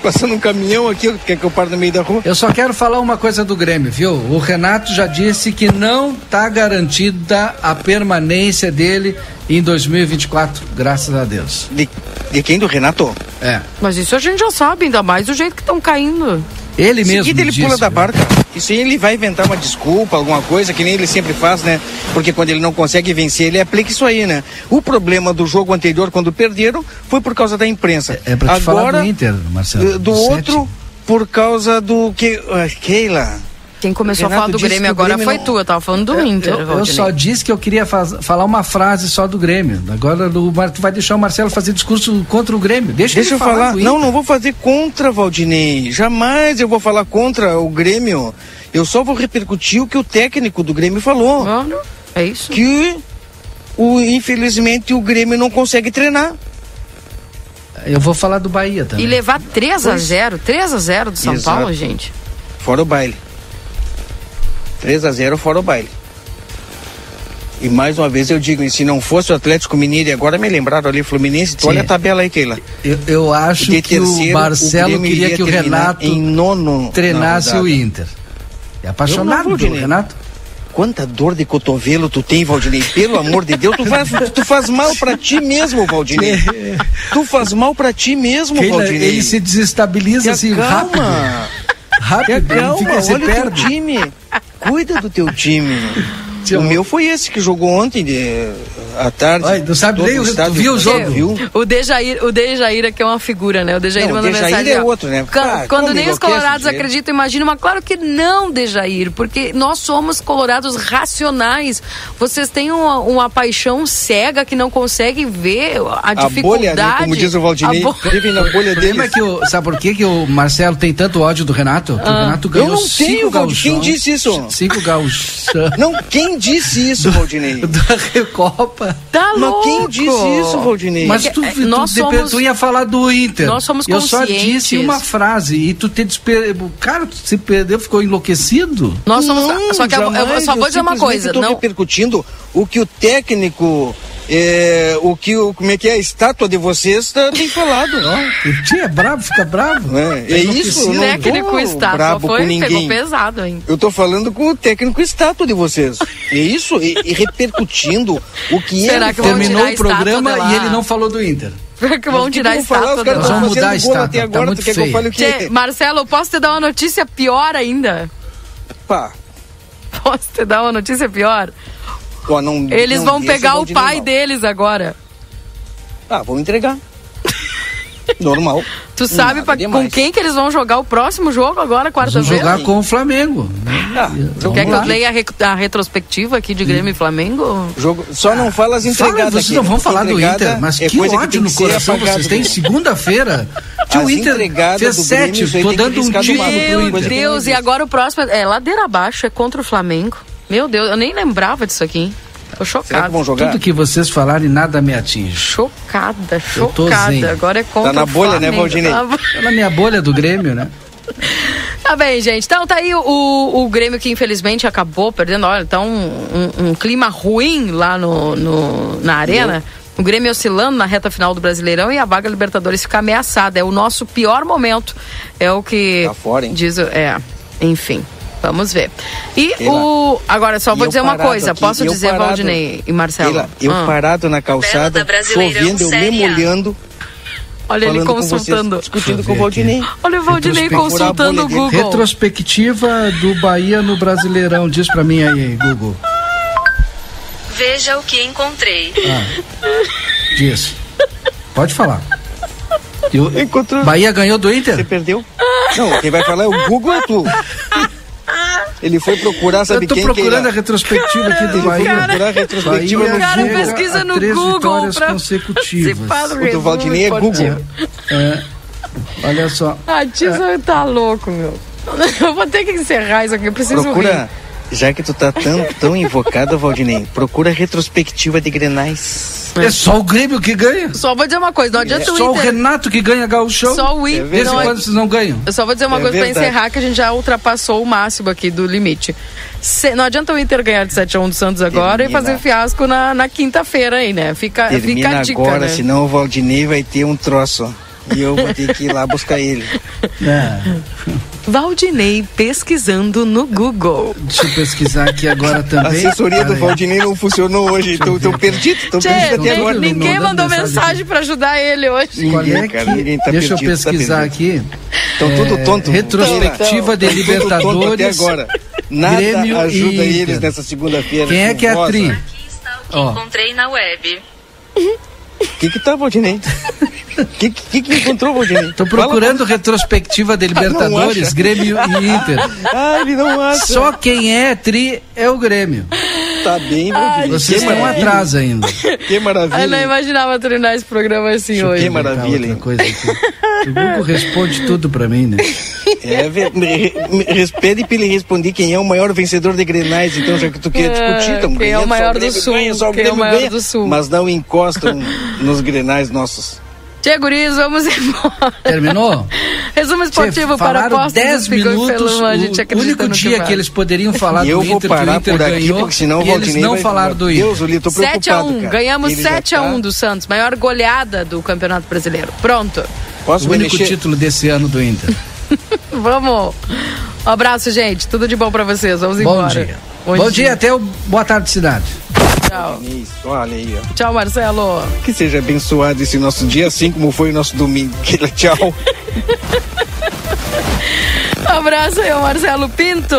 Passando um caminhão aqui, quer que eu pare no meio da rua? Eu só quero falar uma coisa do Grêmio, viu? O Renato já disse que não está garantida a permanência dele em 2024, graças a Deus. De, de quem? Do Renato? É. Mas isso a gente já sabe, ainda mais do jeito que estão caindo. Ele mesmo seguida ele pula da viu? barca. Isso aí ele vai inventar uma desculpa, alguma coisa, que nem ele sempre faz, né? Porque quando ele não consegue vencer, ele aplica isso aí, né? O problema do jogo anterior, quando perderam, foi por causa da imprensa. É pra te falar Agora, do Inter, Marcelo. eh, do sete. outro, por causa do que. ah, Keila. Quem começou Renato a falar do Grêmio agora Grêmio foi não- tu, eu tava falando do Inter. Eu, eu só disse que eu queria faz- falar uma frase só do Grêmio. Agora o Mar- tu vai deixar o Marcelo fazer discurso contra o Grêmio. Deixa, Deixa ele eu falar. do Não, não vou fazer contra, Valdinei. Jamais eu vou falar contra o Grêmio. Eu só vou repercutir o que o técnico do Grêmio falou. é isso. Que, o, infelizmente, o Grêmio não consegue treinar. Eu vou falar do Bahia também. E levar 3 a Pois. 0 3 a 0 do São Exato. Paulo, gente. Fora o baile. 3 a 0 fora o baile. E mais uma vez eu digo, se não fosse o Atlético Mineiro e agora me lembraram ali Fluminense, tu Sim. olha a tabela aí, Keila. Eu, eu acho que o terceiro, Marcelo Grêmio queria que o Renato em nono treinasse na o. Inter. É apaixonado pelo. Renato. Quanta dor de cotovelo tu tem, Valdinei. Pelo amor de Deus, tu faz, tu faz mal pra ti mesmo, Valdinei. <laughs> Tu faz mal pra ti mesmo, Keila, Valdinei. ele se desestabiliza Te assim acalma. rápido. Rápido, ele Calma, olha o teu time. Cuida do teu time. O meu foi esse que jogou ontem de, à tarde. Olha, não sabe nem o- tu estádio viu o jogo? Viu? O Dejair, o Dejair aqui é uma figura, né? O Dejair Não, o mandou Dejair mensagem. é ó. outro, né? Ca- Ah, Quando nem os colorados acreditam, imagina, mas claro que não, Dejair, porque nós somos colorados racionais. Vocês têm uma, uma paixão cega que não conseguem ver a, A bolha, dificuldade. né? Como diz o Valdinei, bo- vivem na bolha O é que o, sabe por que, que o Marcelo tem tanto ódio do Renato? Que o Ah. Renato Eu ganhou não cinco tenho, Valdinei. Quem disse isso? Cinco gauchão. Não, quem disse isso, Valdinei? <laughs> da Recopa. Tá Mas louco. quem disse isso, Valdinei? Mas É tu, que, tu, nós tu, somos- tu ia falar do Inter. nós somos Eu só disse uma frase e tu te desper... Cara, tu se perdeu, ficou enlouquecido. Nós somos. Não, só que eu, eu jamais, só vou dizer uma coisa. tô Não, repercutindo o que o técnico, é, o que o, como é que é, a estátua de vocês tá, tem falado. O tio é bravo, fica bravo. É, é isso, eu o não técnico estátua brabo foi, com pegou ninguém. pesado, hein? Eu tô falando com o técnico estátua de vocês. <laughs> É isso, e, e repercutindo o que Será ele que. Terminou o programa e ele não falou do Inter. <laughs> Que vão que tirar a que estátua Os caras dela? Vamos mudar a estátua, até tá agora, muito tu quer que eu feio. fale o quê? Tchê, Marcelo, eu posso te dar uma notícia pior ainda? Pá, <laughs> Posso te dar uma notícia pior? Não, Eles não vão pegar o pai mal. deles agora. Ah, vão entregar. Normal. <laughs> Tu sabe pra- demais. com quem que eles vão jogar o próximo jogo agora, Vamos quarta-feira? jogar com o Flamengo. Ah, Tu quer que eu leia a, re- a retrospectiva aqui de Grêmio e Flamengo? Jogo, só não fala as Fala, entregadas vocês aqui. não vão falar do Inter, mas é que ódio no que ser coração vocês têm. Segunda-feira, <laughs> As Inter fez do Grêmio, sete, tô dando um pro Meu Deus, e agora o próximo é ladeira abaixo, é contra o Flamengo. Meu Deus, eu nem lembrava disso aqui. hein? Tô que chocada. vão jogar? Tudo que vocês falarem, nada me atinge. Chocada, Eu tô zen. chocada. Agora é contra Tá na o bolha, né. Valdinei? Tá na- Tá na minha bolha do Grêmio, né? <laughs> Tá bem, gente. Então tá aí o, o Grêmio que infelizmente acabou perdendo. Olha, tá um, um- um clima ruim lá no, no- na arena. O Grêmio oscilando na reta final do Brasileirão e a vaga Libertadores fica ameaçada. É o nosso pior momento. É o que Tá fora, hein? diz. É, enfim. Vamos ver. E o. Agora, só vou dizer uma coisa. aqui, Posso dizer, parado- Valdinei e Marcelo? Keila, eu Ah. parado na calçada, chovendo, eu me molhando, Olha ele falando com vocês, consultando. discutindo com o Valdinei. Olha o Valdinei consultando o Google. Retrospectiva do Bahia no Brasileirão. Diz pra mim aí, Google. Veja o que encontrei. Diz. Pode falar. Eu- Encontrou. Bahia ganhou do Você Inter? perdeu? Não, quem vai falar é o Google é tu. Ele foi procurar, sabe Eu tô quem procurando que a retrospectiva aqui do Bahia. procurar a retrospectiva Bahia no O cara Google. pesquisa a no três Google vitórias pra consecutivas. O do Valdinei é. Google. É. Olha só. Ah, Tisa tá louco, meu. <laughs> Eu vou ter que encerrar isso aqui, eu preciso Procura, rir. Já que tu tá tão, tão invocado, Valdinei, procura retrospectiva de Grenais. É só o Grêmio que ganha. Só vou dizer uma coisa, não adianta É o só o Inter. Renato que ganha gauchão. Só o Inter. Desde não- quando vocês não ganham? Eu só vou dizer uma É coisa verdade. pra encerrar, que a gente já ultrapassou o máximo aqui do limite. Se- não adianta o Inter ganhar de 7x1 do Santos agora e Termina. fazer fiasco na, na quinta-feira aí, né? Fica, fica Termina a dica, agora, né? senão o Valdinei vai ter um troço. E eu vou ter que ir lá buscar ele. Valdinei pesquisando no Google. Deixa eu pesquisar aqui agora A também. assessoria do aí. Valdinei não funcionou hoje. Tô, tô perdido, tô Tchê, perdido até nem- agora. ninguém mandando mandou mensagem pra ajudar ele hoje. É Ninguém, que- cara, ninguém tá Deixa perdido, eu tá pesquisar perdido. aqui. Estão tudo É, tonto. Retrospectiva de Tão tudo tonto Libertadores. Até agora. Nada Grêmio e ajuda Inter. eles nessa segunda-feira. Quem é que é a. Tri? Ó, Encontrei na web. O que que tá, Valdinei? <laughs> O que, que que encontrou, Valdinei? Tô procurando retrospectiva de <laughs> Libertadores, acha? Grêmio e Inter. <laughs> Ah, ele não acha. Só quem é tri é o Grêmio. Tá bem, Valdinei. Vocês estão atrás ainda. Que maravilha. Eu não imaginava treinar esse programa assim eu hoje. Que maravilha, outra coisa aqui. O Google responde tudo pra mim, né? É, ve- me- me- res- pede pra ele responder quem é o maior vencedor de Grenais, então, já que tu quer É, discutir. Então, quem é o maior do Sul, ganha, quem é o Grêmio maior do Sul. Mas não encostam nos Grenais nossos. Tchê, guris, vamos <laughs> embora. Terminou? Resumo esportivo Tchê, para apostas 10 do Espigão e minutos, Feluma, a gente o único dia que eles poderiam falar eu do vou Inter, que o parar Inter por aqui, ganhou, porque senão e eles não falaram do Inter. Deus, Lili, tô preocupado, 7x1, cara. ganhamos Ele já 7x1 tá- do Santos, maior goleada do Campeonato Brasileiro. Pronto. Posso o único mexer? título desse ano do Inter. <laughs> Vamos. Um abraço, gente. Tudo de bom pra vocês. Vamos Bom embora. dia. Bom, dia, até o Boa Tarde Cidade. Tchau. Isso, olha aí, ó. Tchau, Marcelo. Que seja abençoado esse nosso dia, assim como foi o nosso domingo. <laughs> Tchau. Um abraço aí Marcelo Pinto.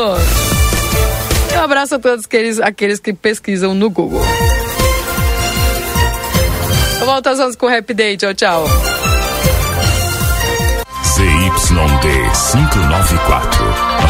E um abraço a todos aqueles, aqueles que pesquisam no Google. Eu volto às 11 com o Rap Day. Tchau, tchau. ZYD 594,